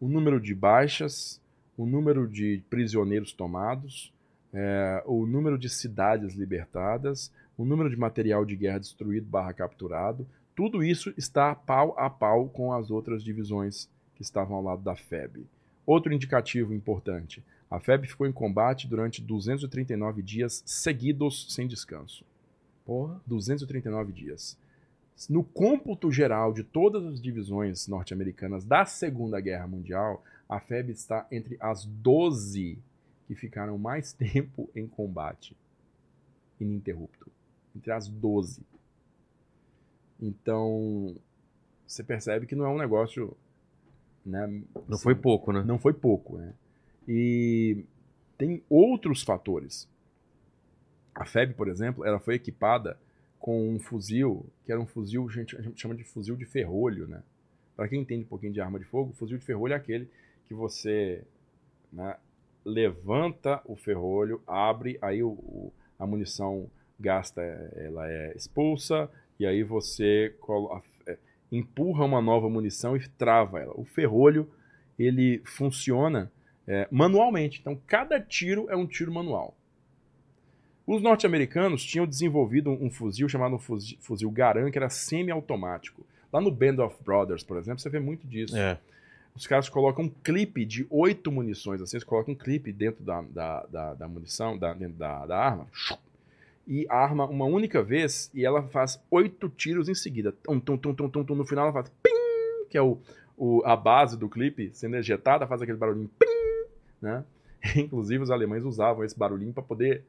O número de baixas, o número de prisioneiros tomados, é, o número de cidades libertadas, o número de material de guerra destruído barra capturado, tudo isso está pau a pau com as outras divisões que estavam ao lado da FEB. Outro indicativo importante: a FEB ficou em combate durante 239 dias seguidos sem descanso. Porra. 239 dias. No cômputo geral de todas as divisões norte-americanas da Segunda Guerra Mundial, a FEB está entre as 12 que ficaram mais [laughs] tempo em combate. ininterrupto. Entre as 12. Então, você percebe que não é um negócio. Né, Não assim, foi pouco, né? não foi pouco, né? E tem outros fatores. A FEB, por exemplo, ela foi equipada com um fuzil, que era um fuzil, a gente, a gente chama de fuzil de ferrolho, né? Para quem entende um pouquinho de arma de fogo, fuzil de ferrolho é aquele que você né, levanta o ferrolho, abre, aí o, o- a munição gasta, ela é expulsa, e aí você é, empurra uma nova munição e trava ela. O ferrolho, ele funciona é, manualmente. Então, cada tiro é um tiro manual. Os norte-americanos tinham desenvolvido um, um fuzil chamado fuzil, fuzil Garand, que era semi-automático. Lá no Band of Brothers, por exemplo, você vê muito disso. É. Os caras colocam um clipe de oito munições, assim, eles colocam um clipe dentro da, da, da, da munição, da, dentro da, da arma, e arma uma única vez, e ela faz oito tiros em seguida. Tum, tum, tum, tum, tum, tum. No final ela faz pim, que é o, o, a base do clipe sendo ejetada, faz aquele barulhinho pim, né? [laughs] Inclusive os alemães usavam esse barulhinho para poder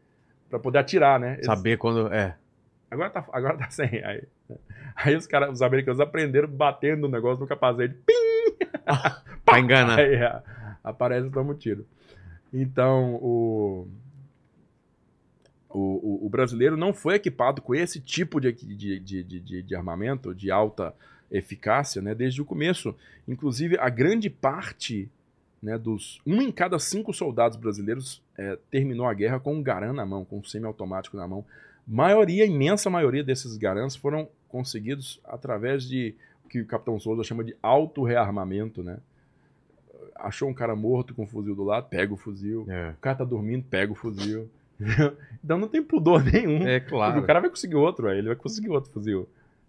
para poder atirar, né? Eles- Saber quando. É. Agora tá, agora tá sem. Aí, aí os, cara, os americanos aprenderam batendo o negócio no capacete. Pim! [laughs] Pra enganar. Aí a- aparece e toma um tiro. Então, o, o, o- brasileiro não foi equipado com esse tipo de, de, de, de, de- armamento de alta eficácia né, desde o começo. Inclusive, a grande parte né, dos. Um em cada cinco soldados brasileiros é, terminou a guerra com um garan na mão, com um semiautomático na mão. Maioria, imensa maioria desses garans foram conseguidos através de que o Capitão Souza chama de auto-rearmamento, né? Achou um cara morto com um fuzil do lado, pega o fuzil. É, O cara tá dormindo, pega o fuzil. [laughs] então não tem pudor nenhum. é Porque claro. o cara vai conseguir outro, aí ele vai conseguir outro fuzil.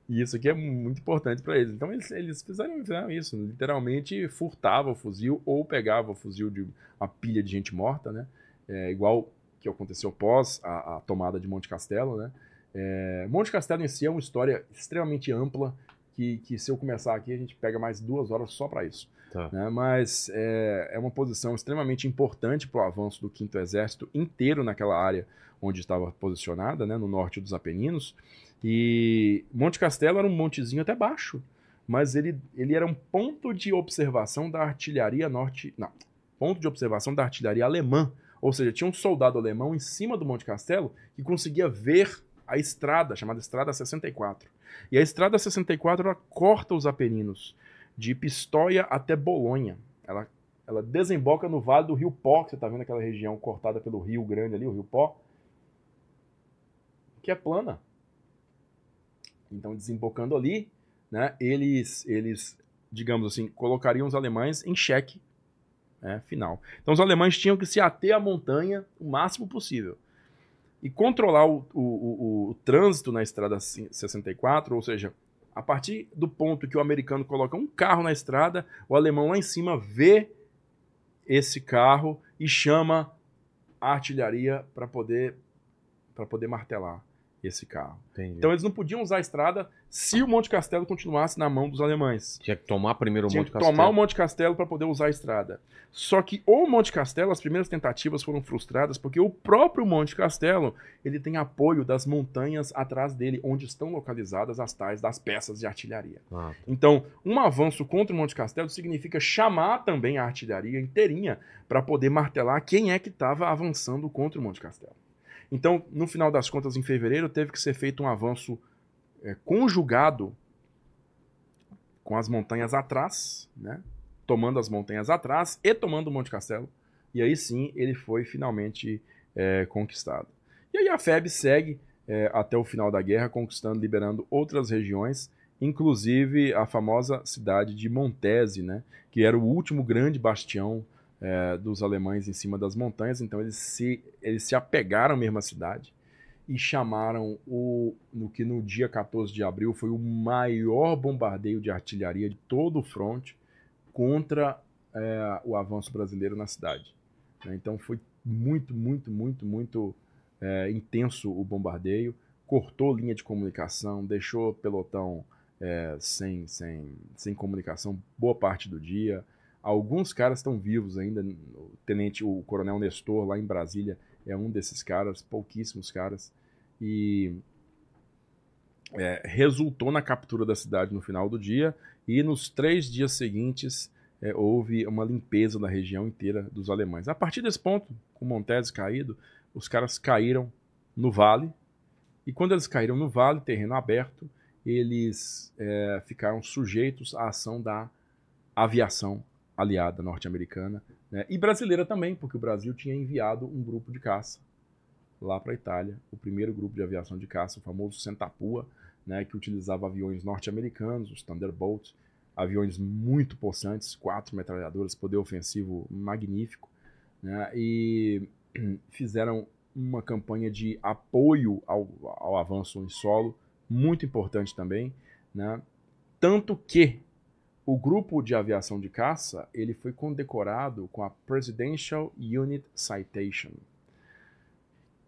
E isso aqui é muito importante pra eles. Então eles, eles fizeram, fizeram isso, literalmente furtava o fuzil ou pegava o fuzil de uma pilha de gente morta, né? É, igual que aconteceu pós a, a tomada de Monte Castelo, né? É, Monte Castelo em si é uma história extremamente ampla que, que se eu começar aqui a gente pega mais duas horas só pra isso Tá. né? mas é, é uma posição extremamente importante para o avanço do Quinto Exército inteiro naquela área onde estava posicionada, né, no norte dos Apeninos. E Monte Castelo era um montezinho até baixo, mas ele, ele era um ponto de observação da artilharia norte. Não, ponto de observação da artilharia alemã. Ou seja, tinha um soldado alemão em cima do Monte Castelo que conseguia ver a estrada, chamada Estrada 64. E a Estrada 64 ela corta os Apeninos de Pistoia até Bolonha. Ela, ela desemboca no vale do Rio Pó, que você está vendo aquela região cortada pelo Rio Grande ali, o Rio Pó, que é plana. Então, desembocando ali, né, eles, eles, digamos assim, colocariam os alemães em xeque né, final. Então, os alemães tinham que se ater à montanha o máximo possível e controlar o, o, o, o trânsito na estrada 64, ou seja, a partir do ponto que o americano coloca um carro na estrada, o alemão lá em cima vê esse carro e chama a artilharia para poder para poder martelar esse carro. Entendi. Então eles não podiam usar a estrada se o Monte Castelo continuasse na mão dos alemães. Tinha que tomar primeiro o Tinha Monte que Castelo. tomar o Monte Castelo para poder usar a estrada. Só que o Monte Castelo, as primeiras tentativas foram frustradas porque o próprio Monte Castelo ele tem apoio das montanhas atrás dele, onde estão localizadas as tais das peças de artilharia. Ah, Então, um avanço contra o Monte Castelo significa chamar também a artilharia inteirinha para poder martelar quem é que estava avançando contra o Monte Castelo. Então, no final das contas, em fevereiro, teve que ser feito um avanço é, conjugado com as montanhas atrás, né? tomando as montanhas atrás e tomando Monte Castelo. E aí sim ele foi finalmente é, conquistado. E aí a FEB segue é, até o final da guerra, conquistando, liberando outras regiões, inclusive a famosa cidade de Montese, né? que era o último grande bastião é, dos alemães em cima das montanhas. Então eles se, eles se apegaram mesmo à cidade e chamaram o no que no dia 14 de abril foi o maior bombardeio de artilharia de todo o fronte contra é, o avanço brasileiro na cidade. né? Então foi muito, muito, muito, muito é, intenso o bombardeio, cortou linha de comunicação, deixou o pelotão é, sem, sem, sem comunicação boa parte do dia. Alguns caras estão vivos ainda. O tenente, o coronel Nestor, lá em Brasília, é um desses caras, pouquíssimos caras. e é, resultou na captura da cidade no final do dia e nos três dias seguintes é, houve uma limpeza da região inteira dos alemães. A partir desse ponto, com Montese caído, os caras caíram no vale e quando eles caíram no vale, terreno aberto, eles é, ficaram sujeitos à ação da aviação aliada norte-americana né, e brasileira também, porque o Brasil tinha enviado um grupo de caça lá para a Itália, o primeiro grupo de aviação de caça, o famoso Sentapua, né, que utilizava aviões norte-americanos, os Thunderbolts, aviões muito possantes, quatro metralhadoras, poder ofensivo magnífico, né, e [clears throat] fizeram uma campanha de apoio ao, ao avanço em solo, muito importante também, né, tanto que o grupo de aviação de caça ele foi condecorado com a Presidential Unit Citation,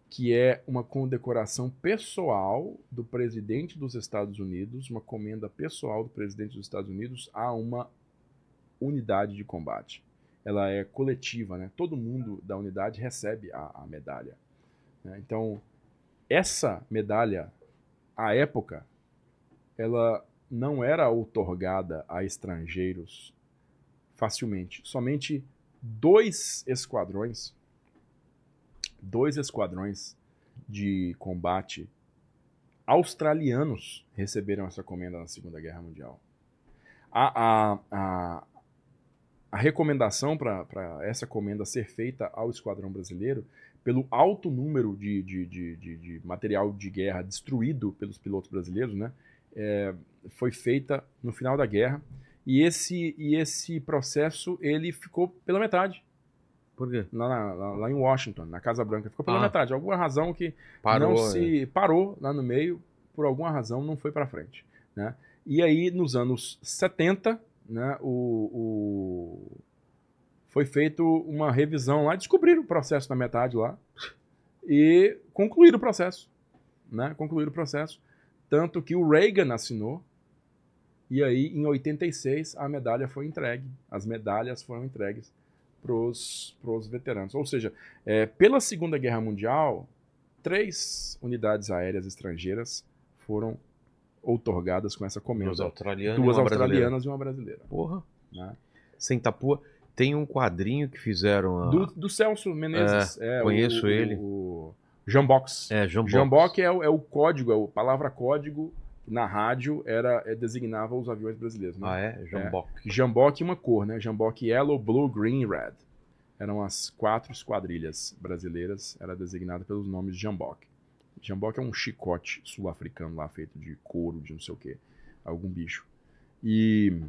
que é uma condecoração pessoal do presidente dos Estados Unidos, uma comenda pessoal do presidente dos Estados Unidos a uma unidade de combate. Ela é coletiva, né? Todo mundo da unidade recebe a, a medalha. Né? Então, essa medalha, à época, ela não era outorgada a estrangeiros facilmente. Somente dois esquadrões dois esquadrões de combate australianos receberam essa comenda na Segunda Guerra Mundial. A, a, a, a recomendação para essa comenda ser feita ao esquadrão brasileiro, pelo alto número de, de, de, de, material de guerra destruído pelos pilotos brasileiros, né, é, foi feita no final da guerra. E esse, e esse processo ele ficou pela metade. Por quê? Lá, lá, lá, em Washington, na Casa Branca. Ficou pela Ah. metade. Alguma razão que Parou, não se parou lá no meio, por alguma razão não foi para frente. Né? E aí, nos anos 70, né, o, o- foi feito uma revisão lá, descobriram o processo na metade lá e concluíram o processo. Né? Concluíram o processo. Tanto que o Reagan assinou. E aí, em 86, a medalha foi entregue. As medalhas foram entregues para os veteranos. Ou seja, é, pela Segunda Guerra Mundial, três unidades aéreas estrangeiras foram outorgadas com essa comenda. Duas australianas. Duas e uma brasileira. australianas e uma brasileira. Porra. né? Sem tapua. Tem um quadrinho que fizeram. a- Do, do Celso Menezes. É, conheço o, ele. O Jambox. É, Jambox. Jambox é, o- é o código, é a palavra código na rádio era é, designava os aviões brasileiros. Né? Ah, é? Jambox. Jambock e uma cor, né? Jambock Yellow, Blue, Green, Red. Eram as quatro esquadrilhas brasileiras, era designada pelos nomes Jambock. Jambock é um chicote sul-africano lá, feito de couro, de não sei o que, algum bicho. E,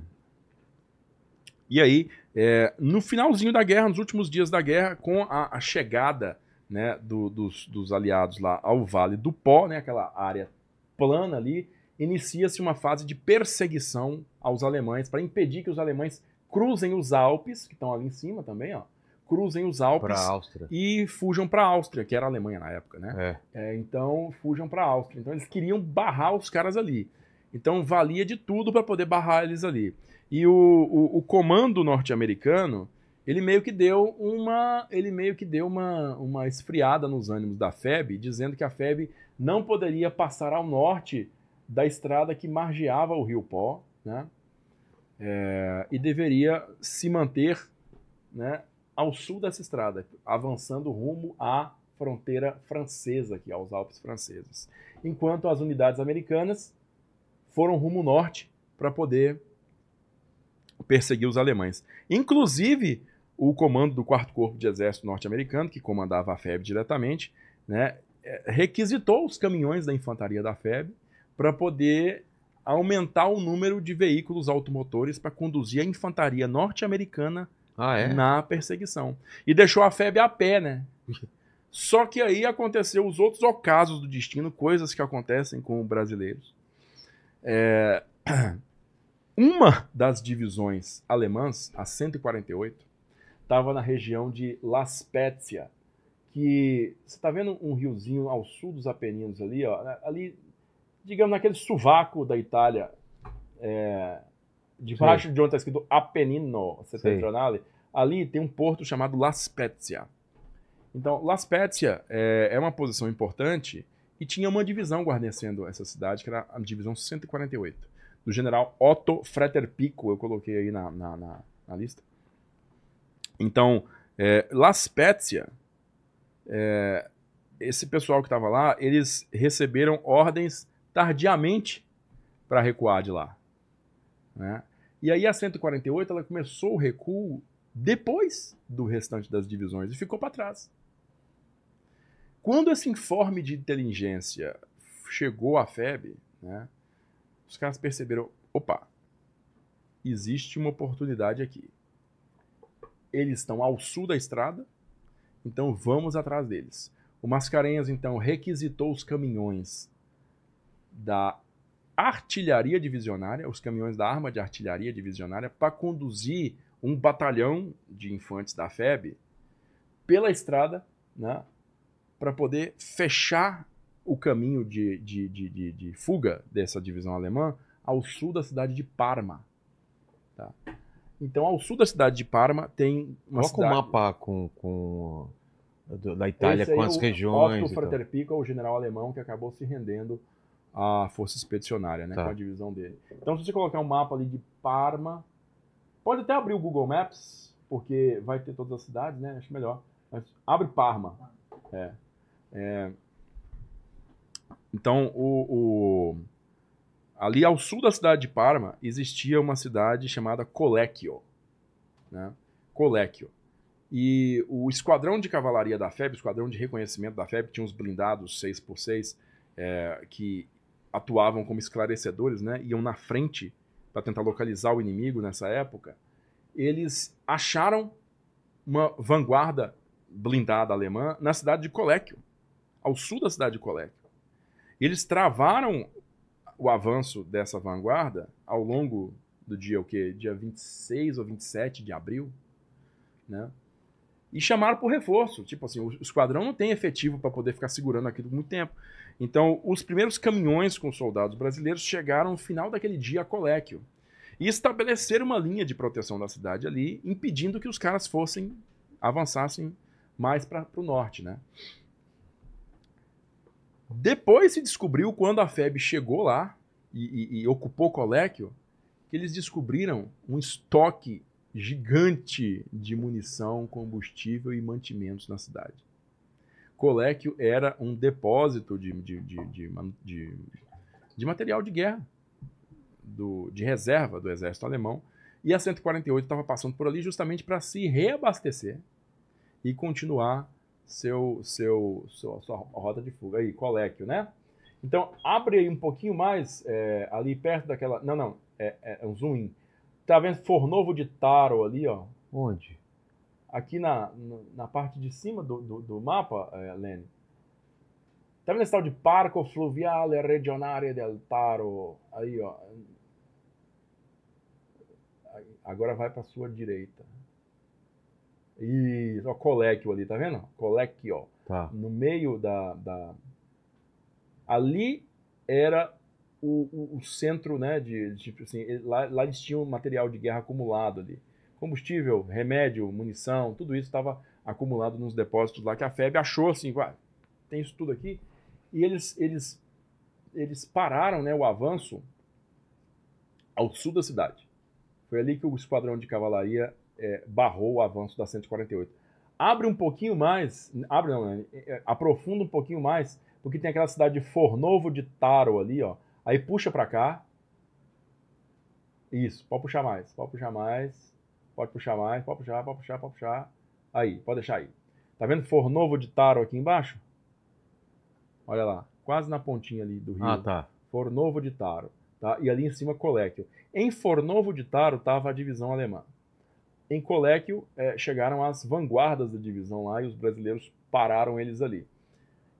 e aí, é, no finalzinho da guerra, nos últimos dias da guerra, com a, a chegada né, do- dos, dos aliados lá ao Vale do Pó, né, aquela área plana ali, inicia-se uma fase de perseguição aos alemães para impedir que os alemães cruzem os Alpes, que estão ali em cima também, ó, cruzem os Alpes e fujam para a Áustria, que era a Alemanha na época, né? É. É, então fujam para a Áustria. Então eles queriam barrar os caras ali. Então valia de tudo para poder barrar eles ali. E o, o, o comando norte-americano ele meio que deu uma ele meio que deu uma, uma esfriada nos ânimos da FEB, dizendo que a FEB não poderia passar ao norte da estrada que margeava o Rio Pó, né? É, e deveria se manter, né, ao sul dessa estrada, avançando rumo à fronteira francesa, aqui aos Alpes franceses. Enquanto as unidades americanas foram rumo norte para poder perseguir os alemães. Inclusive, o comando do 4 Corpo de Exército norte-americano, que comandava a FEB diretamente, né, eh, requisitou os caminhões da infantaria da FEB para poder aumentar o número de veículos automotores para conduzir a infantaria norte-americana Ah, é? na perseguição. E deixou a FEB a pé, né? [laughs] Só que aí aconteceu os outros ocasos do destino, coisas que acontecem com os brasileiros. É, [clears throat] Uma das divisões alemãs, a 148, estava na região de La Spezia, que você está vendo um riozinho ao sul dos Apeninos ali, ó, ali, digamos, naquele sovaco da Itália, é, debaixo de onde está escrito Apenino Settentrionale, ali tem um porto chamado La Spezia. Então, La Spezia é, é uma posição importante E tinha uma divisão guarnecendo essa cidade, que era a divisão 148, do general Otto Fretter-Pico, eu coloquei aí na, na, na, na lista. Então, é, La Spezia, é, esse pessoal que estava lá, eles receberam ordens tardiamente para recuar de lá. Né? E aí a 148 ela começou o recuo depois do restante das divisões e ficou para trás. Quando esse informe de inteligência chegou à FEB, né, os caras perceberam: opa, existe uma oportunidade aqui. Eles estão ao sul da estrada, então vamos atrás deles. O Mascarenhas então requisitou os caminhões da artilharia divisionária, os caminhões da arma de artilharia divisionária, para conduzir um batalhão de infantes da FEB pela estrada, né, para poder fechar o caminho de, de, de, de, de fuga dessa divisão alemã ao sul da cidade de Parma. Tá? Então, ao sul da cidade de Parma tem uma Coloca cidade... o mapa com, com da Itália, com aí, as o regiões. Otto tal. Fraterpico é o general alemão que acabou se rendendo à força expedicionária, né, Tá. com a divisão dele. Então, se você colocar um mapa ali de Parma, pode até abrir o Google Maps, porque vai ter todas as cidades, né? Acho melhor. Mas abre Parma. É. É. Então, o, o- ali ao sul da cidade de Parma existia uma cidade chamada Colecchio, né? Colecchio. E o esquadrão de cavalaria da FEB, o esquadrão de reconhecimento da FEB, tinha uns blindados 6x6 é, que atuavam como esclarecedores, né? Iam na frente para tentar localizar o inimigo nessa época. Eles acharam uma vanguarda blindada alemã na cidade de Colecchio, ao sul da cidade de Colecchio. Eles travaram o avanço dessa vanguarda ao longo do dia o quê? Dia 26 ou 27 de abril, né? E chamaram por reforço. Tipo assim, o esquadrão não tem efetivo para poder ficar segurando aquilo por muito tempo. Então, os primeiros caminhões com soldados brasileiros chegaram no final daquele dia a Colecchio e estabeleceram uma linha de proteção da cidade ali, impedindo que os caras fossem, avançassem mais para o norte, né? Depois se descobriu, quando a FEB chegou lá e, e- e ocupou Colecchio, que eles descobriram um estoque gigante de munição, combustível e mantimentos na cidade. Colecchio era um depósito de, de, de, de- de material de guerra, do, de reserva do exército alemão, e a 148 estava passando por ali justamente para se reabastecer e continuar seu, seu, sua, sua rota de fuga. Aí, Colecchio, né? Então, abre aí um pouquinho mais, é, ali perto daquela... Não, não, é, é um zoom in. Tá vendo Fornovo de Taro ali, ó? Onde? Aqui na, na parte de cima do, do, do mapa, é, Lene. Tá vendo esse tal de Parco Fluviale Regionale del Taro? Aí, ó. Agora vai para sua direita. Isso, ó, Colecchio ali, tá vendo? Colecchio Tá. no meio da. da... Ali era o, o, o centro, né? De, de, assim, lá, lá eles tinham material de guerra acumulado ali. Combustível, remédio, munição, tudo isso estava acumulado nos depósitos lá que a FEB achou assim, "Ué, tem isso tudo aqui. E eles, eles, eles pararam né, o avanço ao sul da cidade. Foi ali que o esquadrão de cavalaria é, barrou o avanço da 148 abre um pouquinho mais, abre não, né, é, aprofunda um pouquinho mais, porque tem aquela cidade de Fornovo de Taro ali, ó. Aí puxa pra cá. Isso, pode puxar mais, pode puxar mais, pode puxar mais, pode puxar, pode puxar, pode puxar. Aí, pode deixar aí. Tá vendo Fornovo de Taro aqui embaixo? Olha lá, quase na pontinha ali do rio. Ah, tá. Fornovo de Taro, tá? E ali em cima Colecchio. Em Fornovo de Taro estava a divisão alemã. Em Colecchio eh, chegaram as vanguardas da divisão lá e os brasileiros pararam eles ali.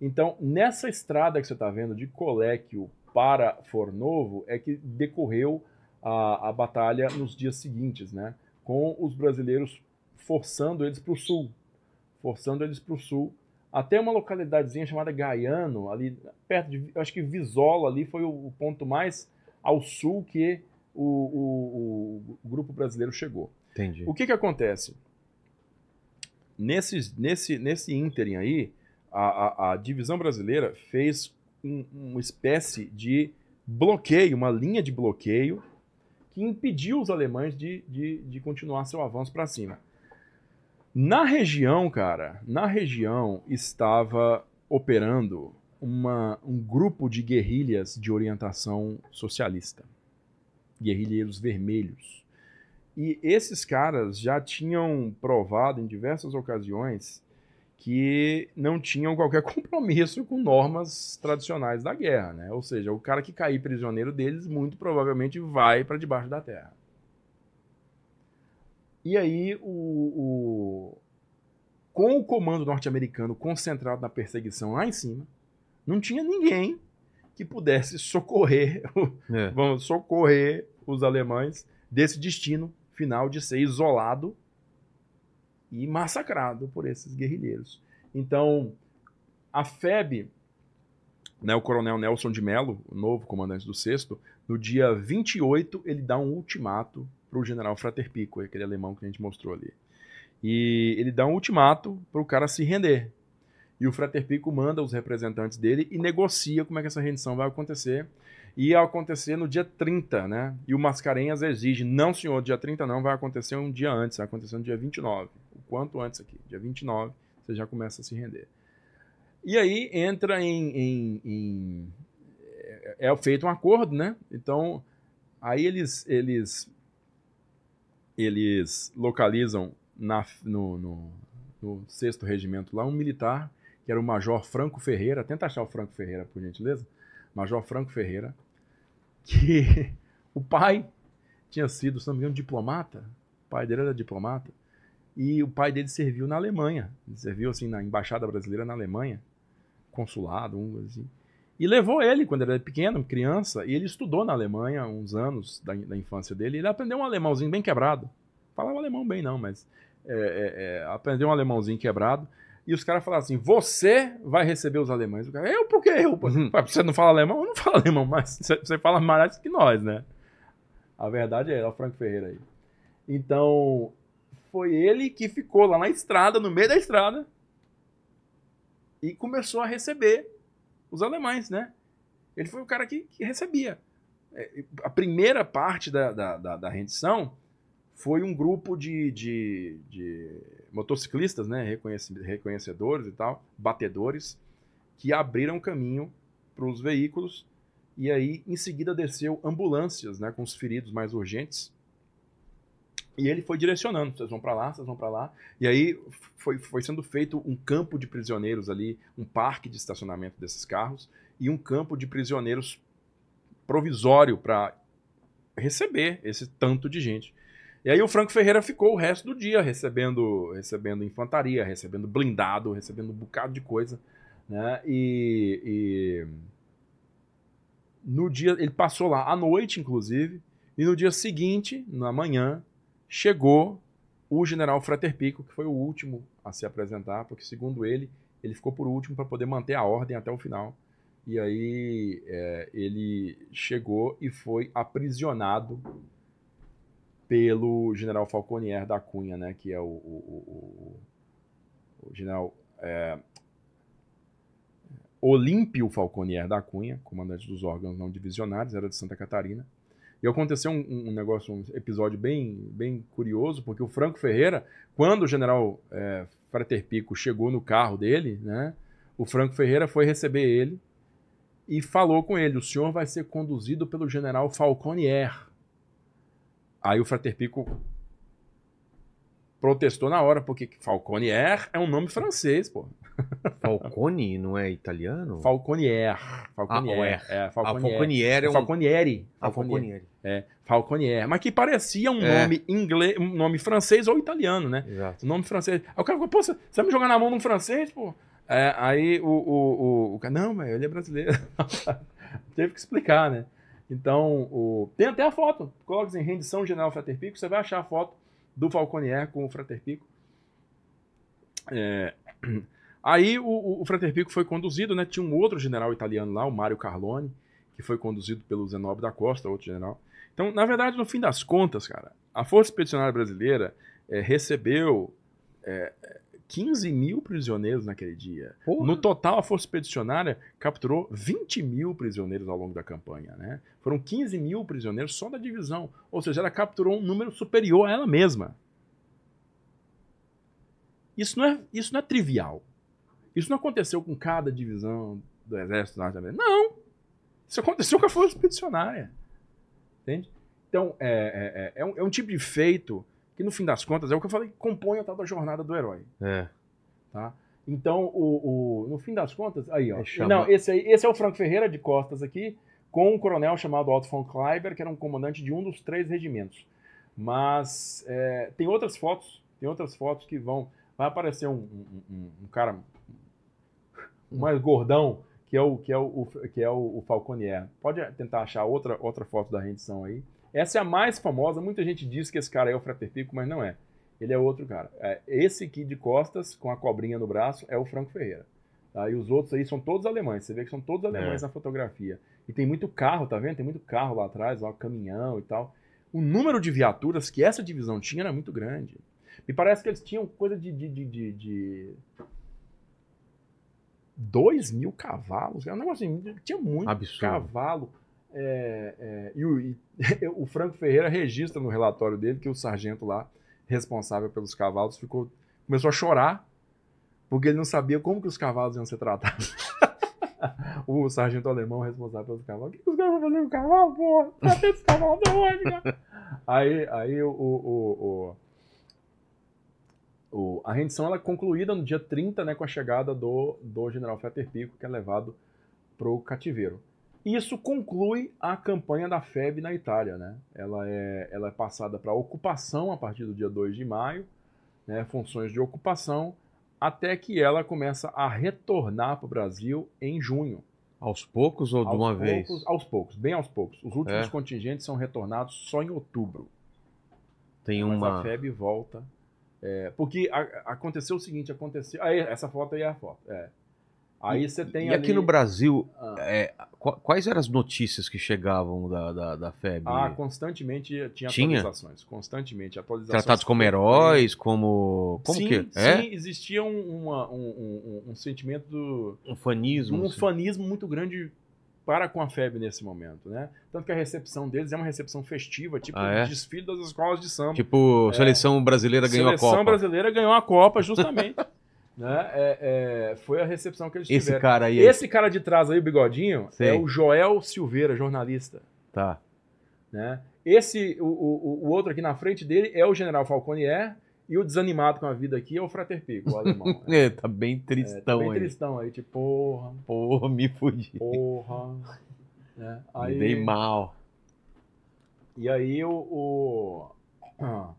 Então, nessa estrada que você está vendo de Colecchio para Fornovo é que decorreu a, a batalha nos dias seguintes, né? Com os brasileiros forçando eles para o sul, forçando eles para o sul até uma localidadezinha chamada Gaiano, ali perto de, acho que Visola ali foi o, o ponto mais ao sul que o, o- o grupo brasileiro chegou. Entendi. O que que acontece? Nesse, nesse, nesse ínterim aí, a, a, a divisão brasileira fez um- uma espécie de bloqueio, uma linha de bloqueio que impediu os alemães de, de, de continuar seu avanço para cima. Na região, cara, na região estava operando uma, um grupo de guerrilhas de orientação socialista, guerrilheiros vermelhos. E esses caras já tinham provado em diversas ocasiões que não tinham qualquer [laughs] compromisso com normas tradicionais da guerra, né? Ou seja, o cara que cair prisioneiro deles muito provavelmente vai para debaixo da terra. E aí o, o- com o comando norte-americano concentrado na perseguição lá em cima, não tinha ninguém que pudesse socorrer, É. vamos socorrer os alemães desse destino final de ser isolado e massacrado por esses guerrilheiros. Então, a FEB, né, o coronel Nelson de Mello, o novo comandante do 6 no dia 28, ele dá um ultimato para o general Frater Pico, aquele alemão que a gente mostrou ali. E ele dá um ultimato para o cara se render. E o Frater Pico manda os representantes dele e negocia como é que essa rendição vai acontecer. Ia acontecer no dia 30, né? E o Mascarenhas exige, não senhor, dia 30 não, vai acontecer um dia antes, vai acontecer no dia 29. O quanto antes aqui, dia 29, você já começa a se render. E aí entra em. em- em- é, é feito um acordo, né? Então, aí eles. eles eles localizam na, no, no, no sexto regimento lá um militar, que era o Major Franco Ferreira. Tenta achar o Franco Ferreira, por gentileza. Major Franco Ferreira, que [laughs] o pai tinha sido, se não me engano, diplomata. O pai dele era diplomata. E o pai dele serviu na Alemanha. Ele serviu assim na embaixada brasileira na Alemanha, consulado, um assim. E levou ele quando ele era pequeno, criança, e ele estudou na Alemanha uns anos da, da infância dele. Ele aprendeu um alemãozinho bem quebrado. Falava alemão bem, não, mas é, é, é, aprendeu um alemãozinho quebrado. E os caras falaram assim: você vai receber os alemães. O cara, eu por quê? Eu? Uhum. Você não fala alemão? Eu não [laughs] falo alemão, mas você, você fala mais que nós, né? A verdade é, é o Franco Ferreira aí. Então, foi ele que ficou lá na estrada, no meio da estrada, e começou a receber os alemães, né? Ele foi o cara que, que recebia. É, A primeira parte da, da, da, da rendição foi um grupo de, de, de motociclistas, né? Reconhecedores e tal, batedores, que abriram caminho para os veículos e aí em seguida desceu ambulâncias, né? Com os feridos mais urgentes. E ele foi direcionando, vocês vão para lá, vocês vão para lá. E aí foi, foi sendo feito um campo de prisioneiros ali, um parque de estacionamento desses carros e um campo de prisioneiros provisório para receber esse tanto de gente. E aí o Franco Ferreira ficou o resto do dia recebendo, recebendo infantaria, recebendo blindado, recebendo um bocado de coisa, né? E, e no dia ele passou lá à noite, inclusive, e no dia seguinte, na manhã, chegou o general Frater Pico, que foi o último a se apresentar, porque segundo ele, ele ficou por último para poder manter a ordem até o final. E aí é, ele chegou e foi aprisionado pelo general Falconier da Cunha, né, que é o, o, o- o- general é, Olímpio Falconier da Cunha, comandante dos órgãos não divisionários, era de Santa Catarina. E aconteceu um, um negócio, um episódio bem, bem curioso, porque o Franco Ferreira, quando o general é, Frater Pico chegou no carro dele, né, o Franco Ferreira foi receber ele e falou com ele: o senhor vai ser conduzido pelo general Falconier. Aí o Frater Pico protestou na hora, porque Falconier é um nome francês, pô. [laughs] Falcone não é italiano? Falconier. Falconier. Ah. É, A Falconier. Falconier é um... Falconieri. Ah, Falconieri. Falconieri. É, Falconier. Mas que parecia um É. nome inglês, um nome francês ou italiano, né? Exato. Nome francês. Aí o cara falou, pô, você vai me jogar na mão num francês, pô? É, aí o, o, o, o cara, não, mas ele é brasileiro. [laughs] Teve que explicar, né? Então, o... tem até a foto. Coloca assim, rendição general Frater Pico, você vai achar a foto do Falconier com o Frater Pico. É, [clears throat] Aí o, o, Frater Pico foi conduzido, né? Tinha um outro general italiano lá, o Mário Carlone, que foi conduzido pelo Zenobe da Costa, outro general. Então, na verdade, no fim das contas, cara, a Força Expedicionária Brasileira eh, recebeu eh, 15 mil prisioneiros naquele dia. Porra. No total, a Força Expedicionária capturou 20 mil prisioneiros ao longo da campanha. Né? Foram 15 mil prisioneiros só da divisão. Ou seja, ela capturou um número superior a ela mesma. Isso não é, isso não é trivial. Isso não aconteceu com cada divisão do Exército Norte-Americano. Não! Isso aconteceu com a Força Expedicionária. Entende? Então, é, é, é, é um, é um tipo de feito que, no fim das contas, é o que eu falei, compõe a tal da jornada do herói. É. Tá? Então, o, o- no fim das contas, aí, ó. É chama- Não, esse, aí, esse é o Franco Ferreira de Costas aqui, com um coronel chamado Otto von Kleiber, que era um comandante de um dos três regimentos. Mas é, tem outras fotos, tem outras fotos que vão. Vai aparecer um, um- um- um cara mais gordão, que é o, que é o, o- que é o, o Falconier. Pode tentar achar outra, outra foto da rendição aí. Essa é a mais famosa. Muita gente diz que esse cara é o Frater Pico, mas não é. Ele é outro cara. É, esse aqui de costas, com a cobrinha no braço, é o Franco Ferreira. Tá? E os outros aí são todos alemães. Você vê que são todos alemães É. na fotografia. E tem muito carro, tá vendo? Tem muito carro lá atrás, ó, caminhão e tal. O número de viaturas que essa divisão tinha era muito grande. Me parece que eles tinham coisa de. de, de, de, de... 2 mil cavalos. É um negócio assim, tinha muito Absurdo. cavalo. É, é, e, o, e [laughs] o Franco Ferreira registra no relatório dele que o sargento lá, responsável pelos cavalos, ficou, começou a chorar porque ele não sabia como que os cavalos iam ser tratados. [laughs] o sargento alemão responsável pelos cavalos. O que que os caras vão fazer com o cavalo, porra? Tratar esse cavalo da onde, cara? [laughs] Aí, aí o, o, o, a rendição ela é concluída no dia 30, né, com a chegada do, do general Fetter Pico, que é levado para o cativeiro. Isso conclui a campanha da FEB na Itália. Né? Ela, é, ela é passada para ocupação a partir do dia 2 de maio, né, funções de ocupação, até que ela começa a retornar para o Brasil em junho. Aos poucos ou de Aos uma vez? poucos, Aos poucos, bem aos poucos. Os últimos É. contingentes são retornados só em outubro. Tem Mas a uma. FEB volta. É, porque a- aconteceu o seguinte, aconteceu. Aí, essa foto aí é a foto. É. Aí você tem E aqui ali- no Brasil, Ah. é, qu- quais eram as notícias que chegavam da, da, da FEB? Ah, constantemente tinha Tinha? atualizações. Constantemente atualizações. Tratados como heróis, como. Como sim, que é? Sim, existia um, uma- um- um- um sentimento do, Um fanismo. um assim. fanismo muito grande para com a FEB nesse momento, né? Tanto que a recepção deles é uma recepção festiva, tipo Ah, é? desfile das escolas de samba. Tipo, seleção brasileira ganhou Seleção a Copa. brasileira ganhou a Copa, justamente. [laughs] né? É- é, foi a recepção que eles Esse tiveram. cara aí. Esse cara de trás aí, o bigodinho, Sei. é o Joel Silveira, jornalista. Tá. Né? Esse, o, o, o outro aqui na frente dele é o General Falconier e o desanimado com a vida aqui é o Frater Pico, o alemão. [laughs] né? É, tá bem É, tá tristão bem aí. tristão aí, tipo, porra, Porra, me fudi. porra. né? Me Aí, dei mal. E aí o, o- [clears throat]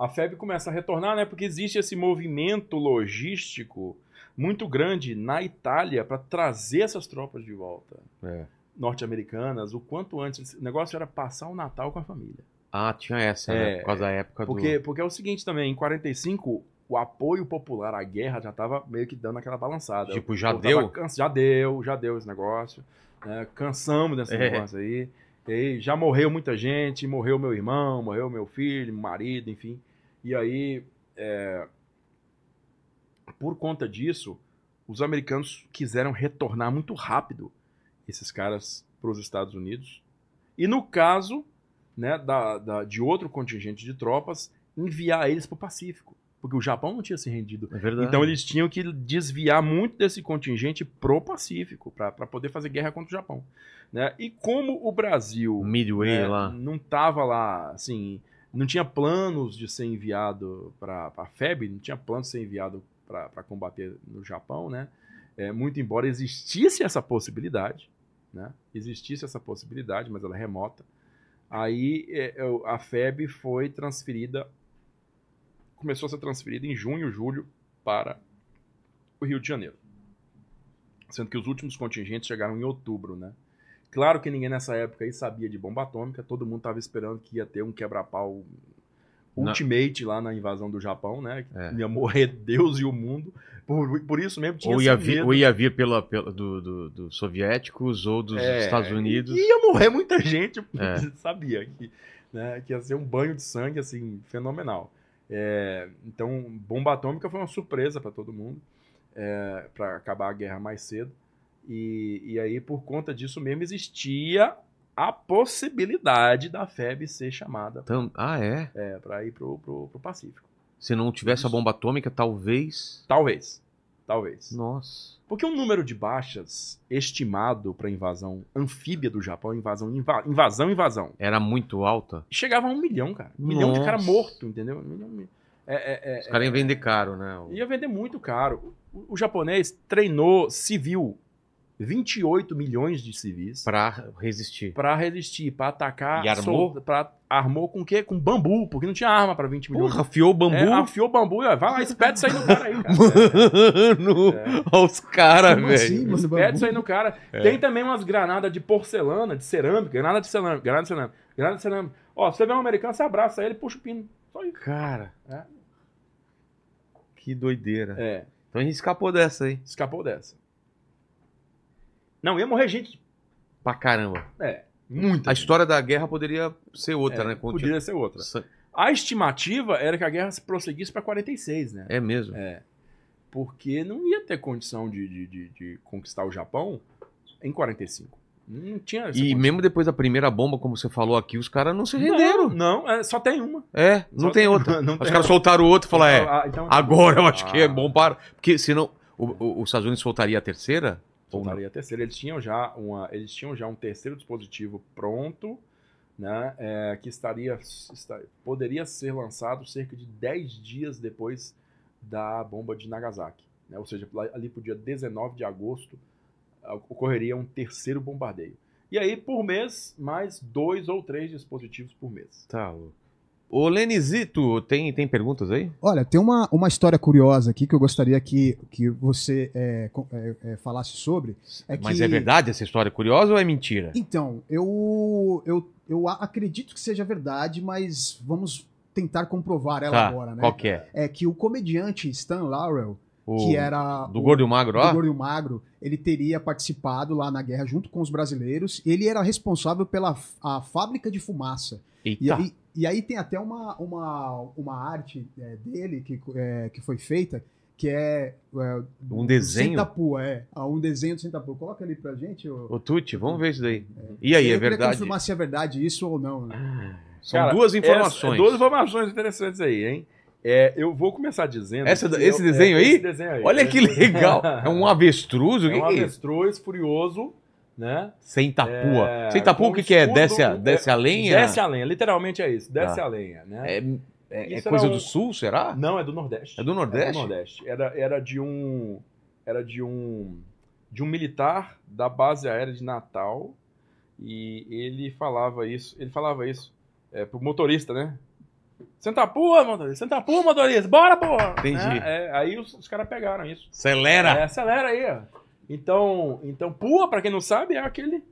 a FEB começa a retornar, né? Porque existe esse movimento logístico muito grande na Itália para trazer essas tropas de volta É. norte-americanas o quanto antes. O negócio era passar o Natal com a família. Ah, tinha essa, É, né? Por causa da época Porque, do. porque é o seguinte também, em 45 o apoio popular à guerra já estava meio que dando aquela balançada. Tipo, já deu? cansa- Já deu, já deu esse negócio. né? Cansamos desse É. negócio aí. E aí já morreu muita gente, morreu meu irmão, morreu meu filho, meu marido, enfim. E aí, é, por conta disso, os americanos quiseram retornar muito rápido esses caras para os Estados Unidos. E no caso né, da, da- de outro contingente de tropas, enviar eles para o Pacífico. Porque o Japão não tinha se rendido. É verdade. Então eles tinham que desviar muito desse contingente pro Pacífico para poder fazer guerra contra o Japão. Né? E como o Brasil Midway né, lá. não estava lá, assim, não tinha planos de ser enviado para a FEB, não tinha planos de ser enviado para combater no Japão, né? É, muito embora existisse essa possibilidade, né? Existisse essa possibilidade, mas ela é remota. Aí é, é, a FEB foi transferida, começou a ser transferida em junho, julho para o Rio de Janeiro. Sendo que os últimos contingentes chegaram em outubro, né? Claro que ninguém nessa época aí sabia de bomba atômica, todo mundo estava esperando que ia ter um quebra-pau ultimate lá na invasão do Japão, né? Que É. Ia morrer [laughs] Deus e o mundo. Por, por isso mesmo tinha Ou ia vir, ou ia vir pela, pela- do, do- dos soviéticos ou dos É, Estados Unidos. Ia morrer muita gente, [laughs] É. sabia que, né, que ia ser um banho de sangue assim fenomenal. É, então, bomba atômica foi uma surpresa para todo mundo, é, para acabar a guerra mais cedo. E, e aí, por conta disso mesmo, existia a possibilidade da FEB ser chamada Ah, é? é, para ir pro, pro, pro Pacífico. Se não tivesse a bomba atômica, talvez. Talvez. Talvez. Nossa. Porque o número de baixas estimado para invasão anfíbia do Japão, invasão, inva- invasão, invasão, Era muito alta. chegava a um milhão, cara. Um milhão de cara morto, entendeu? Um milhão- é, é, é, Os caras iam vender caro, né? O- Ia vender muito caro. O, o japonês treinou civil, 28 milhões de civis, Pra resistir. pra resistir, pra atacar. E armou? sol- pra- armou com o quê? Com bambu, porque não tinha arma pra 20 milhões. Porra, afiou o bambu. É, afiou bambu, vai lá, espeta isso aí no cara aí, cara. Mano, É. olha os caras, velho. assim, mano? Espeta isso aí no cara. É. Tem também umas granadas de porcelana, de cerâmica, granada de cerâmica, granada de cerâmica, granada de cerâmica. Ó, você vê um americano, você abraça ele, puxa o pino. Só isso. Cara. É. Que doideira. É, Então a gente escapou dessa aí. escapou dessa. Não, ia morrer gente. Pra caramba. É, muita. A gente. história da guerra poderia ser outra, É, né? Continua- Poderia ser outra. A estimativa era que a guerra se prosseguisse para 46, né? É mesmo. É. Porque não ia ter condição de, de, de- de conquistar o Japão em 45. Não tinha E condição. mesmo depois da primeira bomba, como você falou aqui, os caras não se renderam. Não, não é, só tem uma. É, não Só tem outra. [laughs] Não Os caras soltaram o outro e falaram, é, Ah, então- agora eu acho que é Ah, bom para... Porque senão o, o- os Estados Unidos soltaria a terceira? Soltaria a terceira. Eles tinham já, uma, eles tinham já um terceiro dispositivo pronto, né? é, que estaria, esta- poderia ser lançado cerca de 10 dias depois da bomba de Nagasaki. né? Ou seja, ali pro dia 19 de agosto ah, ocorreria um terceiro bombardeio. E aí, por mês, mais dois ou três dispositivos por mês. Tá louco. Ô, Lenizito, tem, tem perguntas aí? Olha, tem uma, uma história curiosa aqui que eu gostaria que, que você é, é, é, falasse sobre. É Mas que- é verdade essa história curiosa ou é mentira? Então, eu, eu, eu acredito que seja verdade, mas vamos tentar comprovar ela Tá, agora, né? qual que é? É que o comediante Stan Laurel, O- que era Do o- Gordo e o Magro, ó? do Gordo e o Magro, ele teria participado lá na guerra junto com os brasileiros. Ele era responsável pela a fábrica de fumaça. E Eita. aí, e aí tem até uma, uma, uma arte é, dele que, é, que foi feita, que é... é Um do desenho? Sentapua, é. Ah, Um desenho do Sentapua. Coloca ali pra gente. ô. Ô, Tuti, vamos ver isso daí. E aí, eu é verdade? confirmar se é verdade isso ou não. Né? São Cara, duas essa- informações. duas informações interessantes aí, hein? É, eu vou começar dizendo. Essa- esse eu- desenho é, aí? esse desenho aí. Olha que legal. É um avestruz? O É que, um que é avestruz furioso, né? Sem tapua. É, Sem tapua, o que, que é? Desce a, é, desce a lenha? Desce a lenha, literalmente é isso, desce Tá. a lenha, né? É, é- é coisa um- do sul, será? Não, é do Nordeste. É do Nordeste? É do Nordeste. Era, era de um. Era de um. De um militar da base aérea de Natal. E ele falava isso. Ele falava isso é, pro motorista, né? Senta a pua, motorista. Senta a pua, motorista. Bora, porra! Entendi. Né? É, aí os, os caras pegaram isso. Acelera! É, acelera aí, ó. Então, então, pua, pra quem não sabe, é aquele.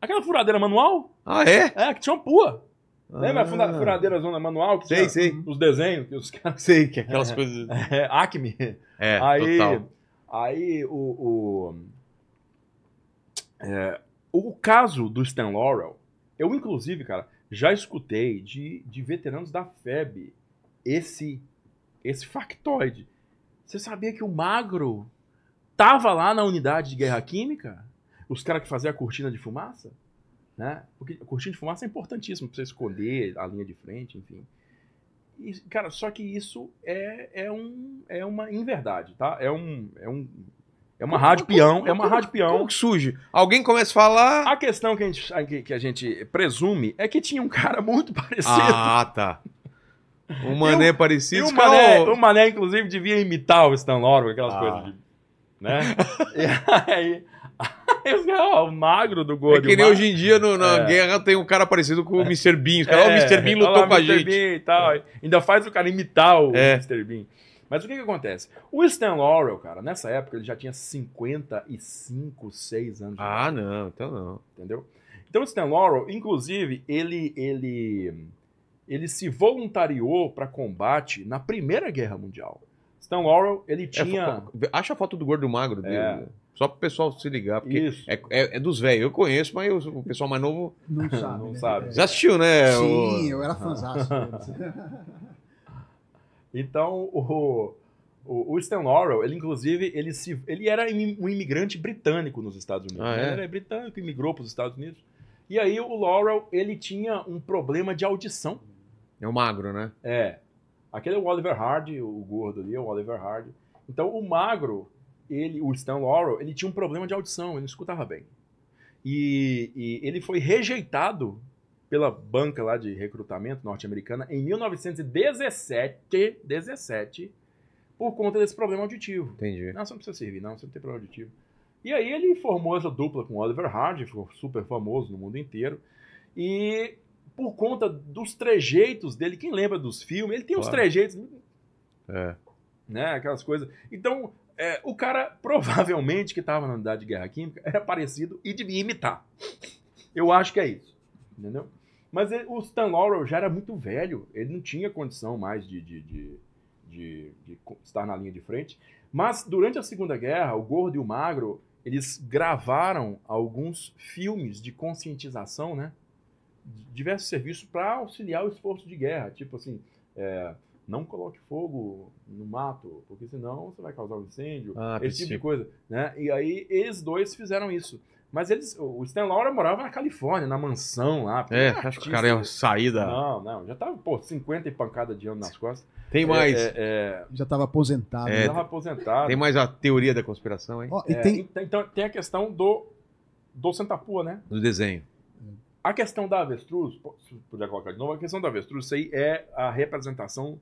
Aquela furadeira manual? Ah, é? É, que tinha uma pua. Lembra a funda- Ah. furadeira zona manual? Que Sei, sei. Os desenhos que os [laughs] caras. Sei, que aquelas coisas. [laughs] É, Acme. É, aí, total. aí o, o, é, o caso do Stan Laurel, eu inclusive, cara, já escutei de, de veteranos da FEB esse, esse factoide. Você sabia que o Magro tava lá na unidade de guerra química? Os caras que faziam a cortina de fumaça? Né? Porque a cortina de fumaça é importantíssimo para você esconder a linha de frente, enfim. E, cara, só que isso é, é, um, é uma inverdade, tá? É um. É, um, é uma rádio peão. É uma rádio peão. Que surge? Alguém começa a falar. A questão que a, gente, que- a gente presume é que tinha um cara muito [laughs] parecido. Ah, tá. Um mané parecido. e o Mané, o Mané, inclusive, devia imitar o Stan Laurel, aquelas Ah. coisas de. Né? [laughs] e aí. o magro do É Gordo. que nem hoje em dia no- na É. guerra tem um cara parecido com o Mr. Bean. Os caras, ó, o Mr. Bean lutou com a gente. Bean e tal. Ainda faz o cara imitar o É. Mr. Bean. Mas o que que acontece? O Stan Laurel, cara, nessa época ele já tinha 55, 6 anos. de idade. Ah, não, então não. entendeu? Então o Stan Laurel, inclusive, ele ele ele se voluntariou para combate na Primeira Guerra Mundial. Stan Laurel, ele É, tinha... fo- acha a foto do gordo magro dele. É. né? Só pro pessoal se ligar, porque Isso. é, é- é dos velhos. Eu conheço, mas eu- o pessoal mais novo Não [laughs] sabe. Não né? sabe. É. já assistiu, né? Sim, o- eu era fãzaço. [laughs] Então, o, o, o Stan Laurel, ele inclusive, ele, se, ele era um imigrante britânico nos Estados Unidos. Ah, né? é? Ele era britânico, imigrou para os Estados Unidos. E aí o Laurel, ele tinha um problema de audição. É o magro, né? É. Aquele é o Oliver Hardy, o gordo ali é o Oliver Hardy. Então, o magro, ele, o Stan Laurel, ele tinha um problema de audição, ele não escutava bem. E, e ele foi rejeitado pela banca lá de recrutamento norte-americana em 1917, 17, por conta desse problema auditivo. Entendi. Não, você não precisa servir, não, você não tem problema auditivo. E aí ele formou essa dupla com o Oliver Hardy, ficou super famoso no mundo inteiro. E por conta dos trejeitos dele, quem lembra dos filmes, ele tem uns Claro. trejeitos, É. né, aquelas coisas. Então, é, o cara [laughs] provavelmente que estava na unidade de guerra química era parecido e devia imitar. Eu acho que é isso, entendeu? Mas ele- o Stan Laurel já era muito velho, ele não tinha condição mais de, de, de, de- de estar na linha de frente. Mas durante a Segunda Guerra, o Gordo e o Magro, eles gravaram alguns filmes de conscientização, né? Diversos serviços para auxiliar o esforço de guerra. Tipo assim, é, não coloque fogo no mato, porque senão você vai causar um incêndio. Ah, esse tipo de coisa, né? E aí eles dois fizeram isso. Mas eles, o Stan Laurel morava na Califórnia, na mansão lá. É, acho que o cara ia sair da. Não, não, já tava, pô, 50 e pancada de ano nas costas. Tem mais. É, é, Já estava aposentado. É, é, tava aposentado. Tem mais a teoria da conspiração, hein? E É, tem, ent- Então tem a questão do, do Sentapua, né? Do desenho. A questão da avestruz, se puder colocar de novo, a questão da avestruz, isso aí é a representação,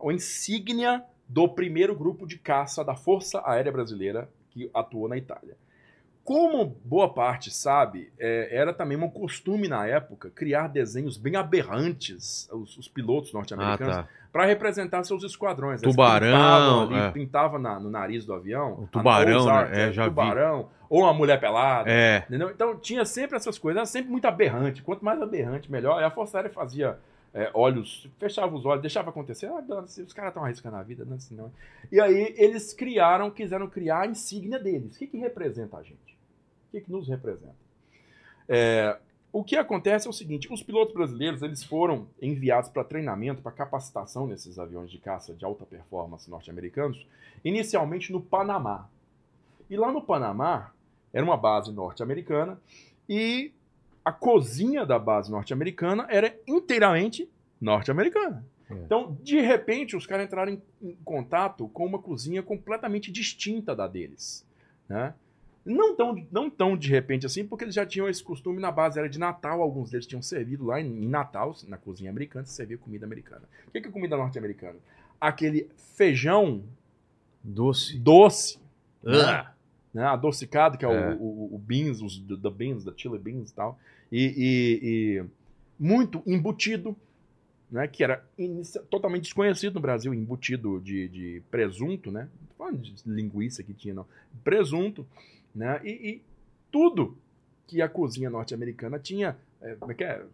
a insígnia do primeiro grupo de caça da Força Aérea Brasileira que atuou na Itália. Como boa parte sabe, é, era também um costume na época criar desenhos bem aberrantes, os, os pilotos Ah, norte-americanos, tá. para representar seus esquadrões. Eles Tubarão, ali, é. pintava na- no nariz do avião. O tubarão, nose né? É, art, já vi. tubarão, ou uma mulher pelada. É. Entendeu? Então tinha sempre essas coisas, era sempre muito aberrante. Quanto mais aberrante, melhor. E a Força Aérea fazia é, olhos, fechava os olhos, deixava acontecer. Ah, dane-se, os caras estão arriscando a vida, dane-se não. E aí eles criaram, quiseram criar a insígnia deles. O que, que representa a gente? O que, que nos representa? É, o que acontece é o seguinte: os pilotos brasileiros eles foram enviados para treinamento, para capacitação nesses aviões de caça de alta performance norte-americanos, inicialmente no Panamá. E lá no Panamá era uma base norte-americana e a cozinha da base norte-americana era inteiramente norte-americana. É. Então, de repente, os caras entraram em, em contato com uma cozinha completamente distinta da deles. Né? Não, tão, não tão de repente assim, porque eles já tinham esse costume na base, era de Natal, alguns deles tinham servido lá em, Natal, na cozinha americana, se servia comida americana. O que que é comida norte-americana? Aquele feijão Doce. doce, Ah. né, adocicado, que é, É. O, o, o beans, os the, the beans, da chili beans e tal, e, e- e muito embutido, né, que era inicia- totalmente desconhecido no Brasil, embutido de, de presunto, né, não falando de linguiça que tinha não, presunto, né, e, e tudo que a cozinha norte-americana tinha, é, como é que é,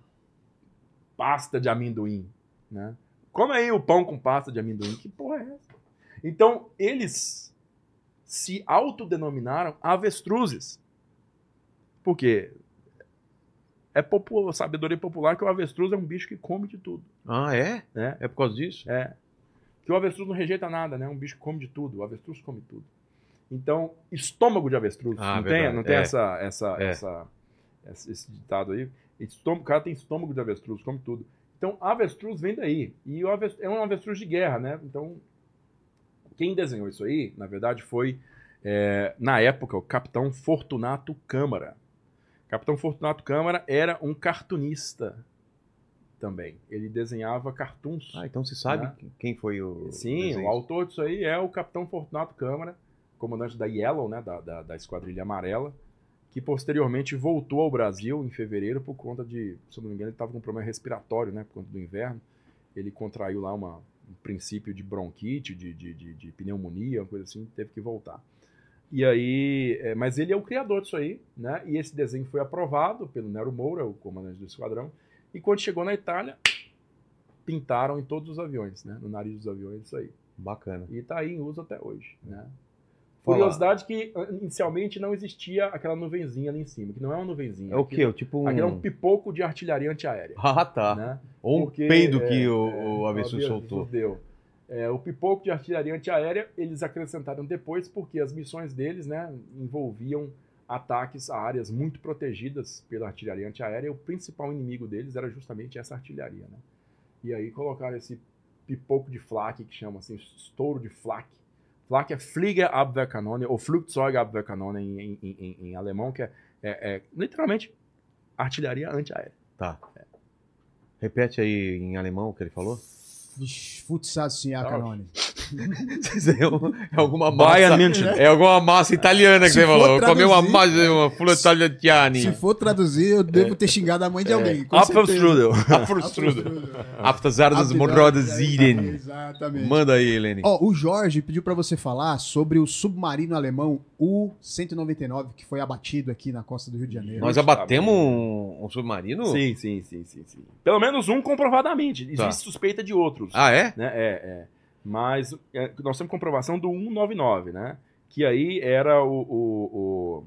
pasta de amendoim, né, come aí o pão com pasta de amendoim, que porra é essa? Então, eles se autodenominaram avestruzes. Por quê? É popular, sabedoria popular que o avestruz é um bicho que come de tudo. Ah, é? né? É por causa disso? É. Que o avestruz não rejeita nada, né? Um bicho que come de tudo. O avestruz come tudo. Então, estômago de avestruz. Ah, não, tem, não tem É. essa, essa, É. essa, esse ditado aí? Estômago, o cara tem estômago de avestruz, come tudo. Então, avestruz vem daí. E o avestruz, é um avestruz de guerra, né? Então, quem desenhou isso aí, na verdade, foi, é, na época, o Capitão Fortunato Câmara. Capitão Fortunato Câmara era um cartunista também. Ele desenhava cartoons. Ah, então você sabe Né? quem foi o. Sim, desenho? o autor disso aí é o Capitão Fortunato Câmara, comandante da Yellow, né, da, da, da Esquadrilha Amarela, que posteriormente voltou ao Brasil em fevereiro por conta de, se não me engano, ele estava com um problema respiratório, né, por conta do inverno. Ele contraiu lá uma, um princípio de bronquite, de, de, de, de pneumonia, uma coisa assim, teve que voltar. E aí, é, mas ele é o criador disso aí, né? E esse desenho foi aprovado pelo Nero Moura, o comandante do esquadrão. E quando chegou na Itália, pintaram em todos os aviões, né? No nariz dos aviões, isso aí. Bacana. E está aí em uso até hoje. Né? Curiosidade que ah, inicialmente não existia aquela nuvenzinha ali em cima, que não é uma nuvenzinha. É o quê? Tipo um... aquilo é um pipoco de artilharia antiaérea. Ah, tá. Né? Ou um Porque, peido é, que o, é, o avestruz soltou. Deu. É, o pipoco de artilharia antiaérea eles acrescentaram depois porque as missões deles né, envolviam ataques a áreas muito protegidas pela artilharia antiaérea e o principal inimigo deles era justamente essa artilharia. Né? E aí colocaram esse pipoco de flak, que chama assim, estouro de flak. Flak é Fliegerabwehrkanone ou Flugzeugabwehrkanone em, em, em, em alemão, que é, é- é literalmente artilharia antiaérea. Tá. Repete aí em alemão o que ele falou. Futsal Tá Canone. É alguma Bayern massa. München. É alguma massa italiana que Se você falou. Comeu uma traduzir- massa, uma fula italiani. Se for traduzir, eu devo ter xingado a mãe de alguém. com certeza. Apfelstrudel. Apfelstrudel. Apesar das morrodas irem. Exatamente. Manda aí, Helene. Ó, o Jorge pediu pra você falar sobre o submarino alemão U-199, que foi abatido aqui na costa do Rio de Janeiro. Nós abatemos um, um submarino? Sim, sim, sim, sim, sim. Pelo menos um comprovadamente. Existe Tá. suspeita de outros. Ah, é? né? É, é. Mas é, nós temos comprovação do 199, né? Que aí era o, o,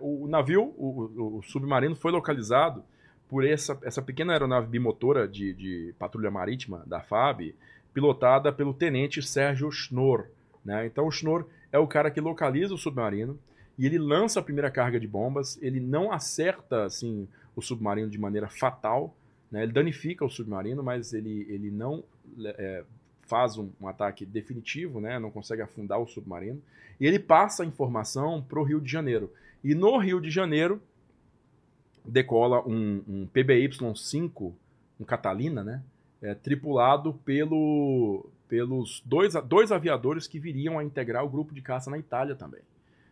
o, o navio, o, o- submarino foi localizado por essa, essa pequena aeronave bimotora de, de patrulha marítima da FAB, pilotada pelo tenente Sérgio Schnorr. Né? Então o Schnorr é o cara que localiza o submarino e ele lança a primeira carga de bombas, ele não acerta assim o submarino de maneira fatal, né? ele danifica o submarino, mas ele, ele não é, faz um, um ataque definitivo, né? não consegue afundar o submarino, e ele passa a informação para o Rio de Janeiro. E no Rio de Janeiro decola um, um PBY-5, um Catalina, né? É, tripulado pelo, pelos dois, dois aviadores que viriam a integrar o grupo de caça na Itália também.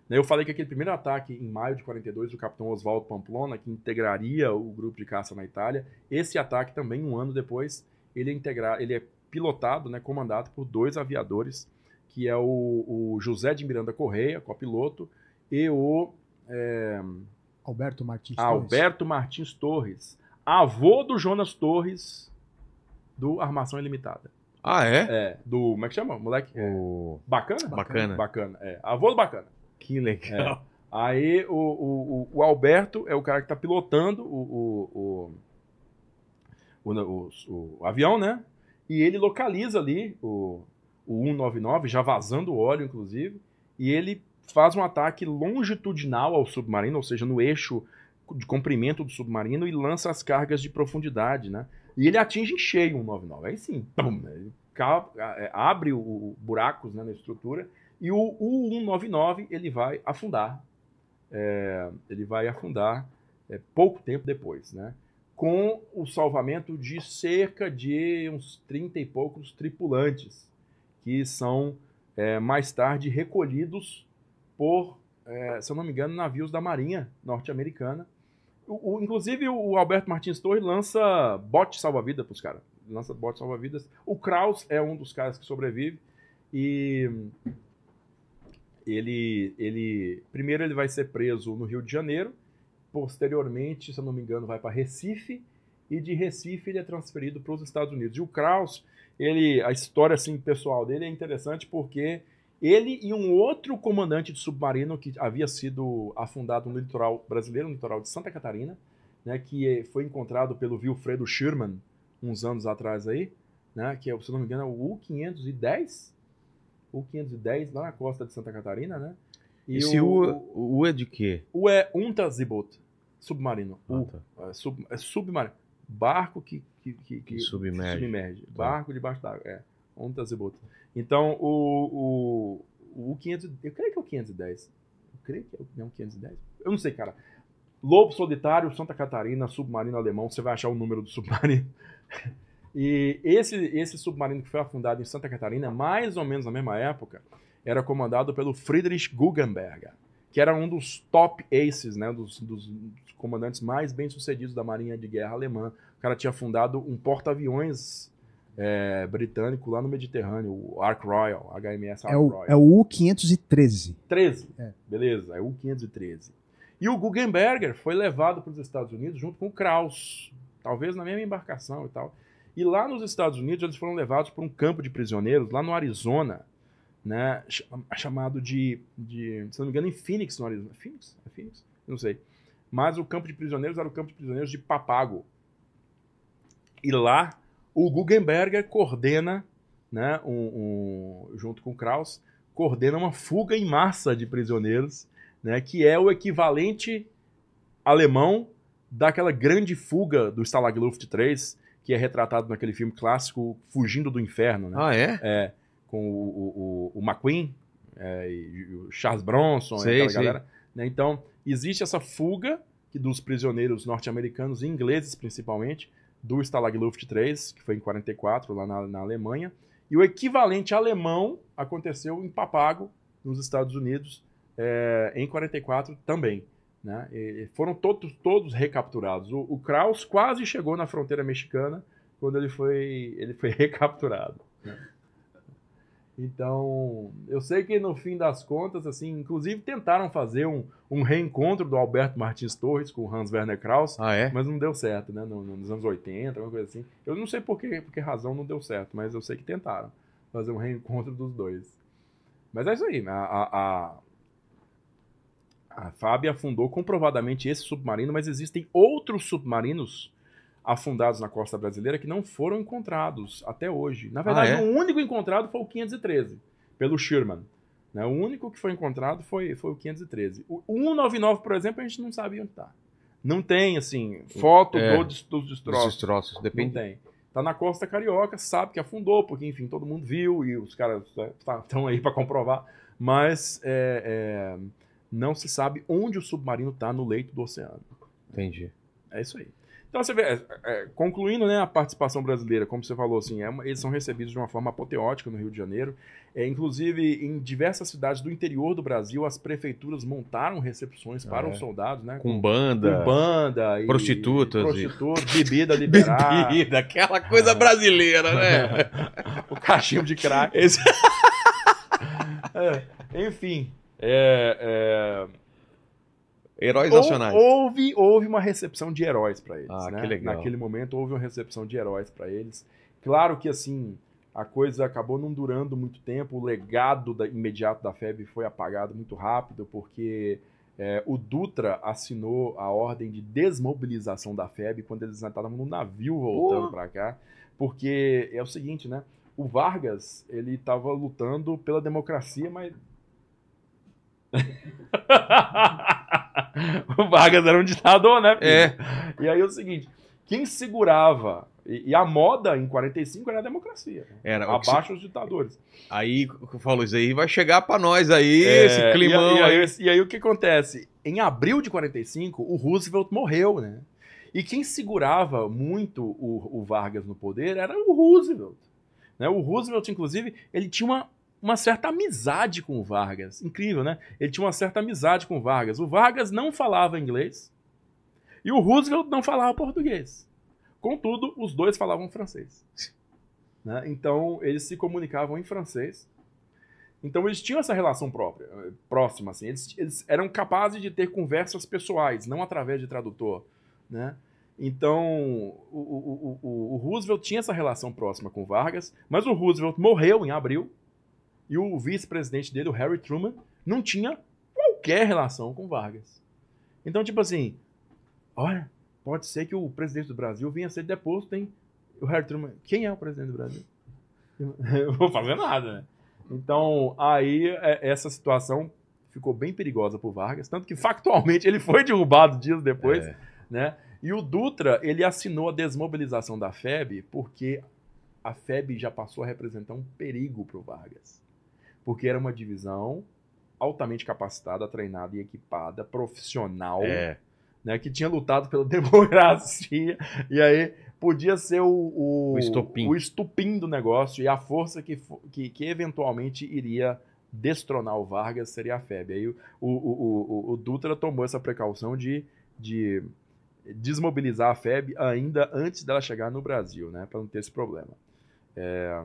Né, Eu falei que aquele primeiro ataque em maio de 42 do capitão Oswaldo Pamplona, que integraria o grupo de caça na Itália, esse ataque também, um ano depois, ele é, integrar, ele é pilotado, né, comandado por dois aviadores, que é o, o José de Miranda Correia, copiloto, e o é, Alberto Martins. Torres. Alberto Martins Torres, avô do Jonas Torres, do Armação Ilimitada. Ah, é? É, do. Como é que chama? Moleque? É, O... bacana? Bacana. Bacana, é. Avô do Bacana. Que legal. Aí o, o, o- o Alberto é o cara que está pilotando o, o, o, o, o- o avião, né? E ele localiza ali o, o 199, já vazando óleo, inclusive, e ele faz um ataque longitudinal ao submarino, ou seja, no eixo de comprimento do submarino, e lança as cargas de profundidade, né? E ele atinge em cheio o 199. Aí sim, pum, ele ca- é, abre o, o buracos né, na estrutura e o, o 199 ele vai afundar. É, ele vai afundar é, pouco tempo depois, né? Com o salvamento de cerca de uns 30 e poucos tripulantes, que são é, mais tarde recolhidos por, é, se eu não me engano, navios da Marinha norte-americana. O, o- inclusive, o, Alberto Martins Torres lança bote salva-vida para os caras. Lança bote salva-vidas. O Kraus é um dos caras que sobrevive. E ele, ele primeiro ele vai ser preso no Rio de Janeiro, posteriormente, se eu não me engano, vai para Recife e de Recife ele é transferido para os Estados Unidos. E o Kraus, ele, a história assim pessoal dele é interessante porque ele e um outro comandante de submarino que havia sido afundado no litoral brasileiro, no litoral de Santa Catarina, né, que eh, foi encontrado pelo Wilfredo Sherman uns anos atrás aí, né, que é, se não me engano é o U-510, U-510 lá na costa de Santa Catarina, né? E Esse U, o U é de quê? U é Unterseeboot, submarino. Ah, U, tá. é, sub, é submarino. Barco que, que, que, Que submerge. submerge. Tá. Barco debaixo d'água. É. Unterseeboot. Então, o, o, o 500, eu creio que é o 510. Eu creio que é o, não, 510. Eu não sei, cara. Lobo Solitário, Santa Catarina, submarino alemão. Você vai achar o número do submarino. [laughs] E esse, esse submarino que foi afundado em Santa Catarina, mais ou menos na mesma época, era comandado pelo Friedrich Guggenberger, que era um dos top aces, né, dos, dos comandantes mais bem-sucedidos da Marinha de Guerra alemã. O cara tinha fundado um porta-aviões é, britânico lá no Mediterrâneo, o Ark Royal, HMS Ark É o, Royal. é o U-513. 13. É. Beleza, é o 513. E o Guggenberger foi levado para os Estados Unidos junto com o Kraus, talvez na mesma embarcação e tal. E lá nos Estados Unidos eles foram levados para um campo de prisioneiros, lá no Arizona, né, ch- chamado de, de, se não me engano, em Phoenix, no Arizona. Phoenix? É Phoenix? Não sei. Mas o campo de prisioneiros era o campo de prisioneiros de Papago. E lá o Guggenberger coordena, né, um, um- junto com o Kraus, coordena uma fuga em massa de prisioneiros, né, que é o equivalente alemão daquela grande fuga do Stalag Luft 3, que é retratado naquele filme clássico Fugindo do Inferno, né? Ah, é? É, com o, o, o, McQueen é, e o Charles Bronson Sei, e aquela sei. galera. né? Então, existe essa fuga dos prisioneiros norte-americanos e ingleses, principalmente, do Stalag Luft 3, que foi em 44, lá na, na Alemanha. E o equivalente alemão aconteceu em Papago, nos Estados Unidos, é, em 44 também. Né? E foram todos, todos recapturados. O, o Kraus quase chegou na fronteira mexicana quando ele foi, ele foi [laughs] recapturado. né? Então, eu sei que no fim das contas, assim, inclusive tentaram fazer um, um reencontro do Alberto Martins Torres com o Hans Werner Kraus, Ah, é? mas não deu certo, né? No- no- nos anos 80, alguma coisa assim. Eu não sei por que, por que razão não deu certo, mas eu sei que tentaram fazer um reencontro dos dois. Mas é isso aí. A, a, a, a FAB afundou comprovadamente esse submarino, mas existem outros submarinos afundados na costa brasileira que não foram encontrados até hoje. Na verdade, Ah, é? o único encontrado foi o 513, pelo Sherman. Né? O único que foi encontrado foi, foi o 513. O 199, por exemplo, a gente não sabe onde está. Não tem, assim, foto É, dos Dos destroços. destroços, Não depende. tem. Tá na costa carioca, sabe que afundou, porque, enfim, todo mundo viu e os caras estão aí [laughs] para comprovar. Mas é, é, não se sabe onde o submarino está no leito do oceano. Entendi. É isso aí. Então você vê, é, é, concluindo né, a participação brasileira, como você falou, assim, é uma- eles são recebidos de uma forma apoteótica no Rio de Janeiro. É, inclusive, em diversas cidades do interior do Brasil, as prefeituras montaram recepções para Ah, é? os soldados, né? Com banda. com banda e prostitutas e- prostitutas, [laughs] bebida liberada, Bebida, aquela coisa brasileira, né? [laughs] o cachimbo de crack. Esse- [laughs] É, enfim, é, Heróis é, nacionais. hou- houve, houve uma recepção de heróis para eles. Ah, né? que legal. Naquele momento houve uma recepção de heróis para eles. Claro que assim a coisa acabou não durando muito tempo, o legado da- imediato da FEB foi apagado muito rápido, porque é, o Dutra assinou a ordem de desmobilização da FEB quando eles estavam no navio voltando para cá, porque é o seguinte, né? O Vargas, ele estava lutando pela democracia, mas [laughs] [laughs] o Vargas era um ditador, né? filho? É. E aí é o seguinte, quem segurava e, a moda em 45 era a democracia. Era, Abaixo os ditadores. Aí falou isso aí, vai chegar pra nós aí, É, esse climão e, e aí. aí, e aí o que acontece? Em abril de 45, o Roosevelt morreu, né? E quem segurava muito o, o Vargas no poder era o Roosevelt. Né? O Roosevelt, inclusive, ele tinha uma, uma certa amizade com o Vargas. Incrível, né? Ele tinha uma certa amizade com o Vargas. O Vargas não falava inglês e o Roosevelt não falava português. Contudo, os dois falavam francês. [laughs] Né? Então, eles se comunicavam em francês. Então, eles tinham essa relação própria, eh, próxima. Assim. Eles, eles eram capazes de ter conversas pessoais, não através de tradutor. Né? Então, o, o, o, o Roosevelt tinha essa relação próxima com Vargas, mas o Roosevelt morreu em abril e o vice-presidente dele, o Harry Truman, não tinha qualquer relação com Vargas. Então, tipo assim, olha, pode ser que o presidente do Brasil venha a ser deposto, hein? O Harry Truman, quem é o presidente do Brasil? [laughs] Eu vou fazer nada, né? Então, aí é, essa situação ficou bem perigosa pro Vargas, tanto que factualmente ele foi derrubado dias depois, É. né? E o Dutra, ele assinou a desmobilização da FEB porque a FEB já passou a representar um perigo pro Vargas. Porque era uma divisão altamente capacitada, treinada e equipada, profissional, É. né, que tinha lutado pela [laughs] democracia, e aí podia ser o, o, O estopim. o estupim do negócio e a força que, que, que eventualmente iria destronar o Vargas seria a FEB. Aí o, o, o, o, o Dutra tomou essa precaução de, de desmobilizar a FEB ainda antes dela chegar no Brasil, né, para não ter esse problema. É,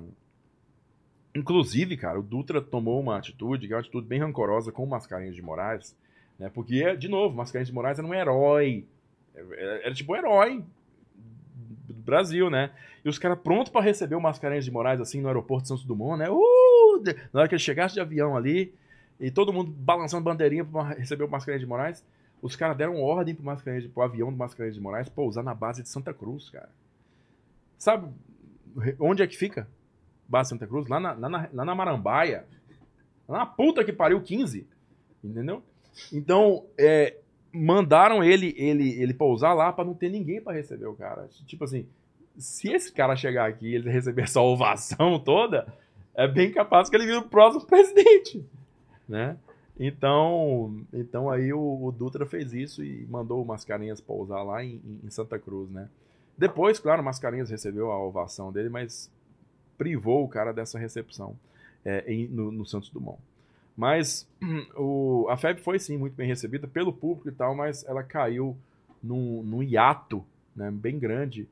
Inclusive, cara, o Dutra tomou uma atitude, que é uma atitude bem rancorosa com o Mascarenhas de Moraes, né? Porque, de novo, Mascarenhas de Moraes era um herói. Era, era tipo um herói do Brasil, né? E os caras prontos pra receber o Mascarenhas de Moraes, assim, no aeroporto de Santos Dumont, né? Uh! Na hora que ele chegasse de avião ali, e todo mundo balançando bandeirinha pra receber o Mascarenhas de Moraes, os caras deram ordem pro, Mascarenhas pro avião do Mascarenhas de Moraes pousar na base de Santa Cruz, cara. Sabe onde é que fica? De Santa Cruz? Lá na, lá na, lá na Marambaia. Lá na puta que pariu 15. Entendeu? Então, é, mandaram ele, ele, ele pousar lá pra não ter ninguém pra receber o cara. Tipo assim, se esse cara chegar aqui e ele receber essa ovação toda, é bem capaz que ele vire o próximo [laughs] presidente, né? Então, então aí o, o Dutra fez isso e mandou o Mascarenhas pousar lá em- em Santa Cruz, né? Depois, claro, o Mascarenhas recebeu a ovação dele, mas privou o cara dessa recepção é, em- no, no Santos Dumont. Mas [clears throat] o, a FEB foi sim muito bem recebida pelo público e tal, mas ela caiu num, num hiato né, bem grande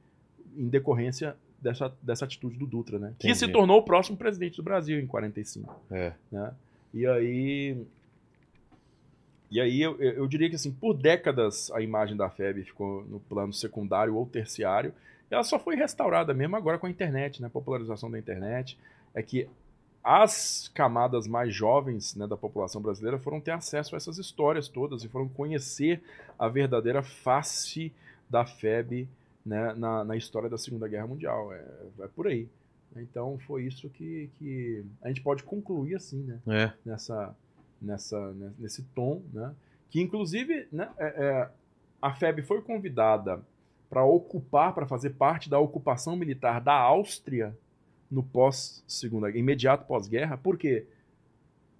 em decorrência dessa, dessa atitude do Dutra, né? Que Entendi. se tornou o próximo presidente do Brasil em 45 É. né? E aí. E aí eu, eu eu diria que assim, por décadas a imagem da FEB ficou no plano secundário ou terciário. Ela só foi restaurada mesmo agora com a internet, né? Popularização da internet. É que as camadas mais jovens né, da população brasileira foram ter acesso a essas histórias todas e foram conhecer a verdadeira face da FEB né, na, na história da Segunda Guerra Mundial. É, é por aí. Então foi isso que, que a gente pode concluir assim, né? É. nessa, nessa, nesse tom, né? Que inclusive né, é- é, a FEB foi convidada para ocupar, para fazer parte da ocupação militar da Áustria no pós segunda, imediato pós-guerra, porque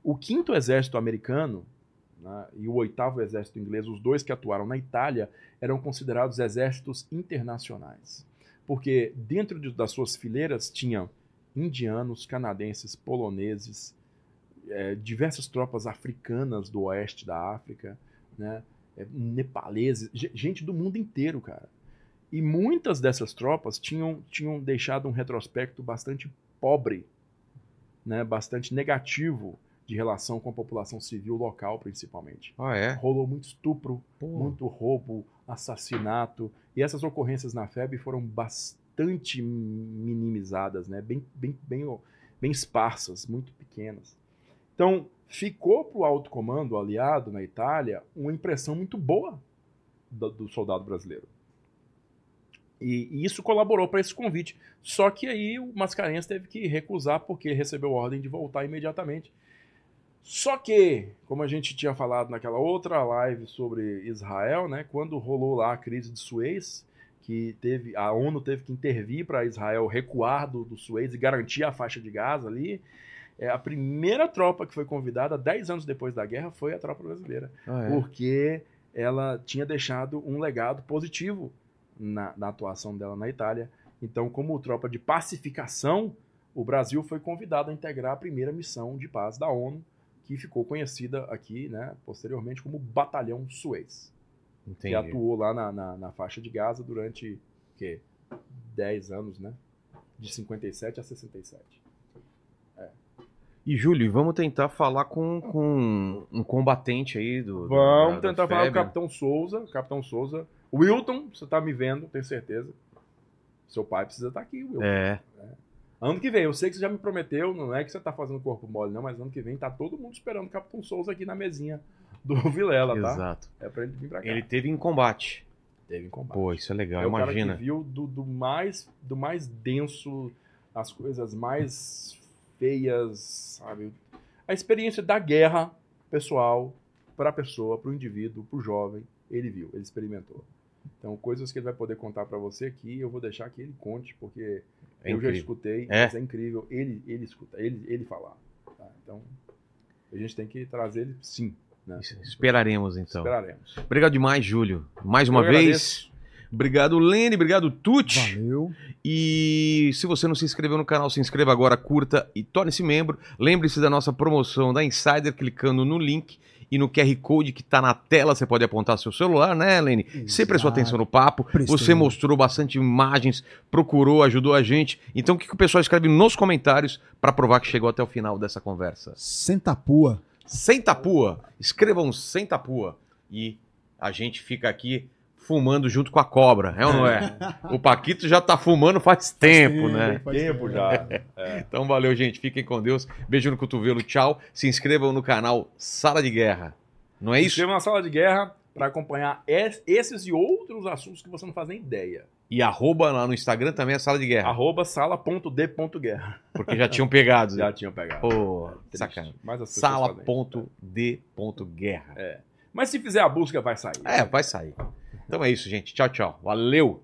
o quinto exército americano né, e o oitavo exército inglês, os dois que atuaram na Itália, eram considerados exércitos internacionais, porque dentro de- das suas fileiras tinham indianos, canadenses, poloneses, é, diversas tropas africanas do oeste da África, né? é, nepaleses, ge- gente do mundo inteiro, cara. E muitas dessas tropas tinham, tinham deixado um retrospecto bastante pobre, né? bastante negativo de relação com a população civil local, principalmente. Ah, é? Rolou muito estupro, Pô. muito roubo, assassinato, e essas ocorrências na FEB foram bastante minimizadas, né? bem, bem, bem, bem esparsas, muito pequenas. Então, ficou para o alto comando aliado na Itália uma impressão muito boa do, do soldado brasileiro. E, e isso colaborou para esse convite. Só que aí o Mascarenhas teve que recusar porque recebeu ordem de voltar imediatamente. Só que, como a gente tinha falado naquela outra live sobre Israel, né, quando rolou lá a crise de Suez, que teve a ONU teve que intervir para Israel recuar do, do Suez e garantir a faixa de Gaza ali, é, a primeira tropa que foi convidada, 10 anos depois da guerra, foi a tropa brasileira Ah, é. porque ela tinha deixado um legado positivo na, na atuação dela na Itália. Então, como tropa de pacificação, o Brasil foi convidado a integrar a primeira missão de paz da ONU, que ficou conhecida aqui, né, posteriormente, como Batalhão Suez, Entendi. que atuou lá na, na, na faixa de Gaza durante que 10 anos, né? De 57 a 67. E, Júlio, vamos tentar falar com, com um combatente aí do. Vamos da- da tentar falar com o. Capitão Souza. Capitão Souza. Wilton, você tá me vendo, tenho certeza. Seu pai precisa estar aqui, Wilton. É. Ano que vem, eu sei que você já me prometeu, não é que você tá fazendo corpo mole, não, mas ano que vem tá todo mundo esperando o Capitão Souza aqui na mesinha do [laughs] Vilela, tá? Exato. É pra ele vir pra cá. Ele teve em combate. teve em combate. Pô, isso é legal, é imagina. que viu do, do mais, do mais denso, as coisas mais feias, sabe? A experiência da guerra pessoal para a pessoa, para o indivíduo, para o jovem, ele viu, ele experimentou. Então, coisas que ele vai poder contar para você aqui, eu vou deixar que ele conte, porque É eu já escutei, É? mas é incrível ele, ele escuta, ele, ele falar. tá? Então, a gente tem que trazer ele sim. Né? Esperaremos então. Esperaremos. Obrigado demais, Júlio. Mais uma Eu vez. agradeço. Obrigado, Lene. Obrigado, Tuti. Valeu. E se você não se inscreveu no canal, se inscreva agora, curta e torne-se membro. Lembre-se da nossa promoção da Insider clicando no link e no QR Code que está na tela. Você pode apontar seu celular, né, Lene? Você prestou atenção no papo, Prestei. você mostrou bastante imagens, procurou, ajudou a gente. Então o que, que o pessoal escreve nos comentários para provar que chegou até o final dessa conversa? Senta pua. Sem tapua. Escrevam sem tapua. E a gente fica aqui fumando junto com a cobra, é ou não é? O Paquito já tá fumando faz tempo, né? faz Tempo já. É. [laughs] Então valeu, gente. Fiquem com Deus. Beijo no cotovelo, tchau. Se inscrevam no canal Sala de Guerra. Não é isso? Inscreva na sala de guerra para acompanhar es- esses e outros assuntos que você não faz nem ideia. E arroba lá no Instagram também a Sala de Guerra. Arroba sala.d.guerra. Porque já tinham pegado. [laughs] Já tinham pegado. Pô, as pessoas fazem. Sala.d.guerra. Mas se fizer a busca, vai sair. É, vai sair. Então é isso, gente. Tchau, tchau. Valeu!